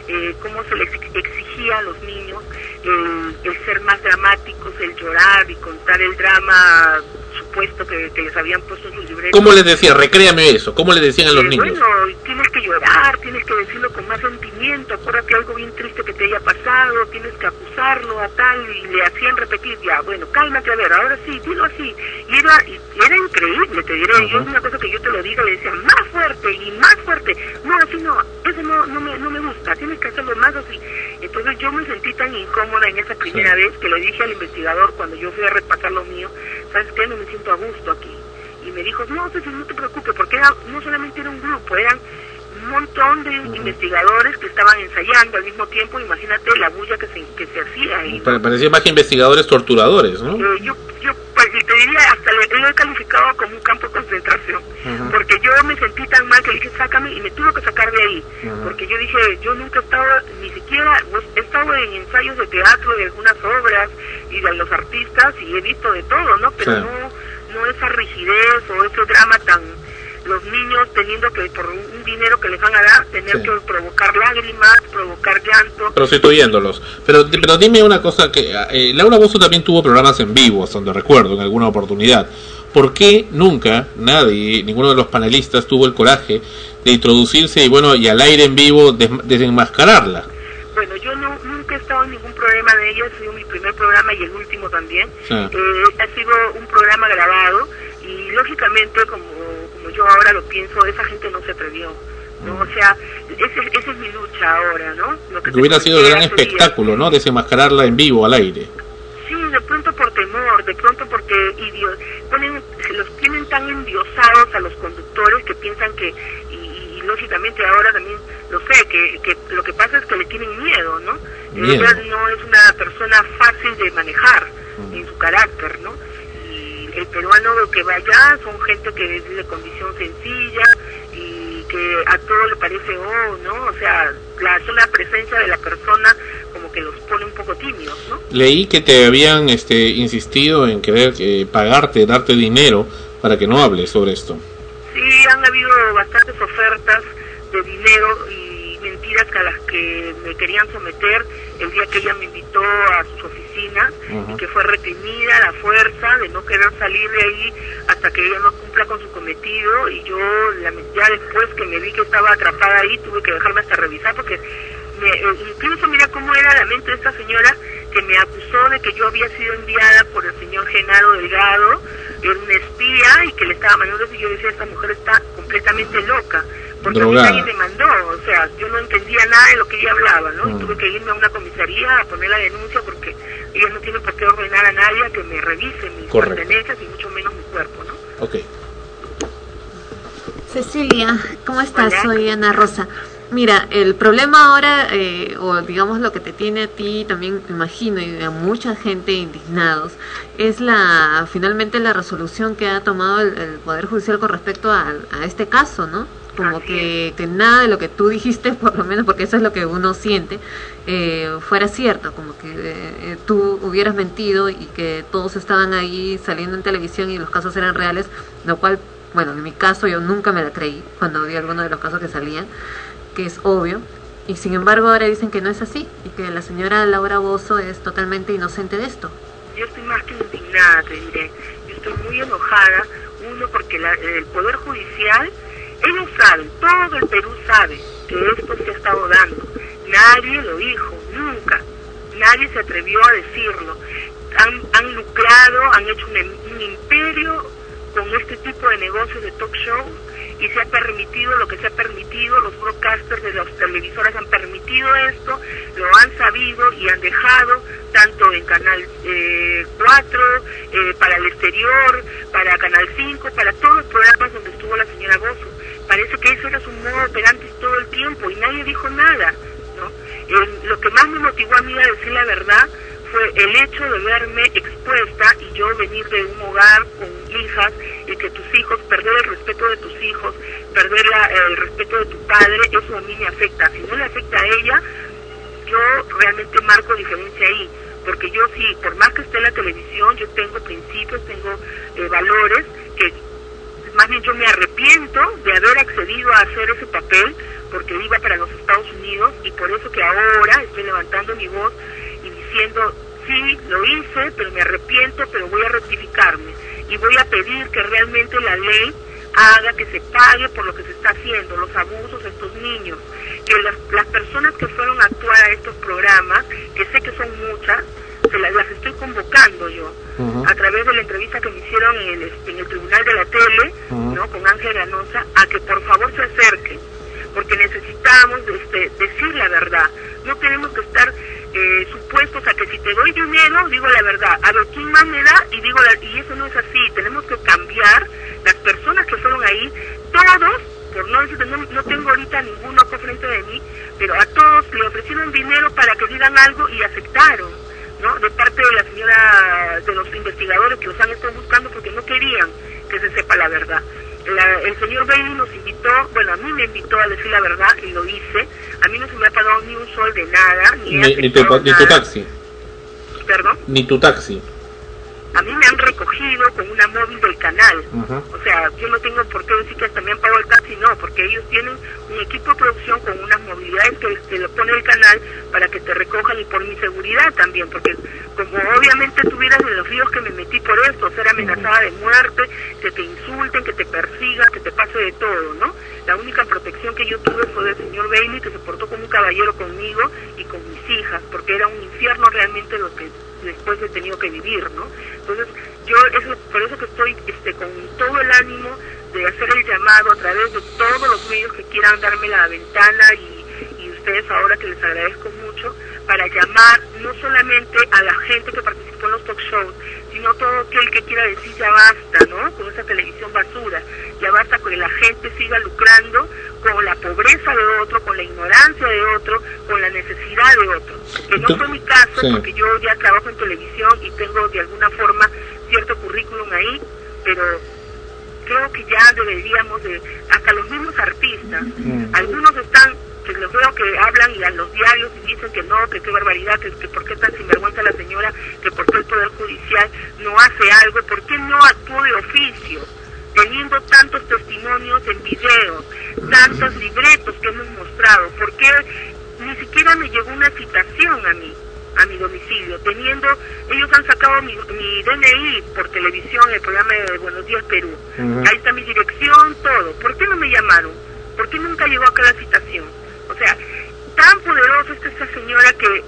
eh, cómo se les exigía a los niños el, el ser más dramáticos, el llorar y contar el drama supuesto que, que les habían puesto en sus libretos. ¿Cómo les decía? Recréame eso. ¿Cómo le decían a los Eh, niños? Bueno, tienes que llorar, tienes que decirlo con más sentimiento, acuérdate algo bien triste que te haya pasado, tienes que acusarlo a tal, y le hacían repetir, ya, bueno, cálmate, a ver, ahora sí, dilo así. Y era, y era increíble, te diré, yo es una cosa que yo te lo digo, le decía, más fuerte y más fuerte. No, así no, eso no, no, me, no me gusta, tienes que hacerlo más así. Entonces yo me sentí tan incómoda en esa primera vez que le dije al investigador cuando yo fui a repasar lo mío, ¿sabes qué? No me siento a gusto aquí. Y me dijo, no, no te preocupes, porque era, no solamente era un grupo, eran un montón de investigadores que estaban ensayando al mismo tiempo, imagínate la bulla que se, que se hacía ahí. Pa- Parecía más que investigadores torturadores, ¿no? Eh, yo, yo pues, te diría, hasta lo, lo he calificado como un campo de concentración, porque yo me sentí tan mal que dije, sácame, y me tuve que sacar de ahí, porque yo dije, yo nunca he estado, ni siquiera, pues, he estado en ensayos de teatro, de algunas obras, y de los artistas, y he visto de todo, ¿no? Pero Sí. no, no esa rigidez o ese drama tan los niños teniendo que por un dinero que les van a dar tener Sí. que provocar lágrimas, provocar llanto. Prostituyéndolos. Pero, pero dime una cosa, que eh, Laura Bozo también tuvo programas en vivo, donde recuerdo, en alguna oportunidad. ¿Por qué nunca nadie, ninguno de los panelistas tuvo el coraje de introducirse y bueno, y al aire en vivo des- desenmascararla? Bueno, yo no, nunca he estado en ningún programa de ella, ha sido mi primer programa y el último también. Sí. Eh, ha sido un programa grabado y lógicamente, como yo ahora lo pienso, esa gente no se atrevió. ¿no? O sea, ese- esa es mi lucha ahora, ¿no? Lo Que hubiera sido comenté gran espectáculo, ¿no? Desenmascararla en vivo, al aire. Sí, de pronto por temor, de pronto porque ponen, se los tienen tan endiosados a los conductores que piensan que, y, y- lógicamente ahora también lo sé, que, que lo que pasa es que le tienen miedo, ¿no? Miedo. Ella no es una persona fácil de manejar en su carácter, ¿no? El peruano que va allá son gente que es de condición sencilla y que a todo le parece, oh, ¿no? O sea, la sola presencia de la persona como que los pone un poco tímidos, ¿no? Leí que te habían este, insistido en querer eh, pagarte, darte dinero para que no hables sobre esto. Sí, han habido bastantes ofertas de dinero y mentiras a las que me querían someter el día que ella me invitó a su oficina y que fue reprimida a la fuerza de no querer salir de ahí hasta que ella no cumpla con su cometido. Y yo ya después que me vi que estaba atrapada ahí tuve que dejarme hasta revisar porque me, eh, incluso mira cómo era la mente de esta señora que me acusó de que yo había sido enviada por el señor Genaro Delgado, era una espía y que le estaba mandando y yo decía esta mujer está completamente loca porque a mí Drogada. nadie me mandó, o sea, yo no entendía nada de lo que ella hablaba, ¿no? Y Mm. tuve que irme a una comisaría a poner la denuncia porque ella no tiene por qué ordenar a nadie a que me revise mis Correcto. pertenencias y mucho menos mi cuerpo, ¿no? Ok. Cecilia, ¿cómo estás? Soy Ana Rosa. Mira, el problema ahora, eh, o digamos lo que te tiene a ti también, me imagino, y a mucha gente indignados, es la finalmente la resolución que ha tomado el, el Poder Judicial con respecto a, a este caso, ¿no? Como que, nada de lo que tú dijiste, [laughs] por lo menos porque eso es lo que uno siente, eh, fuera cierto, como que eh, tú hubieras mentido y que todos estaban ahí saliendo en televisión y los casos eran reales, lo cual, bueno, en mi caso yo nunca me la creí cuando vi alguno de los casos que salían, que es obvio, y sin embargo ahora dicen que no es así y que la señora Laura Bozo es totalmente inocente de esto. Yo estoy más que indignada, te diré. Yo estoy muy enojada, uno, porque la- el Poder Judicial, ellos saben, todo el Perú sabe que esto se ha estado dando. Nadie lo dijo, nunca. Nadie se atrevió a decirlo. Han, han lucrado, han hecho un, un imperio con este tipo de negocios de talk show y se ha permitido lo que se ha permitido, los broadcasters de las televisoras han permitido esto, lo han sabido y han dejado tanto en Canal eh, 4, eh, para el exterior, para Canal 5, para todos los programas donde estuvo la señora Gozo. Parece que eso era su modo operante todo el tiempo y nadie dijo nada. ¿no? Lo que más me motivó a mí a decir la verdad fue el hecho de verme expuesta y yo venir de un hogar con hijas y que tus hijos, perder el respeto de tus hijos, perder la- el respeto de tu padre, eso a mí me afecta. Si no le afecta a ella, yo realmente marco diferencia ahí. Porque yo sí, por más que esté en la televisión, yo tengo principios, tengo eh, valores que más bien yo me arrepiento de haber accedido a hacer ese papel porque iba para los Estados Unidos y por eso que ahora estoy levantando mi voz y diciendo, sí, lo hice, pero me arrepiento, pero voy a rectificarme. Y voy a pedir que realmente la ley haga que se pague por lo que se está haciendo, los abusos de estos niños, que las, las personas que fueron a actuar a estos programas, que sé que son muchas, se las, las estoy convocando yo a través de la entrevista que me hicieron en el, en el Tribunal de la Tele. ¿no? con Ángel Ganosa, a que por favor se acerquen, porque necesitamos este, decir la verdad. No tenemos que estar eh, supuestos a que si te doy dinero, digo la verdad. A ver, ¿quién más me da? Y digo la, y eso no es así. Tenemos que cambiar las personas que fueron ahí, todos por no decirte, no, no tengo ahorita ninguno frente de mí, pero a todos le ofrecieron dinero para que digan algo y aceptaron, ¿no? De parte de la señora, de los investigadores que los han estado buscando porque no querían que se sepa la verdad. La- el señor Bailey nos invitó, bueno, a mí me invitó a decir la verdad y lo hice. A mí no se me ha pagado ni un sol de nada, ni, Ni, ni tu, aceptado ni tu nada. taxi. Perdón. Ni tu taxi. A mí me han recogido con una móvil del canal. O sea, yo no tengo por qué decir que hasta me han pagado el taxi, no, porque ellos tienen un equipo de producción con unas movilidades que te lo pone el canal para que te recojan y por mi seguridad también, porque como obviamente tuvieras en los ríos que me metí por esto, ser amenazada de muerte, que te insulten, que te persigan, que te pase de todo, ¿no? La única protección que yo tuve fue del señor Bailey, que se portó como un caballero conmigo y con mis hijas, porque era un infierno realmente lo que después he tenido que vivir, ¿no? Entonces, yo, eso, por eso que estoy este, con todo el ánimo de hacer el llamado a través de todos los medios que quieran darme la ventana y, y ustedes ahora que les agradezco mucho, para llamar no solamente a la gente que participó en los talk shows, sino todo aquel que quiera decir ya basta, ¿no? Con esa televisión basura, ya basta que la gente siga lucrando con la pobreza de otro, con la ignorancia de otro, con la necesidad de otro. Que no fue mi caso, Sí. porque yo ya trabajo en televisión y tengo de alguna forma cierto currículum ahí, pero creo que ya deberíamos de, hasta los mismos artistas, algunos están, que los veo que hablan y a los diarios y dicen que no, que qué barbaridad, que, que por qué tan sinvergüenza la señora, que por qué el Poder Judicial no hace algo, por qué no actuó de oficio, teniendo tantos testimonios en video, tantos libretos que hemos mostrado, por qué ni siquiera me llegó una citación a mí a mi domicilio, teniendo, ellos han sacado mi, mi DNI por televisión, el programa de Buenos Días Perú, ahí está mi dirección, todo, ¿por qué no me llamaron? ¿Por qué nunca llegó acá la citación? Sea, tan poderosa está esta señora que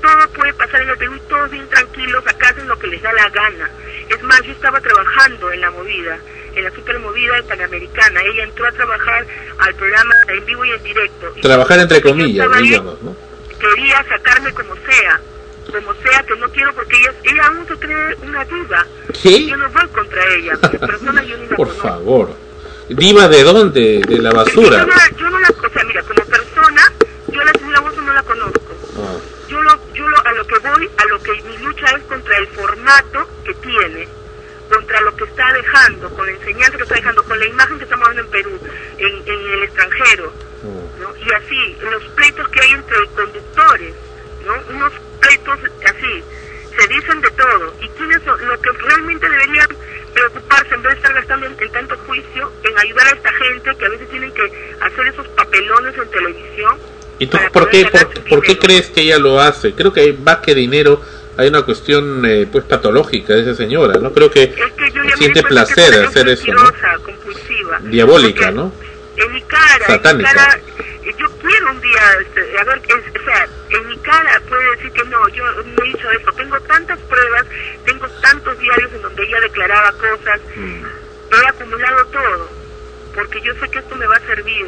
todo puede pasar en el Perú y todos bien tranquilos, acá hacen lo que les da la gana. Es más, yo estaba trabajando en la movida, en la supermovida Panamericana. Ella entró a trabajar al programa en vivo y en directo. Trabajar entre comillas, digamos, ¿no? Quería sacarme como sea, como sea que no quiero porque ella, ella aún se cree una diva. ¿Qué? Yo no voy contra ella, persona yo ni la [laughs] Por conozco. favor. ¿Diva de dónde? De la Yo basura. no, la- yo no la, o sea, mira, como persona, yo la señora Bozo no la conozco. Ah. Yo, lo, yo lo, a lo que voy, a lo que mi lucha es contra el formato que tiene, contra lo que está dejando, con la enseñanza que está dejando, con la imagen que estamos dando en Perú, en, en el extranjero, ¿no? Y así, los pleitos que hay entre conductores, ¿no? Unos pleitos así, se dicen de todo. ¿Y quiénes son? Lo que realmente deberían preocuparse en vez de estar gastando en, en tanto juicio, en ayudar a esta gente que a veces tienen que hacer esos papelones en televisión. ¿Y tú por qué, por, por qué crees que ella lo hace? Creo que más que dinero hay una cuestión eh, pues patológica de esa señora, ¿no? Creo que Es que siente que placer hacer eso. Diabólica, ¿no? En mi cara, en mi cara, yo quiero un día, este, a ver, es- o sea, en mi cara puede decir que no, yo no he hecho eso, tengo tantas pruebas, tengo tantos diarios en donde ella declaraba cosas, he acumulado todo, porque yo sé que esto me va a servir,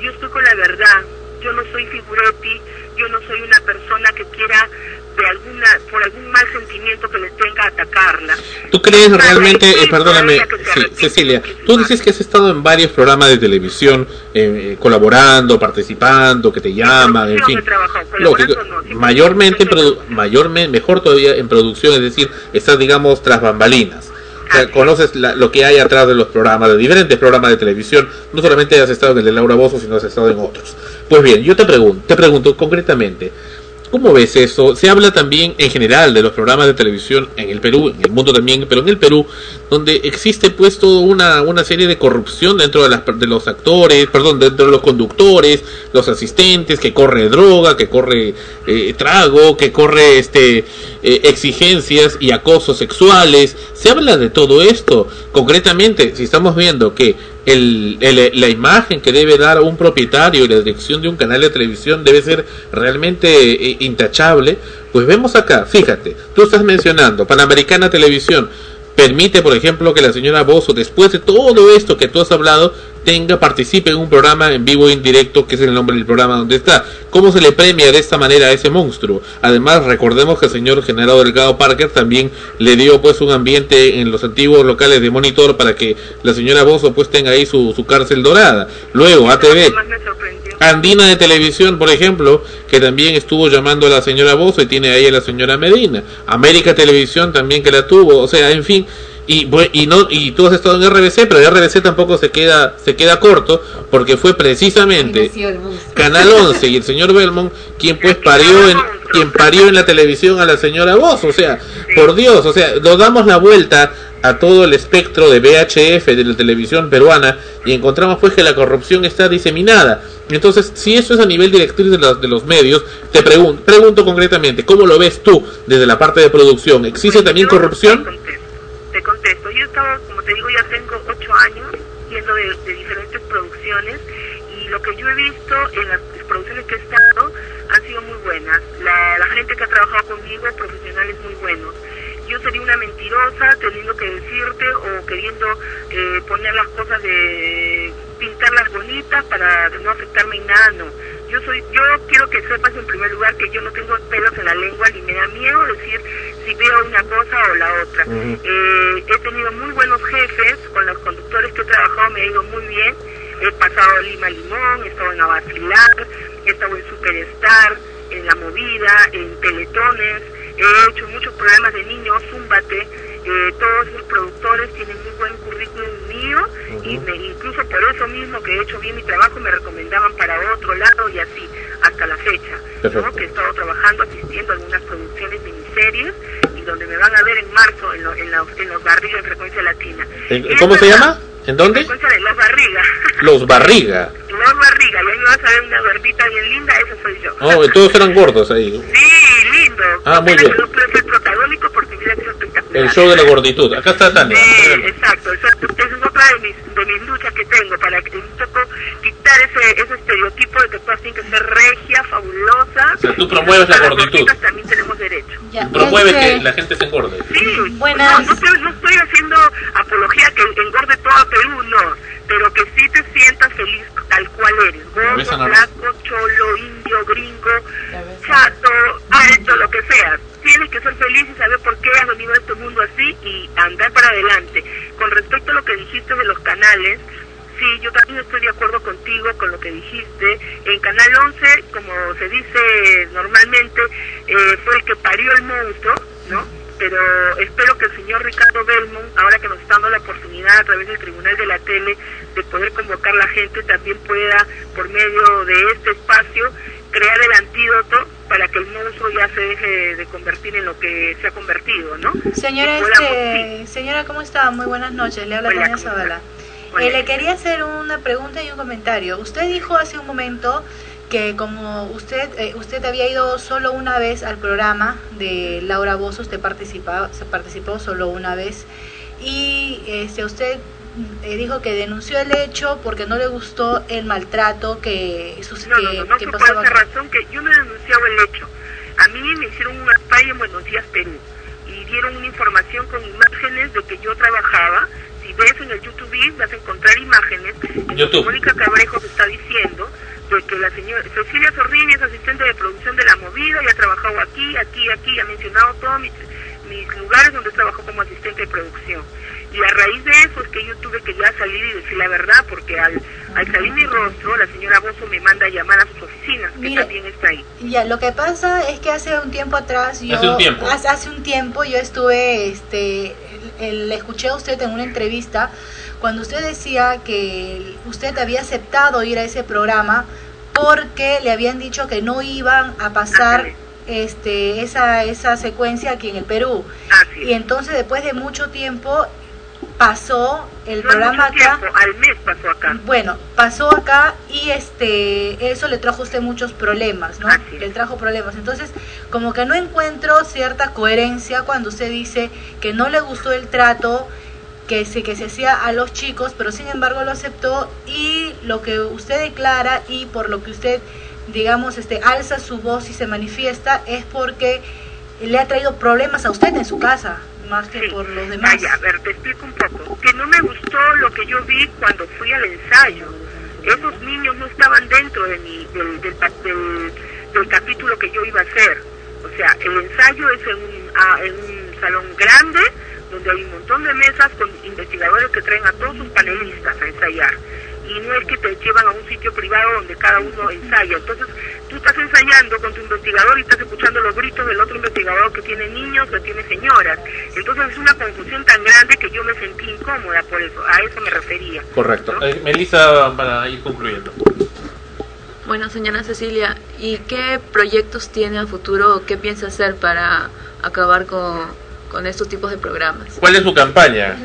yo estoy con la verdad, yo no soy figuretti, yo no soy una persona que quiera de alguna, por algún mal sentimiento que le tenga atacarla. ¿Tú crees realmente, eh, perdóname, sí, Cecilia, tú dices que has estado en varios programas de televisión, eh, eh, colaborando, participando, que te llaman, en fin. Lógico, mayormente, en mayormente, mejor todavía en producción, es decir, estás, digamos, tras bambalinas. O sea, conoces la- lo que hay atrás de los programas, de diferentes programas de televisión. No solamente has estado en el de Laura Bozo, sino has estado en otros. Pues bien, yo te pregunto, te pregunto concretamente, ¿Cómo ves eso? Se habla también en general de los programas de televisión en el Perú, en el mundo también, pero en el Perú, donde existe pues toda una, una serie de corrupción dentro de, las, de los actores, perdón, dentro de los conductores, los asistentes, que corre droga, que corre eh, trago, que corre este eh, exigencias y acosos sexuales. Se habla de todo esto. Concretamente, si estamos viendo que el, el- la imagen que debe dar un propietario y la dirección de un canal de televisión debe ser realmente eh, intachable, pues vemos acá, fíjate, tú estás mencionando Panamericana Televisión, permite, por ejemplo, que la señora Bozo, después de todo esto que tú has hablado, tenga, participe en un programa en vivo e indirecto, que es el nombre del programa donde está. ¿Cómo se le premia de esta manera a ese monstruo? Además, recordemos que el señor general Delgado Parker también le dio pues un ambiente en los antiguos locales de monitor para que la señora Bozo pues tenga ahí su, su cárcel dorada. Luego, ATV. Andina de Televisión, por ejemplo, que también estuvo llamando a la señora Bozo y tiene ahí a la señora Medina. América Televisión también que la tuvo, o sea, en fin. Y, y no y tú has estado en RBC, pero RBC tampoco se queda se queda corto porque fue precisamente Canal 11 y el señor Belmont quien pues parió en quien parió en la televisión a la señora Voz, o sea, por Dios, o sea, nos damos la vuelta a todo el espectro de VHF de la televisión peruana y encontramos pues que la corrupción está diseminada. Entonces, si eso es a nivel directriz de los, de los medios, te pregunto, pregunto concretamente, ¿cómo lo ves tú desde la parte de producción? ¿Existe también corrupción? Te contesto. Yo he estado, como te digo, ya tengo ocho años yendo de, de diferentes producciones y lo que yo he visto en las producciones que he estado han sido muy buenas. La, la gente que ha trabajado conmigo, profesionales muy buenos. Yo sería una mentirosa teniendo que decirte o queriendo eh, poner las cosas de pintarlas bonitas para no afectarme en nada, no. Yo soy, yo quiero que sepas en primer lugar que yo no tengo pelos en la lengua ni me da miedo decir si veo una cosa o la otra. Eh, he tenido muy buenos jefes, con los conductores que he trabajado me ha ido muy bien. He pasado Lima Limón, he estado en Abacilar, he estado en Superstar, en La Movida, en Teletones, he hecho muchos programas de niños, Zúmbate, eh, todos mis productores tienen muy buen currículum mío y me- incluso por eso mismo que he hecho bien mi trabajo me recomendaban para otro lado y así hasta la fecha. ¿no? Que he estado trabajando, asistiendo a algunas producciones, miniseries y donde me van a ver en marzo en, lo- en, la- en los barrigas en frecuencia latina. ¿En- ¿Cómo se llama? ¿En dónde? De los barrigas. [laughs] Los Barriga. Los barrigas, y ahí me vas a ver una barbita bien linda, esa soy yo. Oh, todos eran gordos ahí. Sí, lindo. Ah, muy bien. no ser protagónico porque hubiera sido espectacular. El show de la gorditud. Acá está Tania. Sí, exacto. Esa, es otra de mis, de mis luchas que tengo para que un poco quitar ese, ese estereotipo de que todas tienen que ser regia, fabulosa. O sea, tú promueves la gorditud. también tenemos derecho. Promueve Este- que la gente se engorde. Sí, no, no, estoy, no estoy haciendo apología que engorde todo a Perú, no, pero que sí te sientas feliz tal cual eres, gordo, flaco, cholo, indio, gringo, chato, alto, lo que sea. Tienes que ser feliz y saber por qué has venido a este mundo así y andar para adelante. Con respecto a lo que dijiste de los canales, Sí, yo también estoy de acuerdo contigo con lo que dijiste. En Canal 11, como se dice normalmente, eh, fue el que parió el monstruo, ¿no? Pero espero que el señor Ricardo Belmont, ahora que nos está dando la oportunidad a través del Tribunal de la Tele de poder convocar la gente, también pueda, por medio de este espacio, crear el antídoto para que el monstruo ya se deje de convertir en lo que se ha convertido, ¿no? Señora, este, señora, ¿cómo está? Muy buenas noches. Le habla Hola, Tania ¿cómo Zavala. Eh, le quería hacer una pregunta y un comentario. Usted dijo hace un momento que como usted eh, usted había ido solo una vez al programa de Laura Bozo, usted participaba, se participó solo una vez y este usted eh, dijo que denunció el hecho porque no le gustó el maltrato que sus No, que, no, no, no que fue por esa razón que yo no he denunciado el hecho. A mí me hicieron un spy en Buenos Días, Perú, y dieron una información con imágenes de que yo trabajaba. Si ves en el YouTube vas a encontrar imágenes YouTube. Mónica Cabrejos está diciendo de que la señora Cecilia Zorrini es asistente de producción de La Movida y ha trabajado aquí, aquí, aquí, ha mencionado todos mis, mis lugares donde trabajó como asistente de producción. Y a raíz de eso es que yo tuve que ya salir y decir la verdad, porque al, al salir mi rostro, la señora Bozo me manda a llamar a sus oficinas, que Mire, también está ahí. Ya, lo que pasa es que hace un tiempo atrás yo Hace un tiempo. hace, hace un tiempo yo estuve este le escuché a usted en una entrevista cuando usted decía que usted había aceptado ir a ese programa porque le habían dicho que no iban a pasar este esa esa secuencia aquí en el Perú. Y entonces después de mucho tiempo pasó el No programa mucho acá. tiempo, al mes pasó acá. Bueno, pasó acá y este eso le trajo a usted muchos problemas, ¿no? Le trajo problemas. Entonces, como que no encuentro cierta coherencia cuando usted dice que no le gustó el trato que se que se hacía a los chicos, pero sin embargo lo aceptó y lo que usted declara y por lo que usted digamos este alza su voz y se manifiesta es porque le ha traído problemas a usted en su casa. Más que Sí. por los demás. Vaya, a ver, te explico un poco. Que no me gustó lo que yo vi cuando fui al ensayo. Esos niños no estaban dentro de mi, del, del, del- del capítulo que yo iba a hacer. O sea, el ensayo es en un, ah, en un salón grande donde hay un montón de mesas con investigadores que traen a todos sus panelistas a ensayar. Y no es que te llevan a un sitio privado donde cada uno ensaya. Entonces, tú estás ensayando con tu investigador y estás escuchando los gritos del otro investigador que tiene niños, que tiene señoras. Entonces es una confusión tan grande que yo me sentí incómoda por eso. A eso me refería. Correcto. Eh, Melissa, para ir concluyendo. Bueno, señora Cecilia, ¿y qué proyectos tiene a futuro o qué piensa hacer para acabar con, con estos tipos de programas? ¿Cuál es su campaña?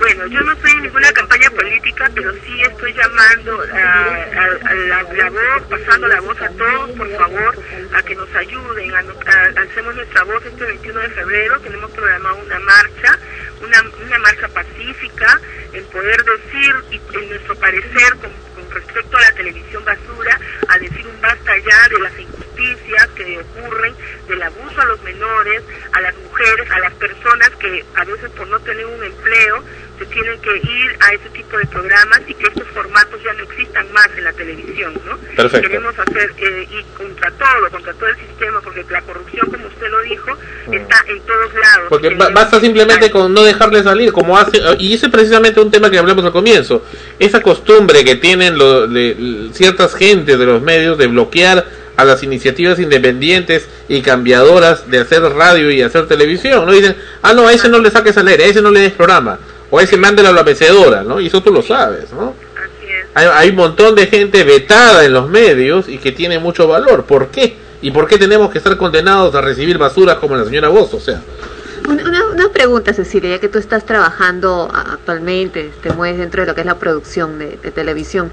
Bueno, yo no estoy en ninguna campaña política, pero sí estoy llamando a, la, voz, pasando la voz a todos, por favor, a que nos ayuden, a, a- alcemos nuestra voz este 21 de febrero, tenemos programado una marcha, una, una marcha pacífica, en poder decir, y en nuestro parecer, con, con respecto a la televisión basura, a decir un basta ya de las injusticias que ocurren, del abuso a los menores, a las mujeres, a las personas que a veces por no tener un empleo se tienen que ir a ese tipo de programas y que estos formatos ya no existan más en la televisión, ¿no? Perfecto. Queremos hacer, eh, y contra todo, contra todo el sistema, porque la corrupción, como usted lo dijo, está en todos lados. Porque basta simplemente con no dejarle salir, como hace, y ese es precisamente un tema que hablamos al comienzo, esa costumbre que tienen lo- de- ciertas gentes de los medios de bloquear a las iniciativas independientes y cambiadoras de hacer radio y hacer televisión, ¿no? Dicen, ah, no, a ese no le saques al aire, a ese no le des programa, o a ese mándelo a la mecedora, ¿no? Y eso tú lo sabes, ¿no? Hay, hay un montón de gente vetada en los medios y que tiene mucho valor. ¿Por qué? ¿Y por qué tenemos que estar condenados a recibir basuras como la señora Voz? O sea, Una, una- pregunta, Cecilia, ya que tú estás trabajando actualmente, te mueves dentro de lo que es la producción de, televisión.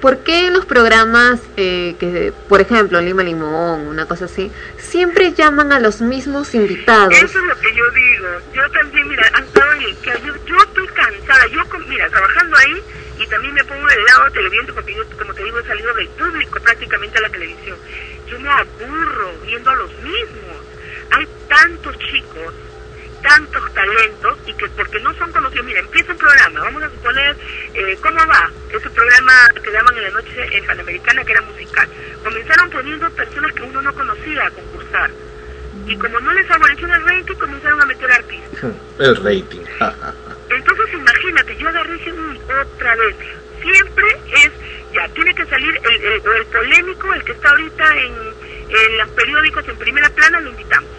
¿Por qué en los programas, eh, que, por ejemplo, Lima Limón, una cosa así, siempre llaman a los mismos invitados? Eso es lo que yo digo. Yo también, mira, Antonio, yo, yo estoy cansada. Yo, mira, trabajando ahí y también me pongo del lado televidente porque yo, como te digo, he salido del público prácticamente a la televisión. Yo me aburro viendo a los mismos. Hay tantos chicos, tantos talentos y que porque no son conocidos, mira, empieza un programa, vamos a suponer, eh, ¿cómo va? Ese programa que daban en la noche en Panamericana que era musical. Comenzaron poniendo personas que uno no conocía a concursar. Y como no les favoreció el rating, comenzaron a meter artistas. el rating. [laughs] Entonces imagínate, yo agarré y dije, "Uy, otra vez. Siempre es, ya, tiene que salir el, el, o el polémico, el que está ahorita en, en los periódicos en primera plana, lo invitamos.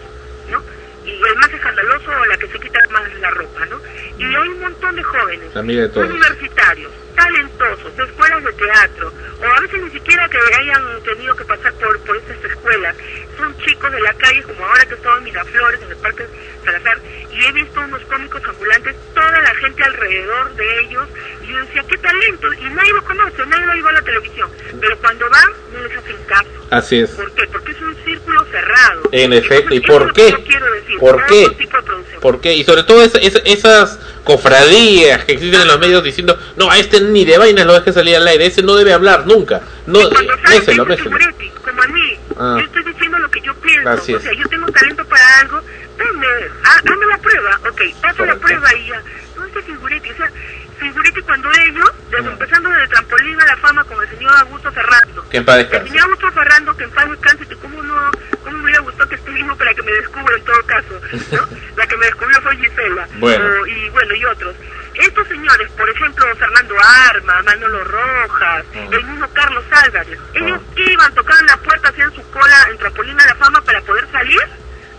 Y el más escandaloso o la que se quita más la ropa, ¿no? Y hay un montón de jóvenes, de todos. universitarios, talentosos, escuelas de teatro, o a veces ni siquiera que hayan tenido que pasar por, por estas escuelas. Son chicos de la calle, como ahora que he estado en Miraflores, en el Parque Salazar, y he visto unos cómicos ambulantes, toda la gente alrededor de ellos, y yo decía, qué talento, y nadie lo conoce, nadie lo iba a la televisión, pero cuando van, no les hacen caso. Así es. ¿Por qué? Porque es un círculo cerrado. En efecto. ¿Y por qué? decir, ¿Por qué? producción. ¿Por qué? Y sobre todo esa- esa- esas cofradías que existen en los medios diciendo, no, a este ni de vainas lo deje salir al aire, ese no debe hablar nunca. No, méselo, méselo. Como a mí. Ah. Yo estoy diciendo lo que yo pienso. Así o sea, yo tengo talento para algo. Dame, ha- hazme la prueba. Ok, paso la prueba y ya. No es de Figuretti. O sea, Figuretti cuando ellos, desde empezando desde el trampolín a la fama con el señor Augusto Ferrando. Que en paz El descanse. señor Augusto Ferrando, que en paz descanse, que cómo no, cómo me hubiera gustado que esté vivo para que me descubra en todo caso. ¿no? [laughs] la que me descubrió fue Gisela. Bueno. O- y bueno, y otros. Estos señores, por ejemplo, Fernando Arma, Manolo Rojas, el mismo Carlos Álvarez, ellos iban, tocaban la puerta, hacían su cola en trampolín a la fama para poder salir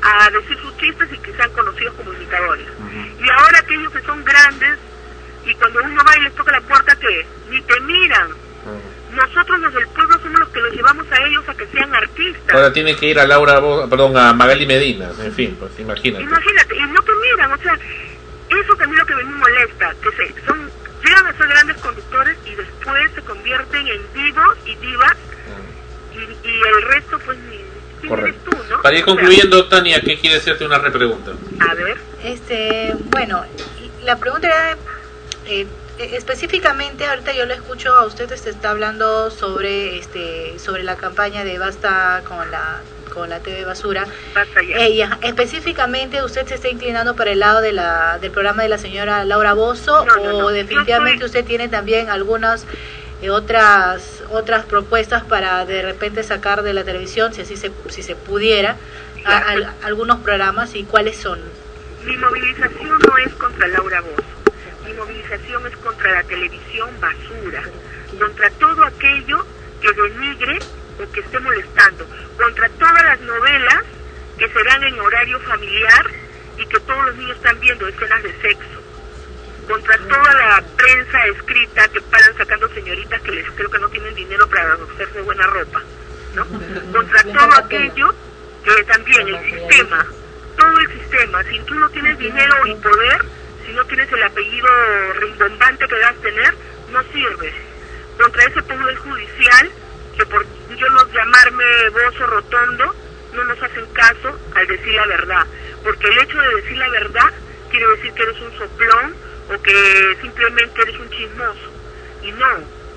a decir sus chistes y que sean conocidos como imitadores. Y ahora aquellos que son grandes y cuando uno va y les toca la puerta, que Ni te miran. Nosotros desde el pueblo somos los que los llevamos a ellos a que sean artistas. Ahora tiene que ir a Laura, perdón, a Magali Medina, en fin, pues imagínate. Imagínate, y no te miran, o sea, eso también es lo que me molesta, que se, son, llegan a ser grandes conductores y después se convierten en divos y divas y, y el resto pues ni ¿quién eres Correcto. tú, no? Para ir O sea, concluyendo, Tania, ¿qué quiere hacerte una repregunta? a ver. Este, bueno, la pregunta era eh, eh, específicamente ahorita yo lo escucho a usted este, está hablando sobre este sobre la campaña de basta con la con la TV Basura. Ella, específicamente, ¿usted se está inclinando para el lado de la, del programa de la señora Laura Bozo No, no, o no. definitivamente usted tiene también algunas eh, otras otras propuestas para de repente sacar de la televisión, si así se, si se pudiera, a- algunos programas y cuáles son? Mi movilización no es contra Laura Bozo, mi movilización es contra la televisión basura, contra todo aquello que denigre o que esté molestando, contra todas las novelas que se dan en horario familiar y que todos los niños están viendo escenas de sexo, contra toda la prensa escrita que paran sacando señoritas que les creo que no tienen dinero para hacerse buena ropa, ¿no? Contra todo aquello que también el sistema, todo el sistema, si tú no tienes dinero y poder, si no tienes el apellido rimbombante que debas tener, no sirves. Contra ese poder judicial, que por yo no llamarme bozo rotondo, no nos hacen caso al decir la verdad. Porque el hecho de decir la verdad quiere decir que eres un soplón o que simplemente eres un chismoso. Y no,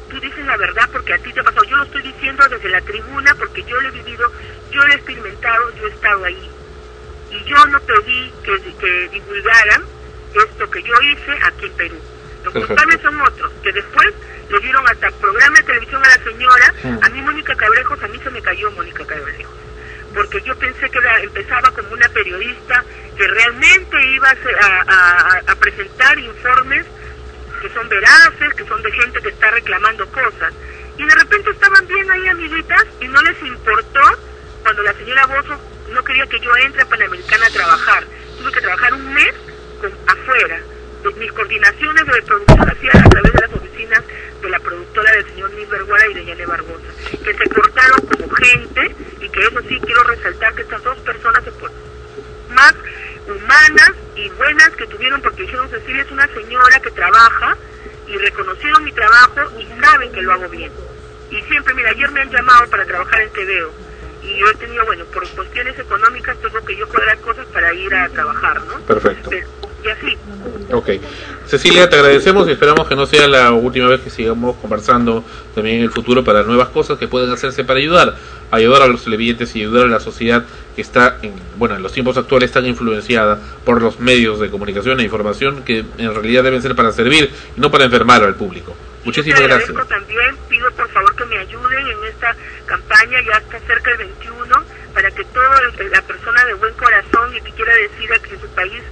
tú dices la verdad porque a ti te pasó. Yo lo estoy diciendo desde la tribuna porque yo lo he vivido, yo lo he experimentado, yo he estado ahí. Y yo no pedí que, que divulgaran esto que yo hice aquí en Perú. Los Perfecto. culpables son otros, que después le dieron hasta programa de televisión a la señora. A mí Mónica Cabrejos, a mí se me cayó Mónica Cabrejos. Porque yo pensé que empezaba como una periodista que realmente iba a- a- a presentar informes que son veraces, que son de gente que está reclamando cosas. Y de repente estaban bien ahí amiguitas y no les importó cuando la señora Bozo no quería que yo entre a Panamericana a trabajar. Tuve que trabajar un mes con, afuera. Mis coordinaciones de producción hacía a través de las oficinas de la productora del señor Vergara y de Yane Barbosa, que se cortaron como gente y que eso sí quiero resaltar que estas dos personas se más humanas y buenas que tuvieron porque dijeron Cecilia es una señora que trabaja y reconocieron mi trabajo y saben que lo hago bien. Y siempre, mira, ayer me han llamado para trabajar en TVO y yo he tenido, bueno, por cuestiones económicas tengo que yo cuadrar cosas para ir a trabajar, ¿no? Perfecto. Pero- Y así. Ok. Cecilia, te agradecemos y esperamos que no sea la última vez que sigamos conversando también en el futuro para nuevas cosas que pueden hacerse para ayudar, ayudar a los televidentes y ayudar a la sociedad que está, en, bueno, en los tiempos actuales tan influenciada por los medios de comunicación e información que en realidad deben ser para servir y no para enfermar al público. Muchísimas Te gracias. también, pido por favor que me ayuden en esta campaña, ya está cerca el 21, para que toda la persona de buen corazón y que quiera decir a que su país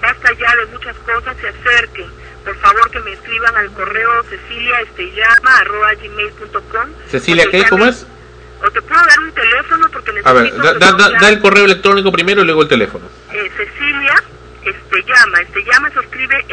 basta ya de muchas cosas se acerquen. Por favor que me escriban al correo ceciliaestellama.gmail.com Cecilia, ¿qué? ¿Cómo es? O te puedo dar un teléfono porque necesito... A ver, da, da- da- da el correo electrónico primero y luego el teléfono. eh, Cecilia Estellama. Estellama se escribe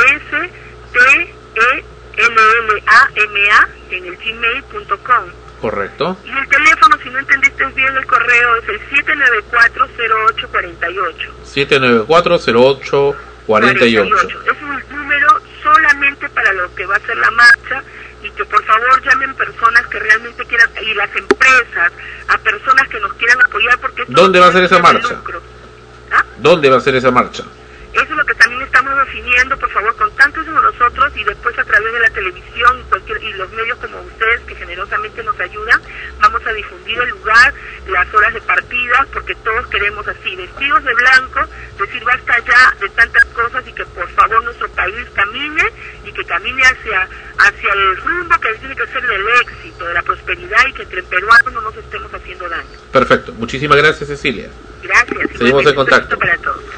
S-T-E-L-L-A-M-A en el gmail.com. Correcto. Y el teléfono, si no entendiste bien el correo, es el 794-0848. 794-0848. 48. Es un número solamente para lo que va a ser la marcha y que por favor llamen personas que realmente quieran, y las empresas, a personas que nos quieran apoyar porque esto ¿Dónde va a ser esa marcha? ¿Dónde va a ser esa marcha? Eso es lo que también estamos definiendo, por favor, contacten con nosotros y después a través de la televisión y, cualquier, y los medios como ustedes que generosamente nos ayudan, vamos a difundir el lugar, las horas de partida, porque todos queremos así, vestidos de blanco, decir basta ya de tantas cosas y que por favor nuestro país camine y que camine hacia, hacia el rumbo que tiene que ser del éxito, de la prosperidad y que entre peruanos no nos estemos haciendo daño. Perfecto. Muchísimas gracias, Cecilia. Gracias. Seguimos en contacto.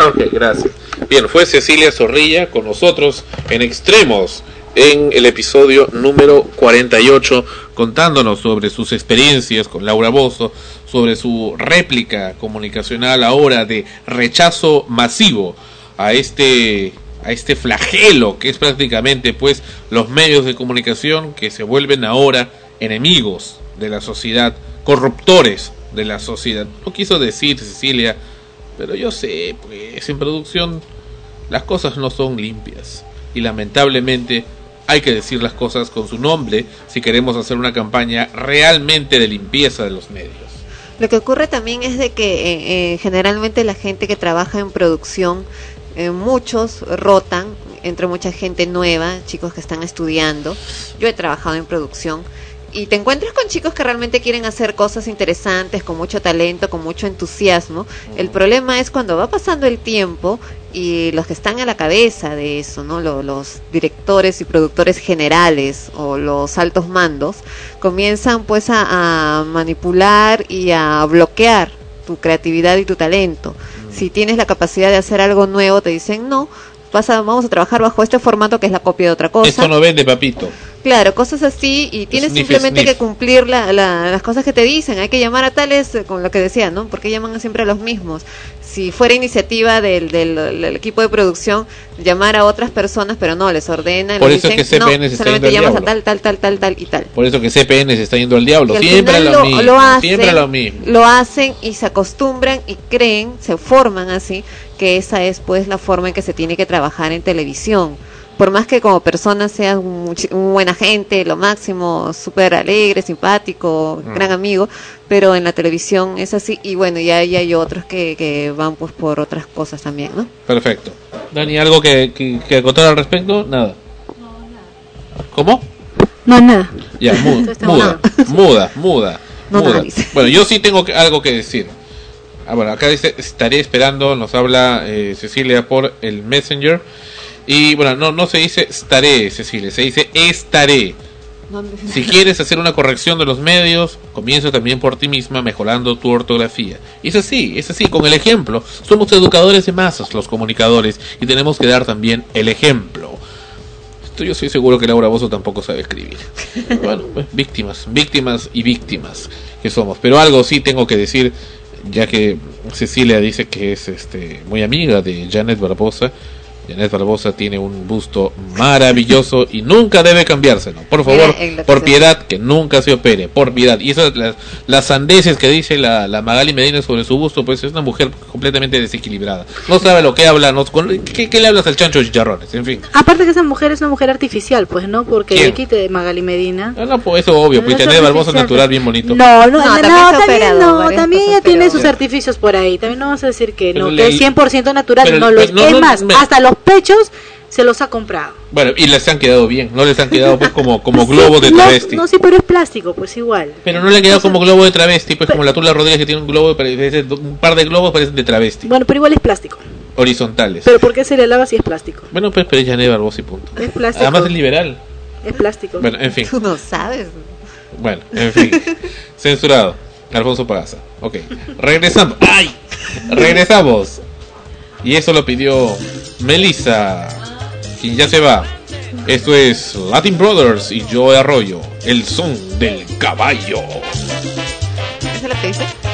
Ok, gracias. Bien, fue Cecilia Zorrilla con nosotros en Extremos en el episodio número 48 contándonos sobre sus experiencias con Laura Bozo, sobre su réplica comunicacional ahora de rechazo masivo a este a este flagelo que es prácticamente pues los medios de comunicación que se vuelven ahora enemigos de la sociedad, corruptores de la sociedad. No quiso decir Cecilia, pero yo sé, pues en producción las cosas no son limpias y lamentablemente hay que decir las cosas con su nombre si queremos hacer una campaña realmente de limpieza de los medios. Lo que ocurre también es de que eh, eh, generalmente la gente que trabaja en producción, eh, muchos rotan entre mucha gente nueva, chicos que están estudiando. Yo he trabajado en producción y te encuentras con chicos que realmente quieren hacer cosas interesantes, con mucho talento, con mucho entusiasmo. El problema es cuando va pasando el tiempo y los que están a la cabeza de eso, ¿no? Lo- los directores y productores generales o los altos mandos comienzan pues a, a manipular y a bloquear tu creatividad y tu talento. Si tienes la capacidad de hacer algo nuevo, te dicen no. Vas a- vamos a trabajar bajo este formato que es la copia de otra cosa. Esto no vende, papito. Claro, cosas así y tienes Sniff, simplemente sniff. que cumplir la- la- las cosas que te dicen. Hay que llamar a tales, eh, con lo que decía, ¿no? Porque llaman siempre a los mismos. Si fuera iniciativa del, del, del equipo de producción, llamar a otras personas, pero no, les ordenan. Por les eso dicen, que CPN se no, está solamente yendo al llamas a diablo. tal, tal, tal, tal, tal y tal. Por eso que CPN se está yendo al diablo. Siempre lo, lo- mismo. lo hacen, siempre lo mismo. Lo hacen y se acostumbran y creen, se forman así, que esa es pues la forma en que se tiene que trabajar en televisión. Por más que como persona seas un, un buena gente, lo máximo, súper alegre, simpático, Mm. gran amigo, pero en la televisión es así y bueno, ya, ya hay otros que, que van pues por otras cosas también, ¿no? Perfecto. Dani, ¿algo que, que, que acotar al respecto? Nada. ¿Cómo? No, nada. Ya, mu- Esto está muda, muda, muda, [laughs] No, muda. nada. Bueno, yo sí tengo que- algo que decir. Ah, bueno, acá dice, estaré esperando, nos habla eh, Cecilia por el Messenger. Y bueno, no, no se dice estaré, Cecilia, se dice estaré. Si quieres hacer una corrección de los medios, comienza también por ti misma mejorando tu ortografía. Y es así, es así, con el ejemplo. Somos educadores de masas, los comunicadores, y tenemos que dar también el ejemplo. Esto yo estoy seguro que Laura Bozo tampoco sabe escribir. Bueno, [laughs] pues, víctimas, víctimas y víctimas que somos. Pero algo sí tengo que decir, ya que Cecilia dice que es este muy amiga de Janet Barbosa. Janet Barbosa tiene un busto maravilloso y nunca debe cambiárselo. Por favor, por piedad, que nunca se opere, por piedad. Y esas las, las sandeces que dice la, la Magali Medina sobre su busto, pues es una mujer completamente desequilibrada. No sabe lo que habla, no, con- ¿qué, qué le hablas al chancho chicharrones? En fin. Aparte que esa mujer es una mujer artificial, pues, ¿no? Porque ¿Quién? le quite de Magali Medina. Ah, no, pues eso obvio, pues No, es Janet Barbosa es natural, bien bonito. No, no, No, no, también no, también, no, ella tiene sus artificios por ahí. También no vamos a decir que Pero no, le- que es 100% natural, pero- no lo es. no, es no, más, me- hasta los pechos se los ha comprado. Bueno, y les han quedado bien, no les han quedado pues como, como [laughs] globo de travesti. No, sí, pero es plástico, pues igual. Pero no le han quedado como globo de travesti, pues como la Tula Rodríguez que tiene un globo, de- parece- un par de globos parecen de travesti, Bueno, pero igual es plástico. horizontales. Pero ¿por qué se le lava si es plástico? Bueno, pues pero es Janet Barbosa y punto. Es plástico. Además es liberal. Es plástico. Bueno, en fin. Tú no sabes. Bueno, en fin. [laughs] Censurado. Alfonso Pagaza. Ok. Regresamos. ¡Ay! Regresamos. Y eso lo pidió Melissa, quien ya se va. Esto es Latin Brothers y Joe Arroyo. El son del caballo. ¿Eso es lo que dice?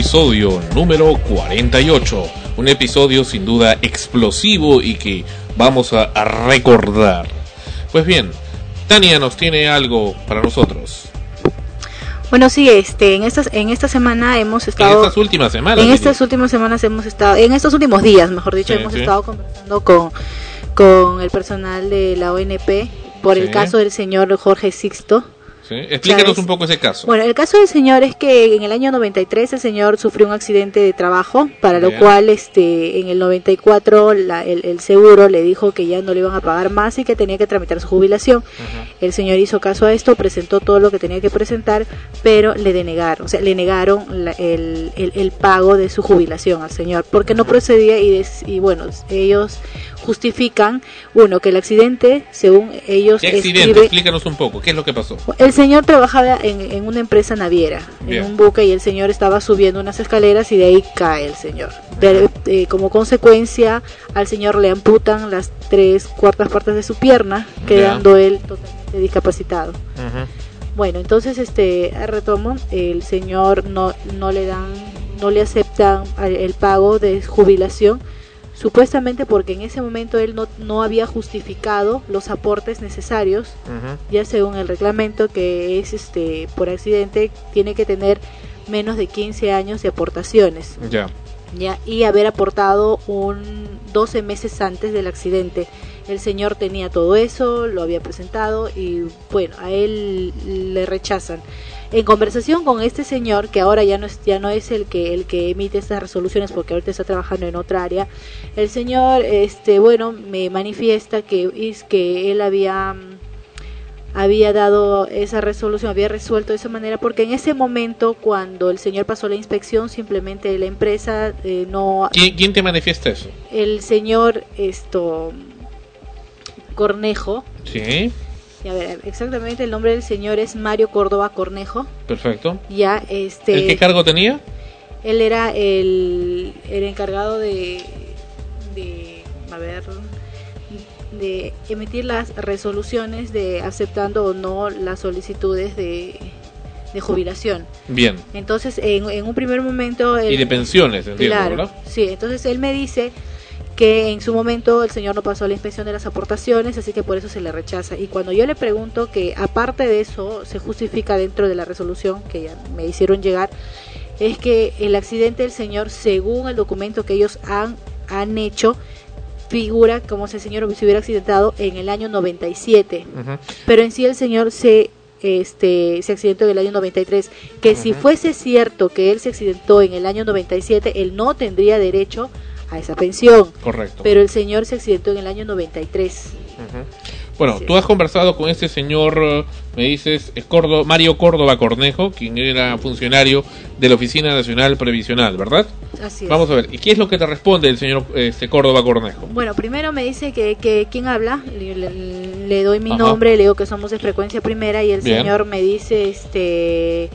Episodio número 48. Un episodio sin duda explosivo y que vamos a, a recordar. Pues bien, Tania nos tiene algo para nosotros. Bueno, sí, este, en estas, en esta semana hemos En estado, estas últimas semanas. en estas últimas semanas hemos estado, en estos últimos días, mejor dicho, Sí, hemos sí. estado conversando con, con el personal de la ONP por el caso del señor Jorge Sixto. Sí, Explícanos Chávez. un poco ese caso. Bueno, el caso del señor es que en el año 93 el señor sufrió un accidente de trabajo, para lo cual este en el 94 la- el, el seguro le dijo que ya no le iban a pagar más y que tenía que tramitar su jubilación. El señor hizo caso a esto, presentó todo lo que tenía que presentar, pero le denegaron, o sea, le negaron la- el, el- el pago de su jubilación al señor, porque no procedía y, des- y bueno, ellos justifican, uno, que el accidente, según ellos, ¿Qué accidente? escribe- Explícanos un poco. ¿Qué es lo que pasó? el señor trabajaba en, en una empresa naviera, Bien. en un buque, y el señor estaba subiendo unas escaleras y de ahí cae el señor. De- eh, como consecuencia, al señor le amputan las tres cuartas partes de su pierna, quedando él totalmente discapacitado. Bueno, entonces este retomo, el señor no no le dan no le aceptan al- el pago de jubilación supuestamente porque en ese momento él no, no había justificado los aportes necesarios ya según el reglamento que es este por accidente tiene que tener menos de 15 años de aportaciones Ya. ya y haber aportado un 12 meses antes del accidente. El señor tenía todo eso, lo había presentado y bueno, a él le rechazan. En conversación con este señor, que ahora ya no es, ya no es el que el que emite estas resoluciones porque ahorita está trabajando en otra área, el señor este bueno, me manifiesta que es que él había había dado esa resolución, había resuelto de esa manera, porque en ese momento, cuando el señor pasó la inspección, simplemente la empresa eh, no, ¿Quién, quién te manifiesta eso? el señor esto Cornejo, Sí, ver, exactamente el nombre del señor es Mario Córdoba Cornejo, perfecto. ya este, ¿El qué cargo tenía? él era el, el encargado de, de, a ver, de emitir las resoluciones de aceptando o no las solicitudes de, de jubilación. Bien. Entonces, en, en un primer momento... él- Y de pensiones, entiendo, Claro, ¿verdad? sí. Entonces, él me dice que en su momento el señor no pasó la inspección de las aportaciones, así que por eso se le rechaza. Y cuando yo le pregunto que aparte de eso se justifica dentro de la resolución que ya me hicieron llegar, es que el accidente del señor, según el documento que ellos han, han hecho, figura como si el señor se hubiera accidentado en el año 97 Ujú. pero en sí el señor se este se accidentó en el año 93 que si Ujú. fuese cierto que él se accidentó en el año 97 él no tendría derecho a esa pensión Correcto. pero el señor se accidentó en el año 93 Ujú. Bueno, tú has conversado con este señor, eh, me dices, es Córdoba, Mario Córdoba Cornejo, quien era funcionario de la Oficina Nacional Previsional, ¿verdad? así es Vamos a ver, ¿y qué es lo que te responde el señor este, Córdoba Cornejo? Bueno, primero me dice que, que quién habla, le, le- le doy mi Ajá. nombre, le digo que somos de frecuencia primera y el Bien. señor me dice, este,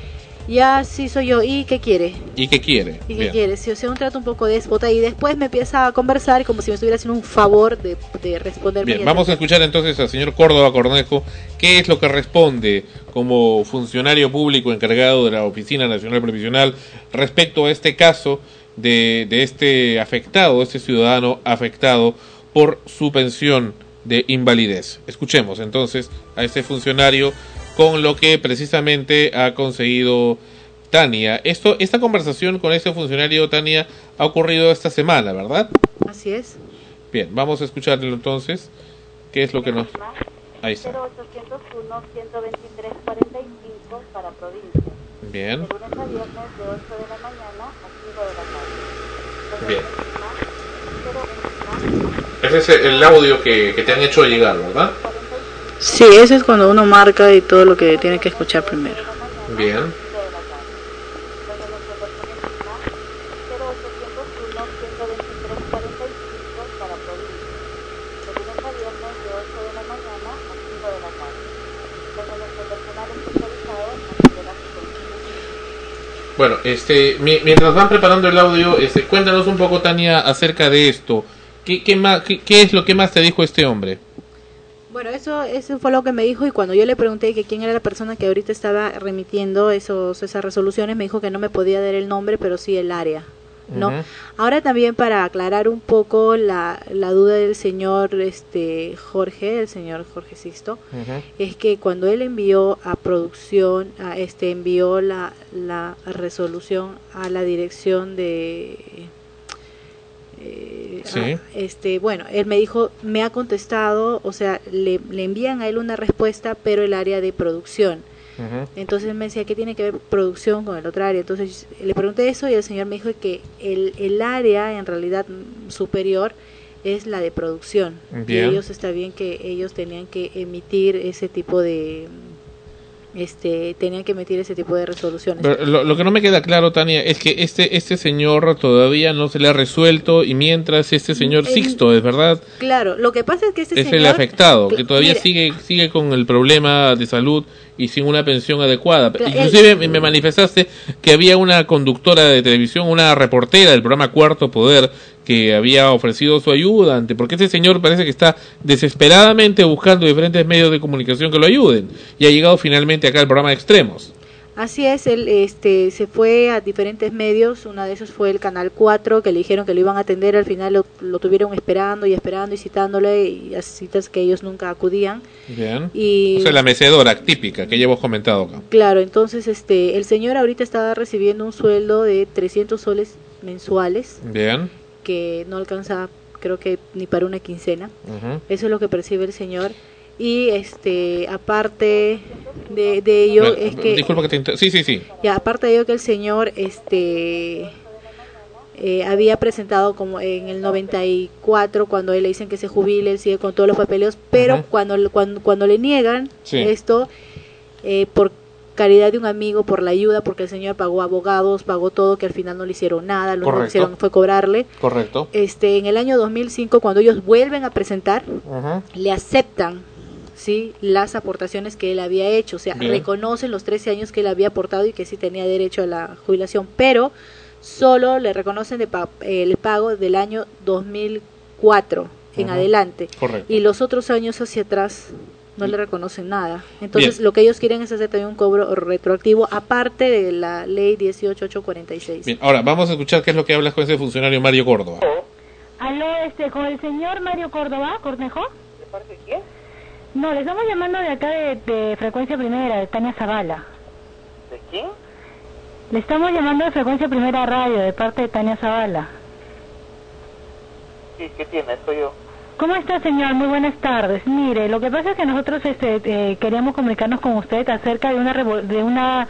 ya sí soy yo, ¿y qué quiere? ¿Y qué quiere? ¿Y qué quiere? Sí, o sea, un trato un poco déspota y después me empieza a conversar como si me estuviera haciendo un favor de, de responderme. Bien, vamos a escuchar entonces al señor Córdoba Cornejo qué es lo que responde como funcionario público encargado de la Oficina Nacional Previsional respecto a este caso de, de este afectado, este ciudadano afectado por su pensión de invalidez. Escuchemos entonces a este funcionario con lo que precisamente ha conseguido Tania. Esto, esta conversación con este funcionario Tania ha ocurrido esta semana, ¿verdad? Así es. Bien, vamos a escucharlo entonces. ¿Qué es lo que nos... Ahí está. 0801 123 45 para provincia. Bien, De lunes a viernes de 8 de la mañana a 5 de la tarde. bien. Ese es el audio que, que te han hecho llegar, ¿verdad? Sí, eso es cuando uno marca y todo lo que tiene que escuchar primero. Bien. 0801 123 45 para provincia. De lunes a viernes de 8 de la mañana a 5 de la tarde. Donde nuestro personal especializado atenderá sus solicitudes. Bueno, este, mi- mientras van preparando el audio, este, cuéntanos un poco, Tania, acerca de esto. ¿Qué, qué, más, qué es lo que más te dijo este hombre? Bueno, eso, eso fue lo que me dijo y cuando yo le pregunté que quién era la persona que ahorita estaba remitiendo esos, esas resoluciones, me dijo que no me podía dar el nombre, pero sí el área. ¿no? Ahora también para aclarar un poco la, la duda del señor este Jorge, el señor Jorge Sisto, es que cuando él envió a producción, a este envió la, la resolución a la dirección de eh, Sí. ah, este bueno él me dijo me ha contestado o sea le, le envían a él una respuesta pero el área de producción entonces me decía que tiene que ver producción con el otro área entonces le pregunté eso y el señor me dijo que el, el área en realidad mm, superior es la de producción Bien. y ellos está bien que ellos tenían que emitir ese tipo de este tenían que emitir ese tipo de resoluciones. Pero lo, lo que no me queda claro, Tania, es que este, este señor todavía no se le ha resuelto y mientras este señor El- Sixto, es verdad, claro lo que pasa es que este es señor el afectado, que todavía mira, sigue sigue con el problema de salud y sin una pensión adecuada. Claro, Inclusive me- me manifestaste que había una conductora de televisión, una reportera del programa Cuarto Poder, que había ofrecido su ayuda, ante, porque este señor parece que está desesperadamente buscando diferentes medios de comunicación que lo ayuden y ha llegado finalmente acá al programa de Extremos. Así es, él este, se fue a diferentes medios, una de esos fue el Canal 4, que le dijeron que lo iban a atender, al final lo, lo tuvieron esperando y esperando y citándole, y a citas que ellos nunca acudían. Bien. Y O sea, la mecedora típica que ya hemos comentado acá. claro, entonces este, el señor ahorita estaba recibiendo un sueldo de 300 soles mensuales, Bien. que no alcanza creo que ni para una quincena. Eso es lo que percibe el señor. Y este aparte de, de ello es que Disculpa que te inter- Sí, sí, sí. y aparte de ello que el señor este eh, había presentado como en el 94 cuando él le dicen que se jubile, él sigue con todos los papeleos, pero cuando, cuando cuando le niegan Sí. esto eh, por caridad de un amigo, por la ayuda, porque el señor pagó abogados, pagó todo, que al final no le hicieron nada, lo único que hicieron fue cobrarle. Correcto. Este, en el año 2005, cuando ellos vuelven a presentar, le aceptan sí las aportaciones que él había hecho, o sea, Bien. reconocen los 13 años que él había aportado y que sí tenía derecho a la jubilación, pero solo le reconocen de pa- el pago del año 2004 en adelante Correcto. y los otros años hacia atrás no le reconocen nada. Entonces, Bien. lo que ellos quieren es hacer también un cobro retroactivo aparte de la ley 18846. Bien, ahora vamos a escuchar qué es lo que hablas con ese funcionario Mario Córdoba. Aló, este, con el señor Mario Córdoba, Cornejo. ¿De parte de quién? No, le estamos llamando de acá de, de Frecuencia Primera, de Tania Zavala. ¿De quién? Le estamos llamando de Frecuencia Primera Radio, de parte de Tania Zavala. Sí, ¿qué tiene? Soy yo. ¿Cómo está, señor? Muy buenas tardes. Mire, lo que pasa es que nosotros este, eh, queríamos comunicarnos con usted acerca de una, de una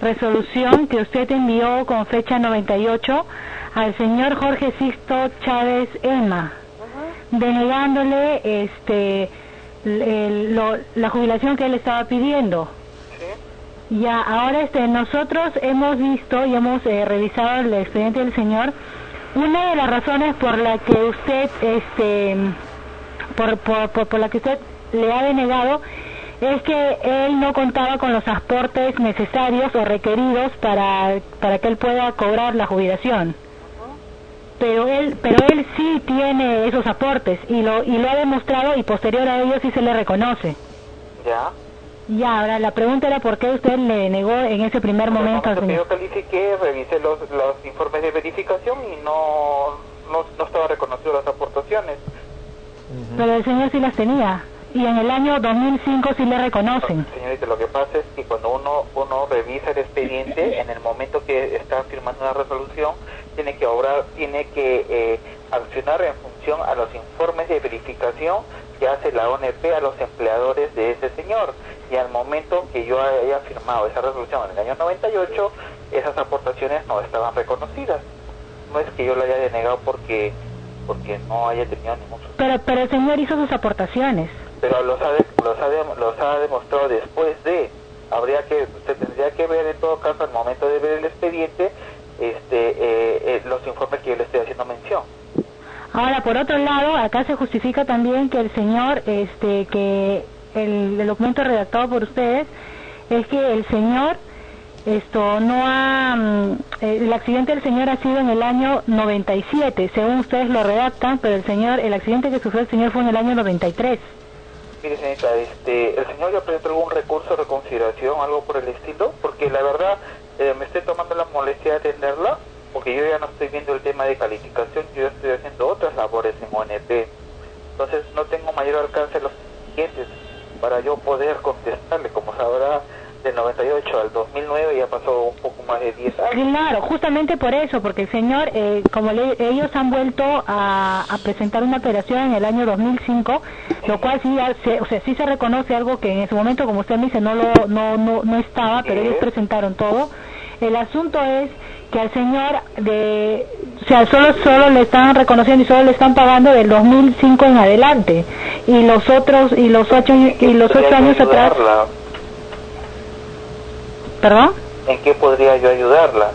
resolución que usted envió con fecha 98 al señor Jorge Sisto Chávez Emma, denegándole este, el- lo- la jubilación que él estaba pidiendo. Ya, ahora este, nosotros hemos visto y hemos eh, revisado el expediente del señor. Una de las razones por la que usted, este, por, por, por, por la que usted le ha denegado es que él no contaba con los aportes necesarios o requeridos para, para que él pueda cobrar la jubilación. Pero él, pero él sí tiene esos aportes y lo, y lo ha demostrado y posterior a ello sí se le reconoce. Ya. Ya, ahora la pregunta era por qué usted le negó en ese primer momento al Porque señor. yo califiqué, revisé los, los informes de verificación y no, no, no estaba reconocido las aportaciones. Pero el señor sí las tenía. Y en el año 2005 sí le reconocen. Señorita, lo que pasa es que cuando uno, uno revisa el expediente, en el momento que está firmando una resolución, tiene que obrar, tiene que eh, accionar en función a los informes de verificación que hace la ONP a los empleadores de ese señor. Y al momento que yo haya firmado esa resolución en el año 98, esas aportaciones no estaban reconocidas. No es que yo lo haya denegado porque porque no haya tenido ningún Pero, pero el señor hizo sus aportaciones. Pero los ha, de- los ha, de- los ha demostrado después de habría que usted tendría que ver en todo caso al momento de ver el expediente este eh, eh, los informes que yo le estoy haciendo mención Ahora, por otro lado, acá se justifica también que el señor, este, que el, el documento redactado por ustedes es que el señor, esto no ha, mm, eh, el accidente del señor ha sido en el año 97, según ustedes lo redactan, pero el señor, el accidente que sufrió el señor fue en el año 93. Mire, señorita, este, ¿el señor ya presentó algún recurso de reconsideración, algo por el estilo? Porque la verdad, eh, me estoy tomando la molestia de atenderla, porque yo ya no estoy viendo el tema de calificación, yo estoy haciendo otras labores en ONP. Entonces, no tengo mayor alcance en los clientes para yo poder contestarle, como sabrá, del 98 al 2009 ya pasó un poco más de 10 años. Claro, justamente por eso, porque el señor, eh, como le- ellos han vuelto a, a presentar una operación en el año 2005, lo cual sí, se, o sea, sí se reconoce algo que en ese momento, como usted me dice, no, lo, no, no, no estaba, pero ellos presentaron todo. El asunto es que al señor de, o sea, solo solo le están reconociendo y solo le están pagando del 2005 en adelante y los otros y los ocho y los ocho ¿Podría años atrás? Perdón, ¿En qué podría yo ayudarla?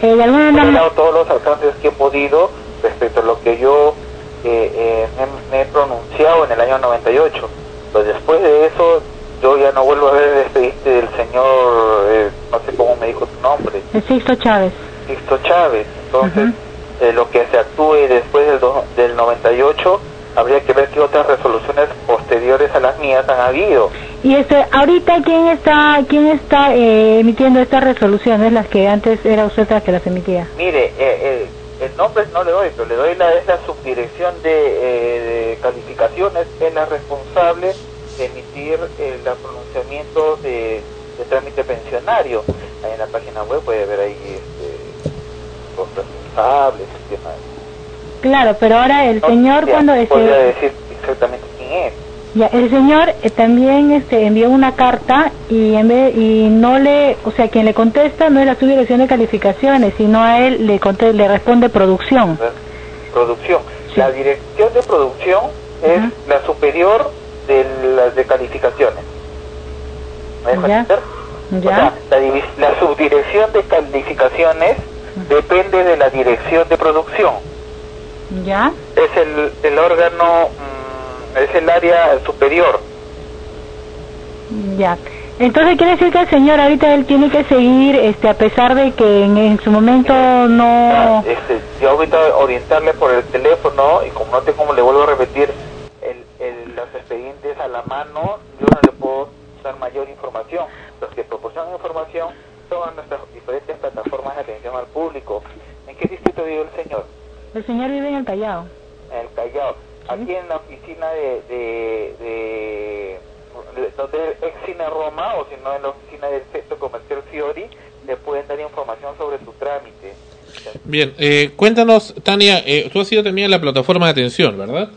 eh, de alguna He manera dado todos los alcances que he podido respecto a lo que yo eh, eh, me, me he pronunciado en el año 98. Pues después de eso, yo ya no vuelvo a ver el expediente del señor, eh, no sé cómo me dijo su nombre, el Sixto Chávez. Sixto Chávez. Entonces, eh, lo que se actúe después del, do- del 98, habría que ver qué otras resoluciones posteriores a las mías han habido. Y este, ahorita quién está, quién está eh, emitiendo estas resoluciones, las que antes era usted la que las emitía. Mire, eh, eh, el nombre no le doy, pero le doy la, es la subdirección de, eh, de calificaciones, es la responsable de emitir los pronunciamientos de, de trámite pensionario. Ahí en la página web puede ver ahí este, los responsables, el tema. Claro, pero ahora el No, señor ya, cuando podría este, decir exactamente quién es. ya, el señor eh, también este envió una carta y en vez, y no le, o sea, quien le contesta no es la subdirección de calificaciones, sino a él le conte- le responde producción. Producción. La dirección de producción es la superior de las de calificaciones. ¿Me dejo Ya. entender? O sea, la, divis- la subdirección de calificaciones depende de la dirección de producción. ¿Ya? Es el, el órgano, mm, es el área superior. Ya. Entonces quiere decir que el señor ahorita él tiene que seguir, este, a pesar de que en, en su momento no. Este, yo ahorita orientarle por el teléfono y como no tengo, como le vuelvo a repetir, el, el- los expedientes a la mano, yo no le puedo dar mayor información. Los que proporcionan información son nuestras diferentes plataformas de atención al público. ¿En qué distrito vive el señor? El señor vive en el Callao. En el Callao. Aquí en la oficina de, de, de, de- donde ex Cine Roma o si no en la oficina del Centro Comercial Fiori le pueden dar información sobre su trámite. Bien, eh, cuéntanos, Tania, eh, tú has sido también en la plataforma de atención, ¿verdad?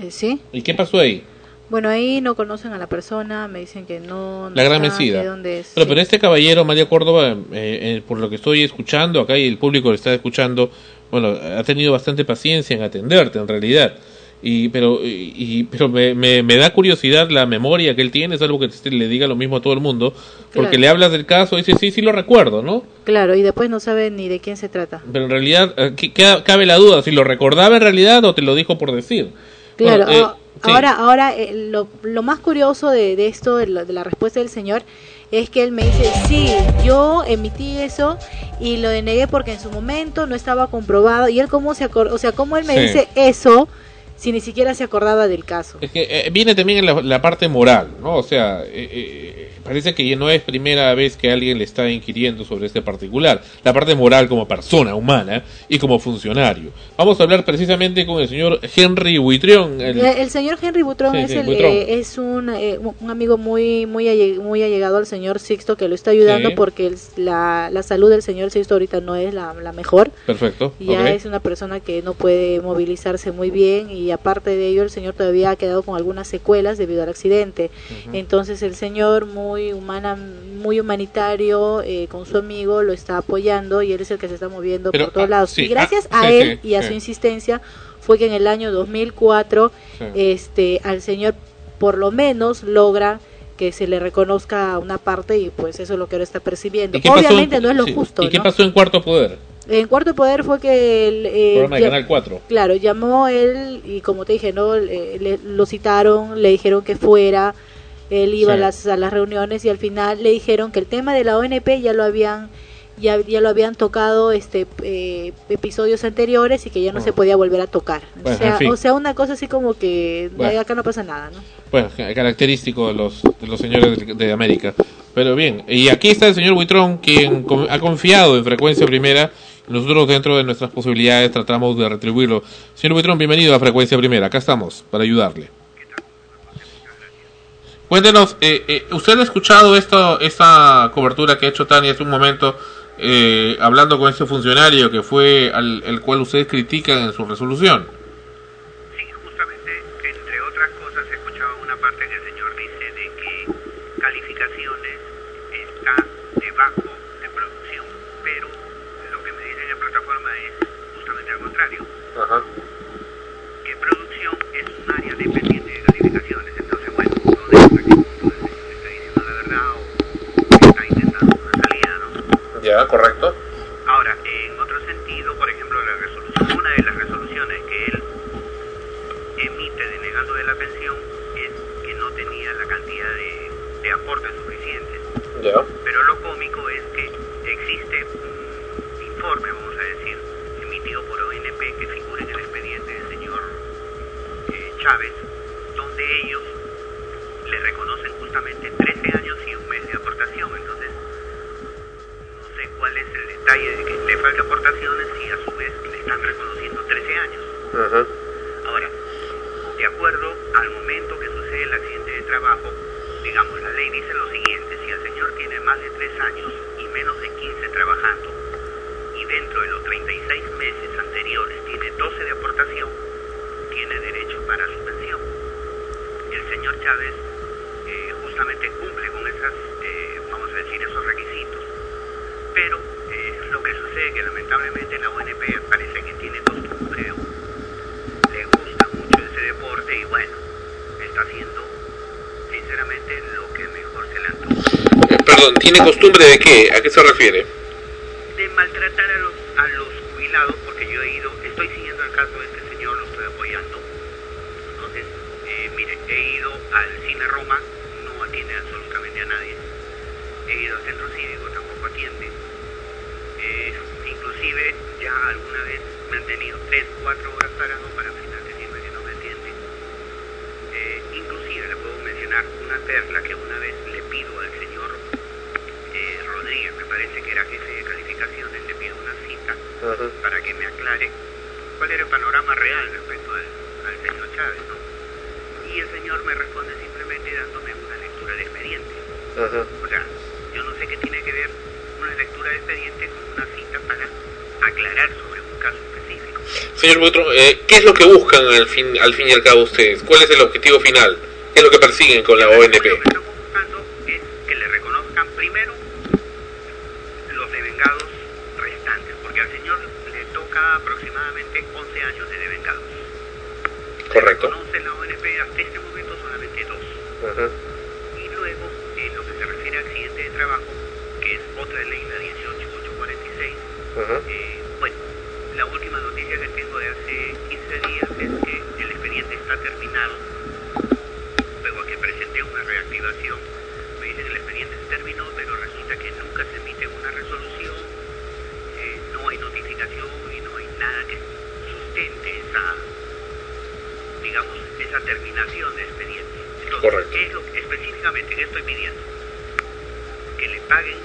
Eh, sí. ¿Y qué pasó ahí? Bueno, ahí no conocen a la persona, me dicen que no. no La gran es. Pero, pero este caballero, María Córdoba, eh, eh, por lo que estoy escuchando acá y el público lo está escuchando, bueno, ha tenido bastante paciencia en atenderte, en realidad. Y, pero, y, pero me, me, me da curiosidad la memoria que él tiene, es algo que te- le diga lo mismo a todo el mundo, porque Claro. le hablas del caso y dice, sí, sí lo recuerdo, ¿no? Claro, y después no saben ni de quién se trata. Pero en realidad, eh, ¿qué- qué- cabe la duda, si lo recordaba en realidad o te lo dijo por decir. Claro, Bueno, eh, a- sí. ahora, ahora eh, lo, lo más curioso de, de esto, de, lo- de la respuesta del señor, es que él me dice, sí, yo emití eso y lo denegué porque en su momento no estaba comprobado. Y él cómo se acor- o sea, cómo él me Sí. dice eso si ni siquiera se acordaba del caso. Es que eh, viene también la, la parte moral, ¿no? O sea, eh, eh, parece que ya no es primera vez que alguien le está inquiriendo sobre este particular. La parte moral como persona humana y como funcionario. Vamos a hablar precisamente con el señor Henry Buitrión. el- El, el señor Henry Butrón Sí, es, sí, el, eh, es un, eh, un amigo muy muy alle- muy allegado al señor Sixto que lo está ayudando Sí. porque el- la, la salud del señor Sixto ahorita no es la, la mejor. Perfecto. Ya es una persona que no puede movilizarse muy bien y aparte de ello el señor todavía ha quedado con algunas secuelas debido al accidente. Entonces el señor muy humana, muy humanitario eh, con su amigo lo está apoyando y él es el que se está moviendo Pero, por todos ah, lados. sí, y gracias ah, a sí, él sí, y a su insistencia fue que en el año 2004 Sí. este al señor por lo menos logra que se le reconozca una parte y pues eso es lo que ahora está percibiendo. ¿Y qué pasó en- Obviamente no es lo justo. ¿Y qué ¿no? pasó en Cuarto Poder? En Cuarto Poder fue que el, eh, Programa de ya- Canal 4. Claro, llamó él y como te dije, no, Le- le- lo citaron, le dijeron que fuera, él iba Sí. a las a las reuniones y al final le dijeron que el tema de la ONP ya lo habían ya, ya lo habían tocado este eh, episodios anteriores y que ya no se podía volver a tocar. Bueno, o, sea, en fin. o sea, una cosa así como que Bueno. acá no pasa nada, ¿no? Bueno, ca- característico de los, de los señores de, de América. Pero bien, y aquí está el señor Buitrón, quien ha confiado en frecuencia primera. Nosotros, dentro de nuestras posibilidades, tratamos de retribuirlo. Señor Buitrón, bienvenido a frecuencia primera. Acá estamos para ayudarle. Cuéntenos, eh, eh, ¿usted ha escuchado esto, esta cobertura que ha hecho Tania hace un momento, eh, hablando con ese funcionario que fue al el cual ustedes critican en su resolución? entre otras cosas, he escuchado una parte que el señor dice de que calificaciones está debajo de producción, pero lo que me dicen en plataforma es justamente al contrario, que producción es un área dependiente de calificaciones. Entonces, bueno, no sé hasta qué punto el señor está diciendo la verdad o está intentando una salida, ¿no? Ya, correcto. Ahora, en otro sentido, por ejemplo, la resolución, una de las resoluciones que él emite denegando de la pensión es que no tenía la cantidad de, de aportes suficientes. Ya. Pero lo cómico es que existe un informe, vamos a decir, emitido por ONP que figura en el expediente del señor eh, Chávez, donde ellos le reconocen justamente 13 años y un mes de aportación. Entonces, cuál es el detalle de que le falta aportaciones y a su vez le están reconociendo 13 años. Ahora, de acuerdo al momento que sucede el accidente de trabajo, digamos, la ley dice lo siguiente, si el señor tiene más de 3 años y menos de 15 trabajando, y dentro de los 36 meses anteriores tiene 12 de aportación, tiene derecho para su pensión. El señor Chávez eh, justamente cumple con esas, eh, vamos a decir, esos requisitos. Pero eh, lo que sucede es que lamentablemente la ONP parece que tiene costumbre, o le gusta mucho ese deporte y bueno, está haciendo sinceramente lo que mejor se le antoja. Eh, perdón, ¿tiene costumbre de qué? ¿A qué se refiere? de maltratar a los, a los jubilados, porque yo he ido, estoy siguiendo el caso de este señor, lo estoy apoyando. Entonces, eh, mire, he ido al Cine Roma, no atiende absolutamente a nadie. He ido al Centro Cívico, tampoco atiende. Eh, inclusive, ya alguna vez me han tenido 3, 4 horas parado para final decirme que no me atiende. Eh, inclusive le puedo mencionar una perla que una vez le pido al señor eh, Rodríguez, me parece que era jefe de calificaciones, le pido una cita para que me aclare cuál era el panorama real respecto al, al señor Chávez, ¿no? Y el señor me responde simplemente dándome una lectura de expediente. O sea, yo no sé qué tiene que ver una lectura de expediente con una cita para aclarar sobre un caso específico. Señor Buitrón, eh, ¿qué es lo que buscan al fin, al fin y al cabo ustedes? ¿Cuál es el objetivo final? ¿Qué es lo que persiguen con la ONP? que le reconozcan primero los devengados restantes, porque al señor le toca aproximadamente 11 años de devengados. Correcto. Conoce la ONP hasta este momento solamente dos. Y luego, en lo que se refiere a accidente de trabajo, que es otra ley, la 18846, eh, bueno, la última noticia que tengo de hace 15 días es que el expediente está terminado. Luego que presenté una reactivación, me dicen que el expediente se terminó, pero resulta que nunca se emite una resolución, eh, no hay notificación y no hay nada que sustente esa, digamos, esa terminación de expediente. Entonces, Correcto. ¿qué es lo que específicamente que estoy pidiendo? Que le paguen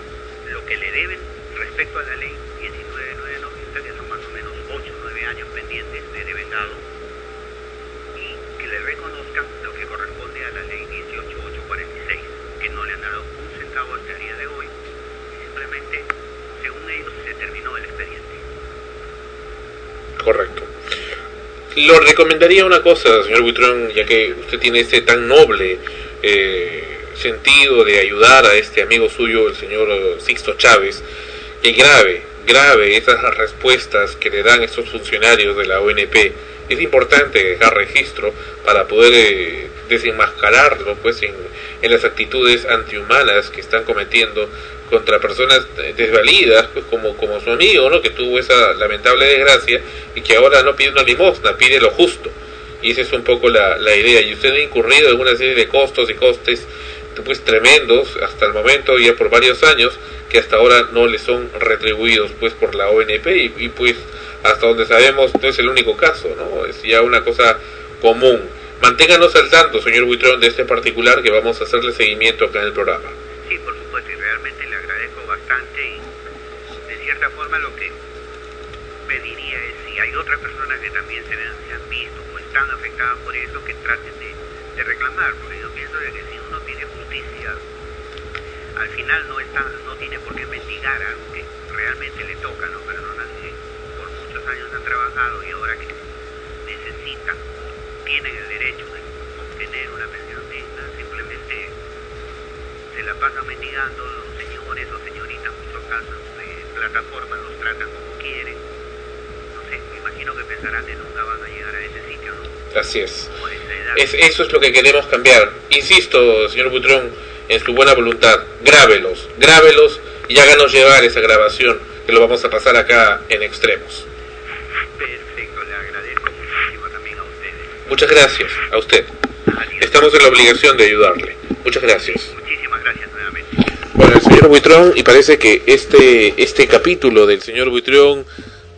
lo que le deben respecto a la ley 19990, que son más o menos 8 o 9 años pendientes de devengado, y que le reconozcan lo que corresponde a la ley 18846, que no le han dado un centavo hasta el día de hoy, simplemente, según ellos, se terminó el expediente. Correcto. Lo recomendaría una cosa, señor Buitrón, ya que usted tiene ese tan noble eh, sentido de ayudar a este amigo suyo, el señor eh, Sixto Chávez, que grave, grave esas respuestas que le dan estos funcionarios de la ONP. Es importante dejar registro para poder eh, desenmascararlo pues en, las actitudes antihumanas que están cometiendo contra personas desvalidas, pues como, como su amigo, ¿no? que tuvo esa lamentable desgracia y que ahora no pide una limosna, pide lo justo. Y esa es un poco la, la idea. Y usted ha incurrido en una serie de costos y costes pues tremendos hasta el momento, ya por varios años, que hasta ahora no les son retribuidos pues por la ONP y, y, pues hasta donde sabemos no es el único caso, ¿no? Es ya una cosa común. Manténganos al tanto, señor Buitrón, de este particular que vamos a hacerle seguimiento acá en el programa. Sí, por supuesto, y realmente le agradezco bastante y de cierta forma lo que pediría es si hay otras personas que también se han visto o están afectadas por eso, que traten de, de reclamar, porque yo pienso de que si uno tiene justicia, al final no está, no tiene por qué mendigar algo que realmente le toca, ¿no? Personas que por muchos años han trabajado y ahora que necesitan, tienen el derecho de obtener una pensión digna, simplemente se la pasan mendigando los señores o señoritas, en muchos casos de plataformas los tratan como quieren. No sé, me imagino que pensarán que nunca van a llegar a ese sitio, ¿no? Así es. es. Eso es lo que queremos cambiar. Insisto, señor Butrón, en su buena voluntad, grábelos, grábelos y háganos llevar esa grabación que lo vamos a pasar acá en extremos. Perfecto, le agradezco muchísimo también a ustedes. Muchas gracias a usted. Estamos en la obligación de ayudarle. Muchas gracias. Muchísimas gracias nuevamente. Bueno, el señor Buitrón, y parece que este, este capítulo del señor Buitrón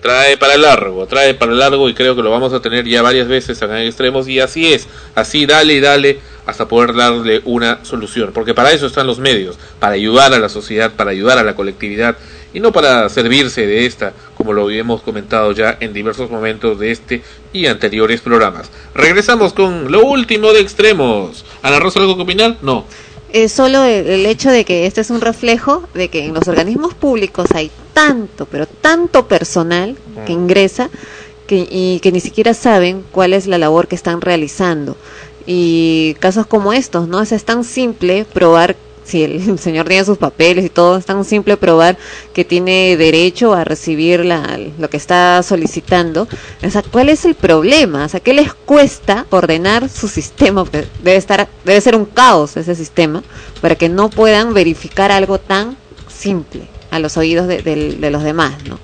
trae para largo, trae para largo y creo que lo vamos a tener ya varias veces acá en extremos y así es, así dale y dale hasta poder darle una solución, porque para eso están los medios, para ayudar a la sociedad, para ayudar a la colectividad y no para servirse de esta, como lo hemos comentado ya en diversos momentos de este y anteriores programas. Regresamos con lo último de extremos. Ana Rosa, ¿algo que opinar? No. es solo el hecho de que este es un reflejo de que en los organismos públicos hay tanto, pero tanto personal que ingresa que, y que ni siquiera saben cuál es la labor que están realizando. Y casos como estos, ¿no? Es, es tan simple probar si el [laughs] señor tiene sus papeles y todo, es tan simple probar que tiene derecho a recibir la, lo que está solicitando. O sea, ¿cuál es el problema? O sea, ¿qué les cuesta ordenar su sistema? Porque debe estar, debe ser un caos ese sistema para que no puedan verificar algo tan simple a los oídos de, del- de los demás, ¿no?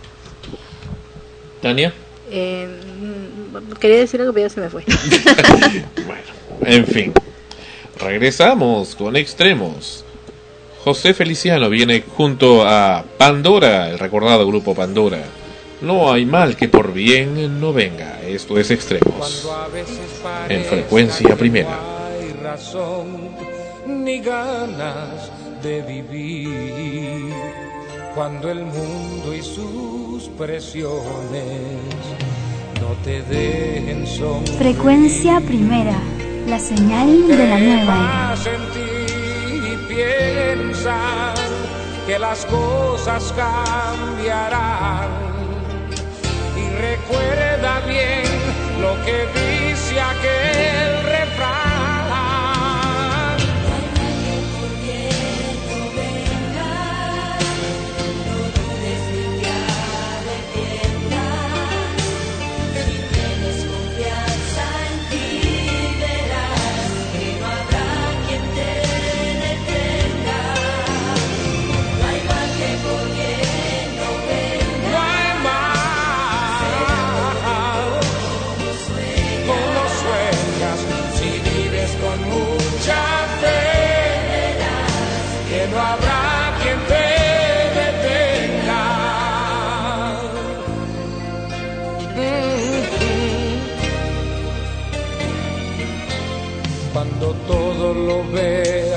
Tania. Eh, quería decir algo, pero ya se me fue. [laughs] En fin, regresamos con extremos. José Feliciano viene junto a Pandora, el recordado grupo Pandora. No hay mal que por bien no venga. Esto es extremos. En frecuencia primera. hay razón ni ganas de vivir cuando el mundo y sus presiones no te dejen son Frecuencia primera, la señal de la nueva era. sentir y piensan que las cosas cambiarán. Y recuerda bien lo que dice aquel refrán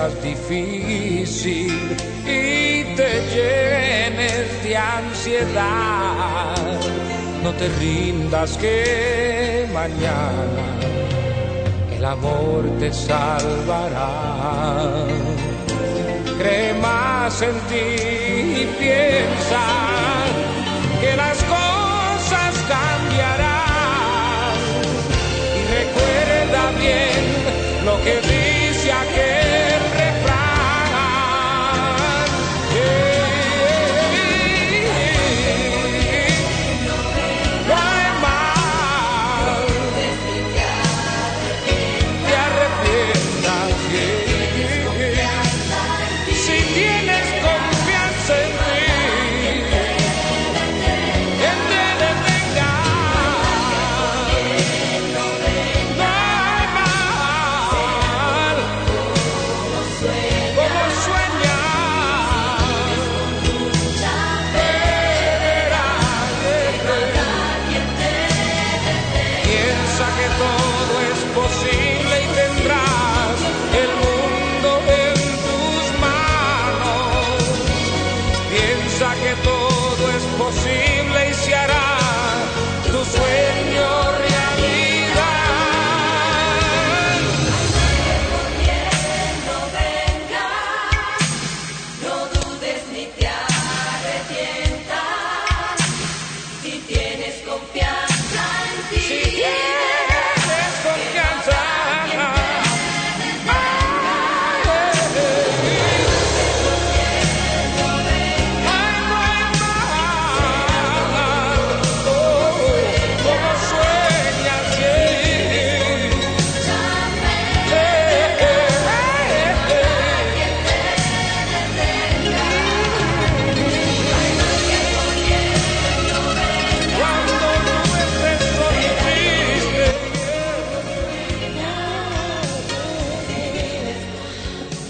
veas difícil y te llenes de ansiedad, no te rindas que mañana el amor te salvará. Cree más en ti y piensa que las cosas cambiarán. Y recuerda bien lo que dice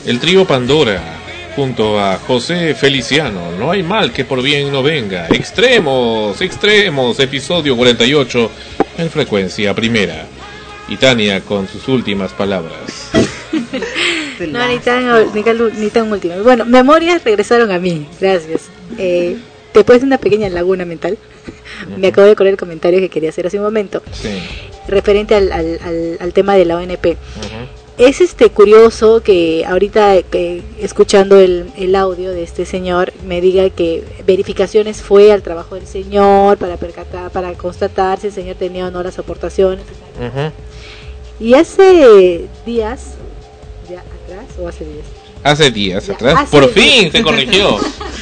El trío Pandora, junto a José Feliciano, no hay mal que por bien no venga. Extremos, extremos, episodio 48 en frecuencia primera. Y Tania con sus últimas palabras. [laughs] No, ni tan, ni, tan- ni tan último. Bueno, memorias regresaron a mí, gracias. Eh, después de una pequeña laguna mental, me acabo de acordar el comentario que quería hacer hace un momento, Sí. referente al, al, al, al tema de la ONP. Es este curioso que ahorita que escuchando el, el audio de este señor me diga que verificaciones fue al trabajo del señor para percatar, para constatar si el señor tenía o no las aportaciones. Ujú. Y hace días, ya atrás o hace días, Hace días Ya, atrás, hace por días. fin se corrigió.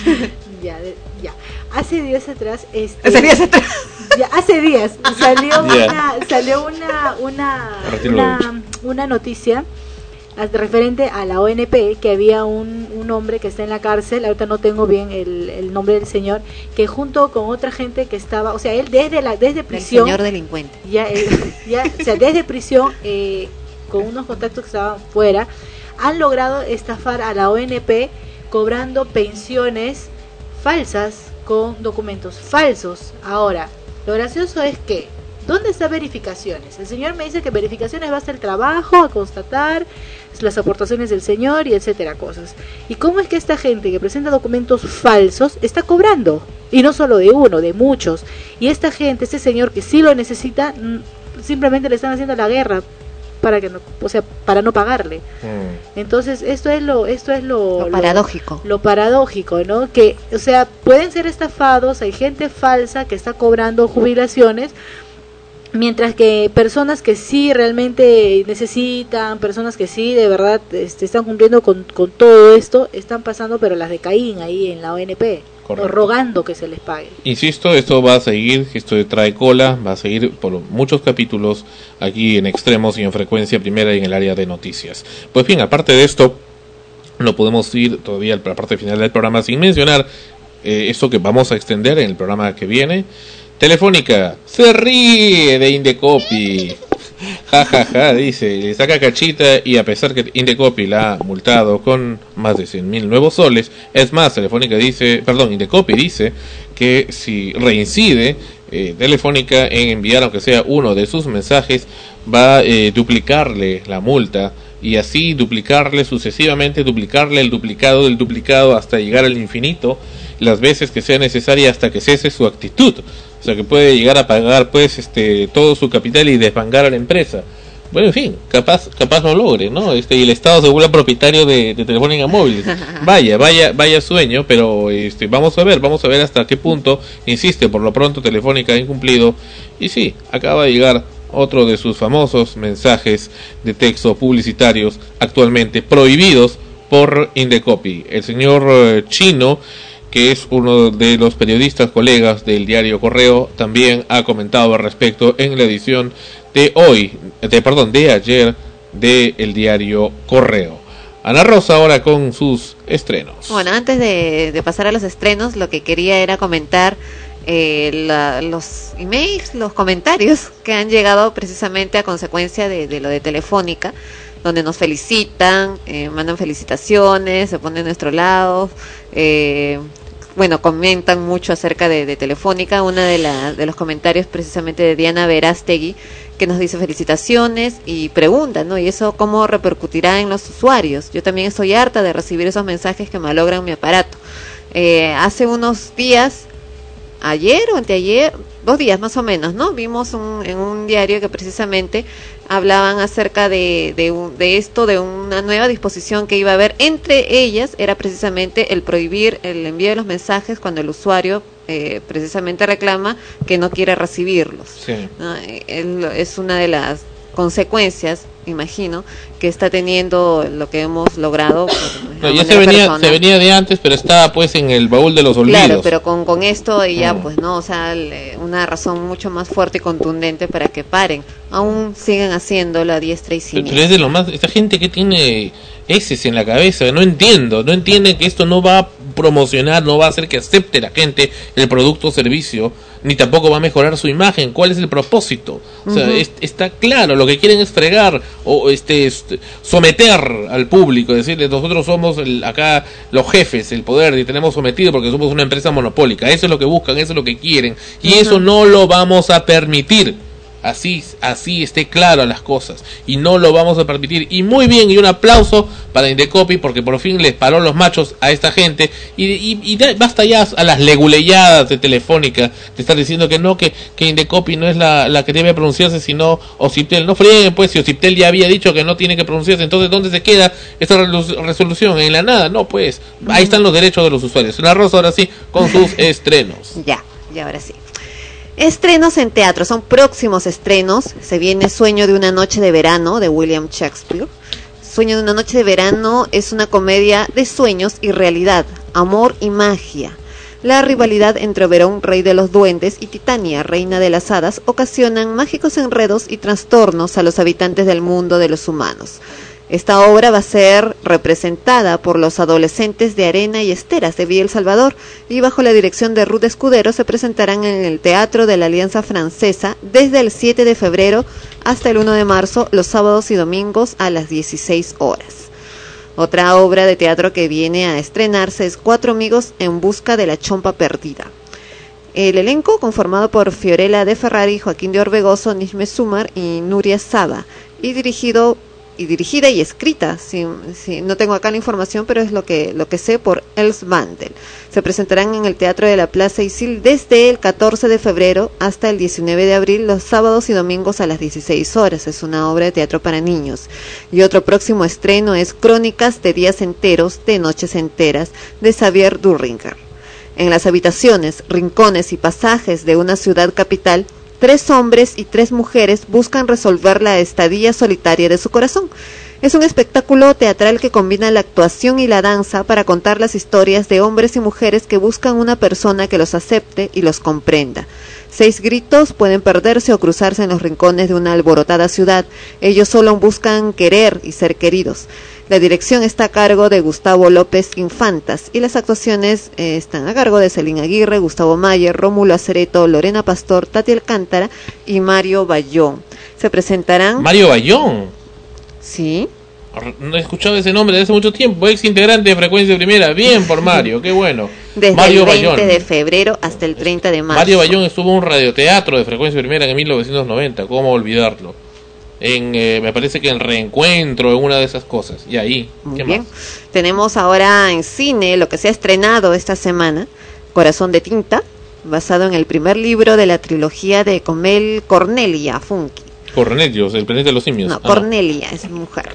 [laughs] ya, de- ya. Hace días atrás, este, Hace días atrás. Ya, hace días salió [laughs] una, salió una, una, una, una noticia referente a la ONP que había un, un hombre que está en la cárcel, ahorita no tengo bien el, el nombre del señor, que junto con otra gente que estaba, o sea, él desde la desde El prisión señor delincuente. ya, eh, ya o sea, desde prisión, eh, con unos contactos que estaban fuera, han logrado estafar a la ONP cobrando pensiones falsas con documentos falsos. Ahora, lo gracioso es que, ¿dónde está verificaciones? El señor me dice que verificaciones va a ser trabajo, a constatar las aportaciones del señor y etcétera cosas. ¿Y cómo es que esta gente que presenta documentos falsos está cobrando? Y no solo de uno, de muchos. Y esta gente, este señor que sí lo necesita, mm, simplemente le están haciendo la guerra para que no, o sea, para no pagarle. Entonces, esto es lo esto es lo, Lo paradójico. Lo, paradójico, ¿no? Que, o sea, pueden ser estafados, hay gente falsa que está cobrando jubilaciones Mientras que personas que sí realmente necesitan, personas que sí de verdad este, están cumpliendo con, con todo esto, están pasando pero las de Caín ahí en la ONP, Correcto. rogando que se les pague. Insisto, esto va a seguir, esto trae cola, va a seguir por muchos capítulos aquí en extremos y en frecuencia primera y en el área de noticias. Pues bien, aparte de esto, no podemos ir todavía a la parte final del programa sin mencionar eh, esto que vamos a extender en el programa que viene. Telefónica se ríe de Indecopy. Ja, ja, ja, dice, le saca cachita y a pesar que Indecopy la ha multado con más de 100 mil nuevos soles, es más, Telefónica dice, perdón, Indecopy dice que si reincide eh, Telefónica en enviar aunque sea uno de sus mensajes, va a eh, duplicarle la multa y así duplicarle sucesivamente, duplicarle el duplicado del duplicado hasta llegar al infinito, las veces que sea necesaria hasta que cese su actitud. O sea que puede llegar a pagar pues este todo su capital y desbancar a la empresa. Bueno, en fin, capaz capaz no logre, ¿no? Este y el Estado se vuelve propietario de, de Telefónica Móviles. [laughs] Vaya, vaya, vaya sueño, pero este vamos a ver, vamos a ver hasta qué punto insiste. Por lo pronto Telefónica ha incumplido y sí, acaba de llegar otro de sus famosos mensajes de texto publicitarios actualmente prohibidos por Indecopy. El señor eh, chino que es uno de los periodistas colegas del diario Correo, también ha comentado al respecto en la edición de hoy, de perdón, de ayer de el diario Correo. Ana Rosa ahora con sus estrenos. Bueno, antes de, de pasar a los estrenos, lo que quería era comentar eh, la- los emails, los comentarios que han llegado precisamente a consecuencia de, de lo de Telefónica, donde nos felicitan, eh, mandan felicitaciones, se ponen a nuestro lado, eh, bueno, comentan mucho acerca de, Telefónica. Una de, de los comentarios precisamente de Diana Verástegui, que nos dice felicitaciones y pregunta, ¿no? ¿Y eso cómo repercutirá en los usuarios? Yo también estoy harta de recibir esos mensajes que malogran mi aparato. Eh, hace unos días, ayer o anteayer, dos días más o menos, ¿no? Vimos un- en un diario que precisamente hablaban acerca de, de, un- de esto, de una nueva disposición que iba a haber. Entre ellas era precisamente el prohibir el envío de los mensajes cuando el usuario eh, precisamente reclama que no quiere recibirlos. Sí. ¿no? Eh, es una de las consecuencias, imagino, que está teniendo lo que hemos logrado. pues, No, ya se venía, se venía de antes, pero estaba pues en el baúl de los olvidos. Claro, pero con, con esto ya pues no, o sea, le- una razón mucho más fuerte y contundente para que paren. Aún siguen haciéndolo a diestra y siniestra. pero es de lo más, esta gente que tiene heces en la cabeza, no entiendo, no entienden que esto no va promocionar, no va a hacer que acepte la gente el producto o servicio, ni tampoco va a mejorar su imagen. ¿Cuál es el propósito? O sea, Ujú. es- está claro, lo que quieren es fregar o este, este, someter al público, decirle, nosotros somos el- acá los jefes, el poder, y tenemos sometido porque somos una empresa monopólica. Eso es lo que buscan, eso es lo que quieren, y eso no lo vamos a permitir. Así, así esté claro las cosas. Y no lo vamos a permitir. Y muy bien, y un aplauso para Indecopy porque por fin les paró los machos a esta gente. Y, y, y basta ya a las leguleyadas de Telefónica de estar diciendo que no, que, que Indecopy no es la, la que debe pronunciarse, sino Ociptel. No frieguen, pues, si Ociptel ya había dicho que no tiene que pronunciarse. Entonces, ¿dónde se queda esta resolución? En la nada, no, pues. Ahí están los derechos de los usuarios. La Rosa ahora sí, con sus [laughs] estrenos. Ya, y ahora sí. Estrenos en teatro, son próximos estrenos. Se viene Sueño de una noche de verano de William Shakespeare. Sueño de una noche de verano es una comedia de sueños y realidad, amor y magia. La rivalidad entre Oberón, rey de los duendes, y Titania, reina de las hadas, ocasionan mágicos enredos y trastornos a los habitantes del mundo de los humanos. Esta obra va a ser representada por los adolescentes de Arena y Esteras de Villa El Salvador y bajo la dirección de Ruth Escudero se presentarán en el Teatro de la Alianza Francesa desde el 7 de febrero hasta el 1 de marzo los sábados y domingos a las 16 horas. Otra obra de teatro que viene a estrenarse es Cuatro amigos en busca de la chompa perdida. El elenco, conformado por Fiorella de Ferrari, Joaquín de Orbegoso, Nishme Sumar y Nuria Saba, y dirigido y dirigida y escrita, si, no tengo acá la información, pero es lo que lo que sé por Els Vandel. Se presentarán en el Teatro de la Plaza Isil desde el 14 de febrero hasta el 19 de abril, los sábados y domingos a las 16 horas. Es una obra de teatro para niños. Y otro próximo estreno es Crónicas de días enteros, de noches enteras, de Xavier Durringer. En las habitaciones, rincones y pasajes de una ciudad capital, tres hombres y tres mujeres buscan resolver la estadía solitaria de su corazón. Es un espectáculo teatral que combina la actuación y la danza para contar las historias de hombres y mujeres que buscan una persona que los acepte y los comprenda. Seis gritos pueden perderse o cruzarse en los rincones de una alborotada ciudad. Ellos solo buscan querer y ser queridos. La dirección está a cargo de Gustavo López Infantas y las actuaciones eh, están a cargo de Celina Aguirre, Gustavo Mayer, Rómulo Acereto, Lorena Pastor, Tati Alcántara y Mario Bayón. Se presentarán. Mario Bayón. Sí. No he escuchado ese nombre desde hace mucho tiempo. Ex integrante de Frecuencia Primera. Bien por Mario, qué bueno. Desde Mario el 20 Bayón. de febrero hasta el 30 de marzo. Mario Bayón estuvo en un radioteatro de Frecuencia Primera en 1990. ¿Cómo olvidarlo? En, eh, me parece que en Reencuentro, en una de esas cosas. Y ahí. Muy ¿Qué bien. más? Tenemos ahora en cine lo que se ha estrenado esta semana, Corazón de Tinta, basado en el primer libro de la trilogía de Comel Cornelia Funky. Cornelius, el planeta de los simios. No, Ah, Cornelia es mujer.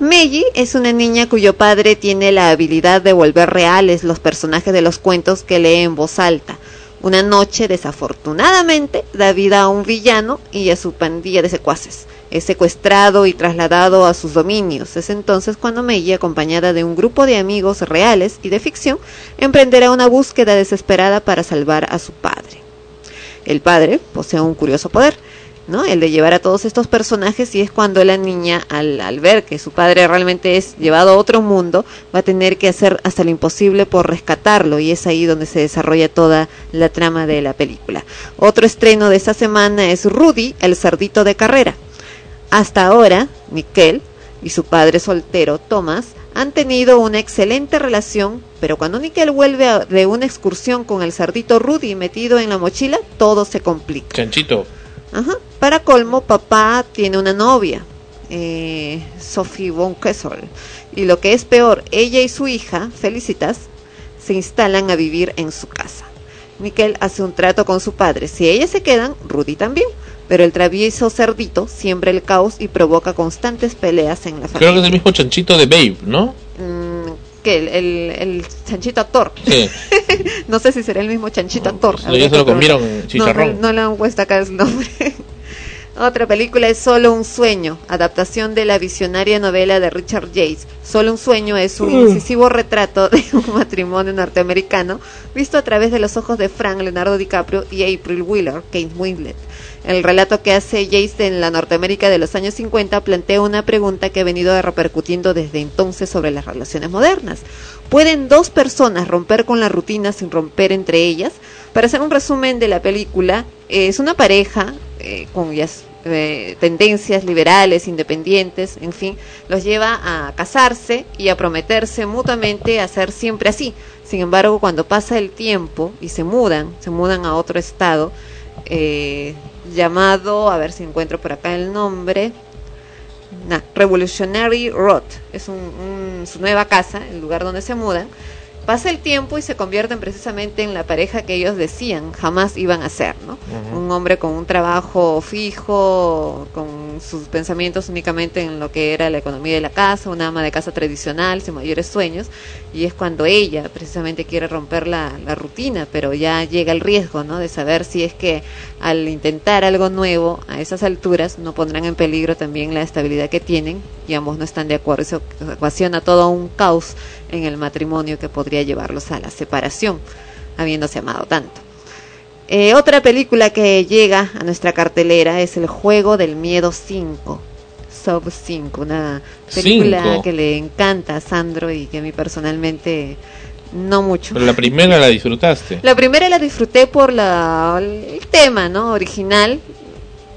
Meiji es una niña cuyo padre tiene la habilidad de volver reales los personajes de los cuentos que lee en voz alta. Una noche, desafortunadamente, da vida a un villano y a su pandilla de secuaces. Es secuestrado y trasladado a sus dominios. Es entonces cuando Meiji, acompañada de un grupo de amigos reales y de ficción, emprenderá una búsqueda desesperada para salvar a su padre. El padre posee un curioso poder, ¿no? El de llevar a todos estos personajes y es cuando la niña, al, al ver que su padre realmente es llevado a otro mundo, va a tener que hacer hasta lo imposible por rescatarlo y es ahí donde se desarrolla toda la trama de la película. Otro estreno de esta semana es Rudy, el cerdito de carrera. Hasta ahora, Miquel y su padre soltero, Thomas, han tenido una excelente relación, pero cuando Miquel vuelve a- de una excursión con el cerdito Rudy metido en la mochila, todo se complica. Chanchito. Ajá. Para colmo, papá tiene una novia, eh, Sophie von Kessel. Y lo que es peor, ella y su hija, Felicitas, se instalan a vivir en su casa. Miquel hace un trato con su padre. Si ellas se quedan, Rudy también. Pero el travieso cerdito siembra el caos y provoca constantes peleas en la Creo familia. que es el mismo chanchito de Babe, ¿no? Mm, que el, el, el chanchito actor. Sí. [laughs] no sé si será el mismo chanchito actor. no, ya se lo comieron. No, no le han puesto acá el nombre. Otra película es Solo un sueño, adaptación de la visionaria novela de Richard Yates. Solo un sueño es un Mm. incisivo retrato de [laughs] un matrimonio norteamericano visto a través de los ojos de Frank Leonardo DiCaprio y April Wheeler, Kate Winslet. El relato que hace Jace en la Norteamérica de los años 50 plantea una pregunta que ha venido repercutiendo desde entonces sobre las relaciones modernas. ¿Pueden dos personas romper con la rutina sin romper entre ellas? Para hacer un resumen de la película, es una pareja eh, con ya eh, tendencias liberales, independientes, en fin, los lleva a casarse y a prometerse mutuamente a ser siempre así. Sin embargo, cuando pasa el tiempo y se mudan, se mudan a otro estado, eh, llamado, a ver si encuentro por acá el nombre, Revolutionary Road, es un- un- su nueva casa, el lugar donde se mudan. Pasa el tiempo y se convierten precisamente en la pareja que ellos decían jamás iban a ser, ¿no? Un hombre con un trabajo fijo, con sus pensamientos únicamente en lo que era la economía de la casa, una ama de casa tradicional, sin mayores sueños, y es cuando ella precisamente quiere romper la, la rutina, pero ya llega el riesgo, ¿no? De saber si es que al intentar algo nuevo a esas alturas no pondrán en peligro también la estabilidad que tienen y ambos no están de acuerdo. Eso ocasiona todo un caos en el matrimonio que podría llevarlos a la separación, habiéndose amado tanto. Eh, otra película que llega a nuestra cartelera es El Juego del Miedo 5. Sub 5, una película Cinco. que le encanta a Sandro y que a mí personalmente no mucho. Pero la primera la disfrutaste. La primera la disfruté por la, el tema, ¿no? Original.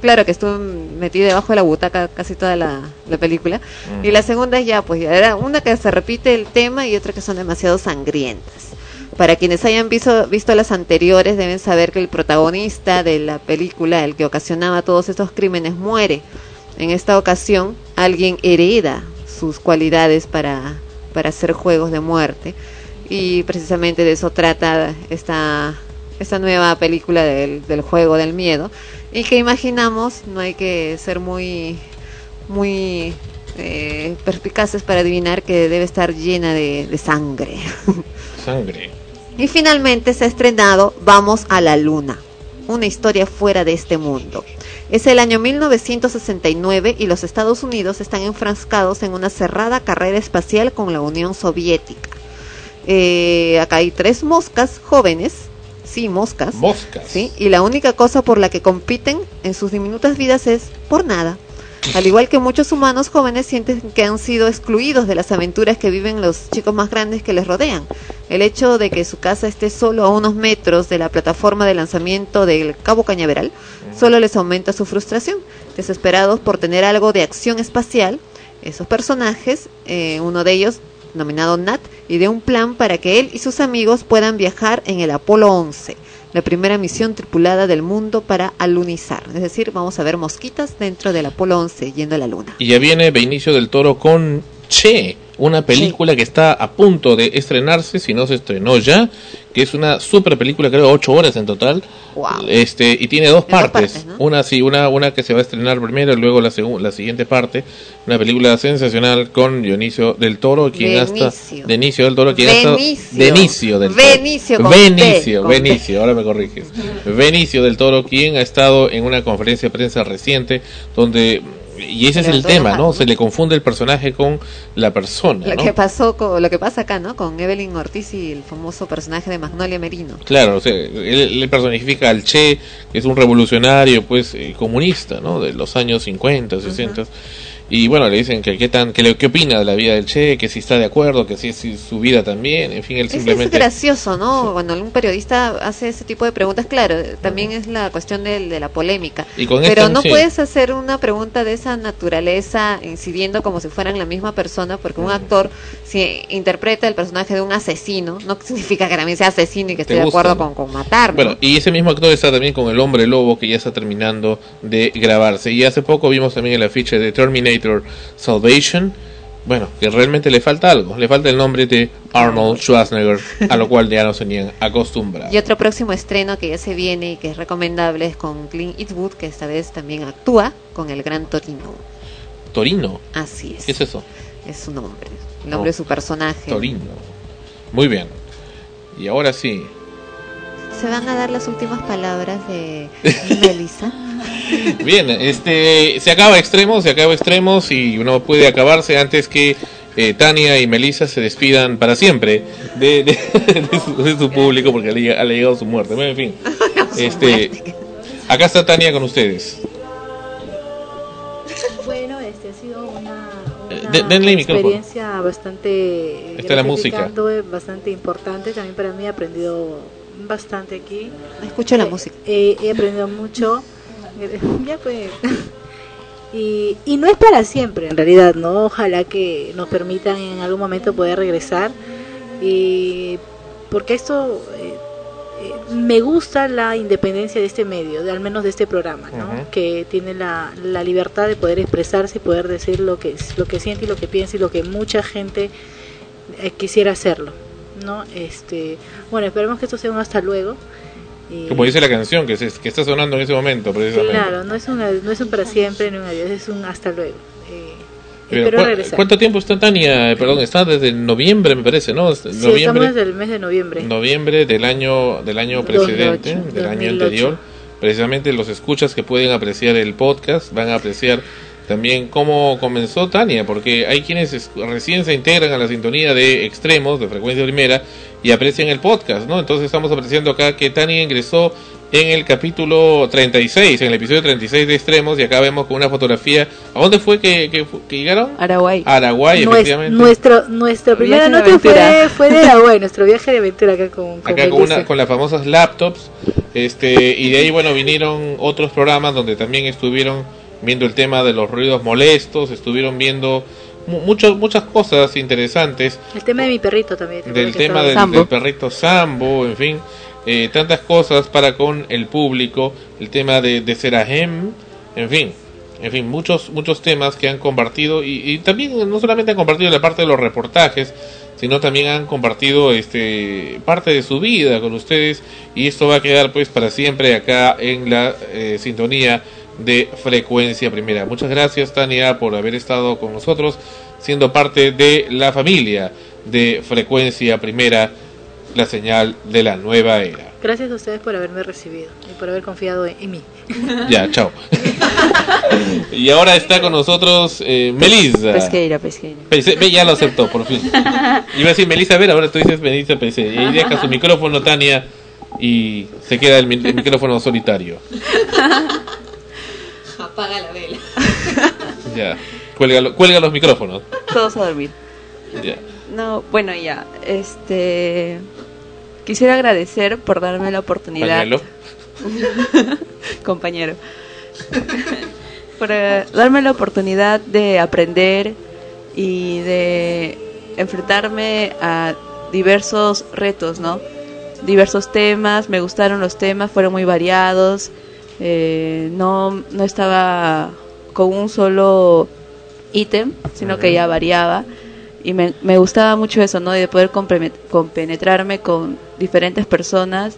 Claro que estuve metida debajo de la butaca casi toda la, la película. Mm. Y la segunda ya, pues ya era una que se repite el tema y otra que son demasiado sangrientas. Para quienes hayan visto, visto las anteriores, deben saber que el protagonista de la película, el que ocasionaba todos estos crímenes, muere. En esta ocasión, alguien hereda sus cualidades para, para hacer juegos de muerte. Y precisamente de eso trata esta, esta nueva película del, del juego del miedo. Y que imaginamos, no hay que ser muy, muy eh, perspicaces para adivinar que debe estar llena de, de sangre. [laughs] Sangre. Y finalmente se ha estrenado Vamos a la Luna, una historia fuera de este mundo. Es el año 1969 y los Estados Unidos están enfrascados en una cerrada carrera espacial con la Unión Soviética. Eh, acá hay tres moscas jóvenes, sí, moscas. Moscas. Sí, y la única cosa por la que compiten en sus diminutas vidas es por nada. Al igual que muchos humanos jóvenes sienten que han sido excluidos de las aventuras que viven los chicos más grandes que les rodean. El hecho de que su casa esté solo a unos metros de la plataforma de lanzamiento del Cabo Cañaveral solo les aumenta su frustración. Desesperados por tener algo de acción espacial, esos personajes, eh, uno de ellos nominado Nat, ideó un plan para que él y sus amigos puedan viajar en el Apolo 11, la primera misión tripulada del mundo para alunizar. Es decir, vamos a ver mosquitas dentro del Apolo 11 yendo a la luna. Y ya viene Benicio del Toro con Che, una película que está a punto de estrenarse, si no se estrenó ya, que es una super película, creo, ocho horas en total. Este, y tiene dos partes. Una sí, una, una que se va a estrenar primero y luego la, la siguiente parte. Una película sensacional con Dionisio del Toro, quien hasta. Denicio del Toro, quien del Toro. Benicio con Benicio, T, con Benicio, ahora me corriges. [laughs] Benicio del Toro, quien ha estado en una conferencia de prensa reciente donde y ese es el tema, la ¿no? Se le confunde el personaje con la persona, Lo ¿no? que pasó con, lo que pasa acá, ¿no? Con Evelyn Ortiz y el famoso personaje de Magnolia Merino. Claro, o sea, él, él personifica al Che, que es un revolucionario, pues, eh, comunista, ¿no? De los años 50, 60. Y bueno, le dicen que qué tan, que le- qué opina de la vida del Che, que si está de acuerdo, que si es si su vida también, en fin, él Es, es simplemente... gracioso, ¿no? Cuando un periodista hace ese tipo de preguntas, claro, también es la cuestión de, la polémica. Y con Pero esta, no sí. puedes hacer una pregunta de esa naturaleza incidiendo como si fueran la misma persona, porque un actor, si interpreta el personaje de un asesino, no significa que también sea asesino y que esté de acuerdo con, con matar, ¿no? Bueno, y ese mismo actor está también con El Hombre Lobo, que ya está terminando de grabarse. Y hace poco vimos también el afiche de Terminator Salvation. Bueno, que realmente le falta algo. Le falta el nombre de Arnold Schwarzenegger, a lo cual ya nos tenían acostumbrados. Y otro próximo estreno que ya se viene y que es recomendable es con Clint Eastwood, que esta vez también actúa con el gran Torino. Torino. Así es. ¿Qué es eso? Es su nombre, el nombre Oh, de su personaje. Torino. Muy bien. Y ahora sí. Se van a dar las últimas palabras de [laughs] Melissa. Bien, este, se acaba extremos, se acaba extremos y uno puede acabarse antes que eh, Tania y Melissa se despidan para siempre de, de- [laughs] de su, de su público porque le ha le ha llegado su muerte. Bueno, en fin, [laughs] este, Acá está Tania con ustedes. Bueno, este ha sido una, Eh, una de- denle el micrófono. experiencia bastante Está la música. bastante importante. También para mí he aprendido bastante aquí. Escucho la Eh, música. eh, he aprendido mucho. [laughs] ya pues. Y, y no es para siempre, en realidad, ¿no? Ojalá que nos permitan en algún momento poder regresar. Y porque esto eh, eh, me gusta la independencia de este medio, de, al menos de este programa, ¿no? Que tiene la, la libertad de poder expresarse y poder decir lo que lo que siente y lo que piensa y lo que mucha gente eh, quisiera hacerlo, ¿no? Este, bueno, esperemos que esto sea un hasta luego. Y- Como dice la canción que, se- que está sonando en ese momento, precisamente. Claro, no es, un, no es un para siempre ni un adiós, es un hasta luego. Eh, espero ¿cu- regresar. ¿Cuánto tiempo está Tania? Eh, Perdón, está desde noviembre, me parece, ¿no? Sí, estamos noviembre, desde el mes de noviembre. noviembre del año del año 2008, precedente, del año 2008. anterior. Precisamente los escuchas que pueden apreciar el podcast van a apreciar también cómo comenzó Tania, porque hay quienes es- recién se integran a la sintonía de extremos, de frecuencia primera, y aprecian el podcast, ¿no? Entonces estamos apreciando acá que Tania ingresó en el capítulo 36, en el episodio 36 de extremos, y acá vemos con una fotografía. ¿A dónde fue que, que, fu- que llegaron? Araguay. Araguay, Nues- efectivamente. nuestro, nuestra primera nota fue, fue de Araguay, nuestro viaje de aventura acá con, con acá con, una, con las famosas laptops este y de ahí bueno vinieron otros programas donde también estuvieron viendo el tema de los ruidos molestos estuvieron viendo mu- muchas muchas cosas interesantes. El tema de mi perrito también. ¿te del tema del perrito Sambo en fin eh, tantas cosas para con el público. El tema de, de Serahem en fin en fin muchos muchos temas que han compartido y, y también no solamente han compartido la parte de los reportajes sino también han compartido este parte de su vida con ustedes. Y esto va a quedar pues para siempre acá en la eh, sintonía de frecuencia primera muchas gracias Tania por haber estado con nosotros siendo parte de la familia de frecuencia primera la señal de la nueva era Gracias a ustedes por haberme recibido y por haber confiado en, mí. ya chao [laughs] y ahora está con nosotros eh, Melissa Pesqueira, pesqueira. Pese- ya lo aceptó, por fin. Iba a decir Melissa, a ver, ahora tú dices Melissa Pese. Y [laughs] deja su micrófono, Tania, y se queda el, mi- el micrófono solitario. [laughs] Apaga la vela. [laughs] Ya. Cuelga, lo- cuelga los micrófonos. Todos a dormir. Ya. No, bueno, ya. Este. Quisiera agradecer por darme la oportunidad. [laughs] Compañero. [laughs] por eh, darme la oportunidad de aprender y de enfrentarme a diversos retos, ¿no? Diversos temas, me gustaron los temas, fueron muy variados. Eh, no, no estaba con un solo ítem, sino que ya variaba. Y me, me gustaba mucho eso, ¿no? De poder compenetrarme con diferentes personas,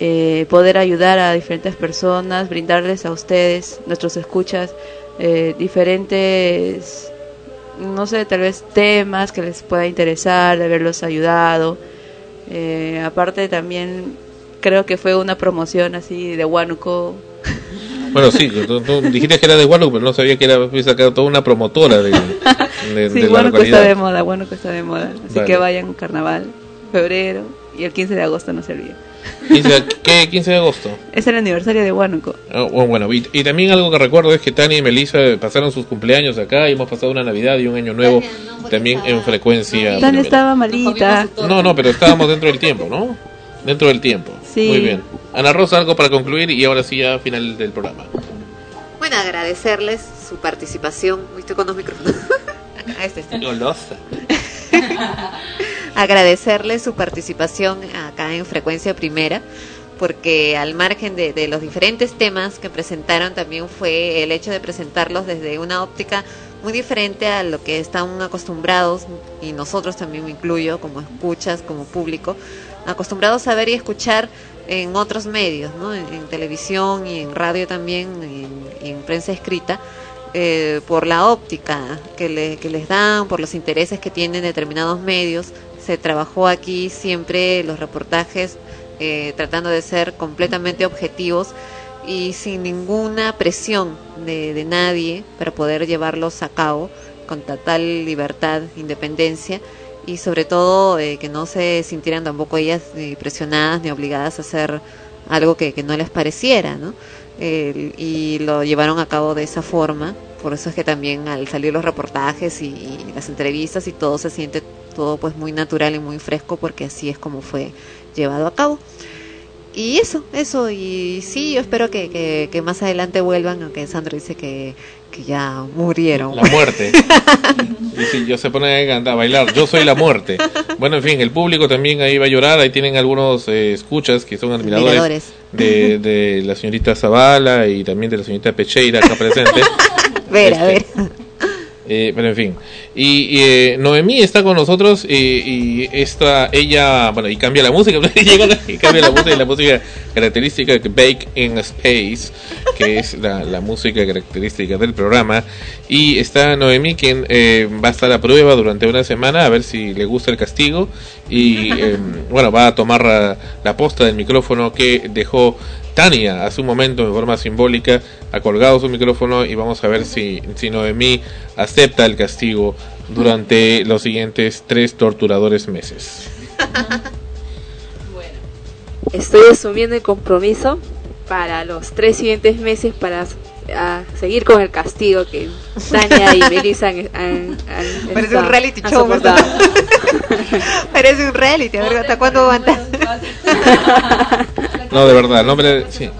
eh, poder ayudar a diferentes personas, brindarles a ustedes, nuestros escuchas, eh, diferentes, no sé, tal vez temas que les pueda interesar, de haberlos ayudado. Eh, aparte también creo que fue una promoción así de Huánuco. Bueno, sí, tú, tú dijiste que era de Huánuco, pero no sabía que era pues, acá toda una promotora de, [laughs] de, Sí, de la Huánuco está de moda, Huánuco está de moda. Así Vale. que vayan carnaval, febrero y el 15 de agosto no se olviden. 15, ¿Qué 15 de agosto? Es el aniversario de Huánuco. Ah, bueno, bueno, y, y también algo que recuerdo es que Tania y Melissa pasaron sus cumpleaños acá y hemos pasado una Navidad y un año nuevo también en frecuencia. Tan primera. estaba malita. No, no, pero estábamos dentro del tiempo, ¿no? Dentro del tiempo. Sí. Muy bien. Ana Rosa, algo para concluir y ahora sí ya final del programa. Bueno, agradecerles su participación. Estoy con dos micrófonos. [laughs] Este, este. Golosa. [laughs] agradecerles su participación acá en Frecuencia Primera, porque al margen de, de los diferentes temas que presentaron, también fue el hecho de presentarlos desde una óptica muy diferente a lo que están acostumbrados, y nosotros también me incluyo, como escuchas, como público, acostumbrados a ver y escuchar en otros medios, ¿no? en, televisión y en radio también, en, en prensa escrita, eh, por la óptica que, que les dan, por los intereses que tienen determinados medios. Se trabajó aquí siempre los reportajes eh, tratando de ser completamente objetivos y sin ninguna presión de, de nadie para poder llevarlos a cabo con total libertad, independencia y sobre todo eh, que no se sintieran tampoco ellas ni presionadas ni obligadas a hacer algo que, que no les pareciera, ¿no? y lo llevaron a cabo de esa forma. Por eso es que también al salir los reportajes y, las entrevistas y todo se siente todo pues muy natural y muy fresco porque así es como fue llevado a cabo. Y eso, eso, y sí, yo espero que, que más adelante vuelvan, aunque Sandro dice que, que ya murieron. La muerte. Y si yo se pone a bailar, yo soy la muerte. Bueno, en fin, el público también ahí va a llorar. Ahí tienen algunos eh, escuchas que son admiradores, Admiradores. De, de la señorita Zavala y también de la señorita Pecheira acá presente. [laughs] Ver, a ver. Eh, pero en fin. Y, y, eh, Noemí está con nosotros y, y esta, ella, bueno, y cambia la música, [laughs] llega la- y cambia la música, la música característica que Bake in Space, que es la, la música característica del programa. Y está Noemí, quien eh, va a estar a prueba durante una semana a ver si le gusta el castigo. Y eh, [laughs] bueno, va a tomar la, la posta del micrófono que dejó Tania hace un momento en forma simbólica ha colgado su micrófono y vamos a ver si, si Noemí acepta el castigo durante los siguientes tres torturadores meses. [laughs] Estoy asumiendo el compromiso para los tres siguientes meses para a seguir con el castigo que Tania y Melissa han, han- han- Parece un reality show. [laughs] Parece un reality, a ver hasta cuándo aguanta. No, de verdad, el nombre, sí.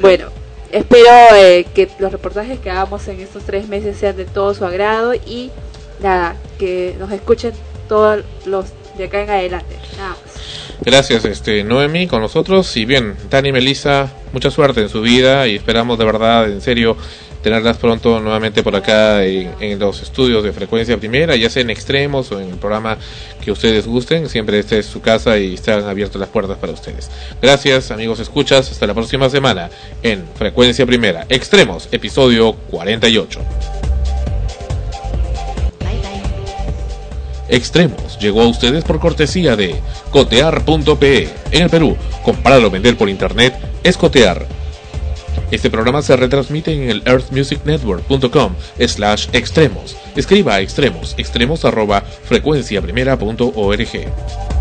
Bueno, espero eh, que los reportajes que hagamos en estos tres meses sean de todo su agrado y nada, que nos escuchen todos los de acá en adelante. Nada más. Gracias, este Noemi, con nosotros. Y bien, Tani y Melissa, mucha suerte en su vida y esperamos de verdad, en serio, tenerlas pronto nuevamente por acá en, los estudios de frecuencia primera, ya sea en extremos o en el programa que ustedes gusten. Siempre esta es su casa y están abiertas las puertas para ustedes. Gracias, amigos escuchas. Hasta la próxima semana en frecuencia primera, extremos, episodio 48. Extremos llegó a ustedes por cortesía de cotear.pe. En el Perú, comprar o vender por internet es cotear. Este programa se retransmite en el earthmusicnetwork.com slash extremos. Escriba a extremos, extremos arroba frecuenciaprimera.org.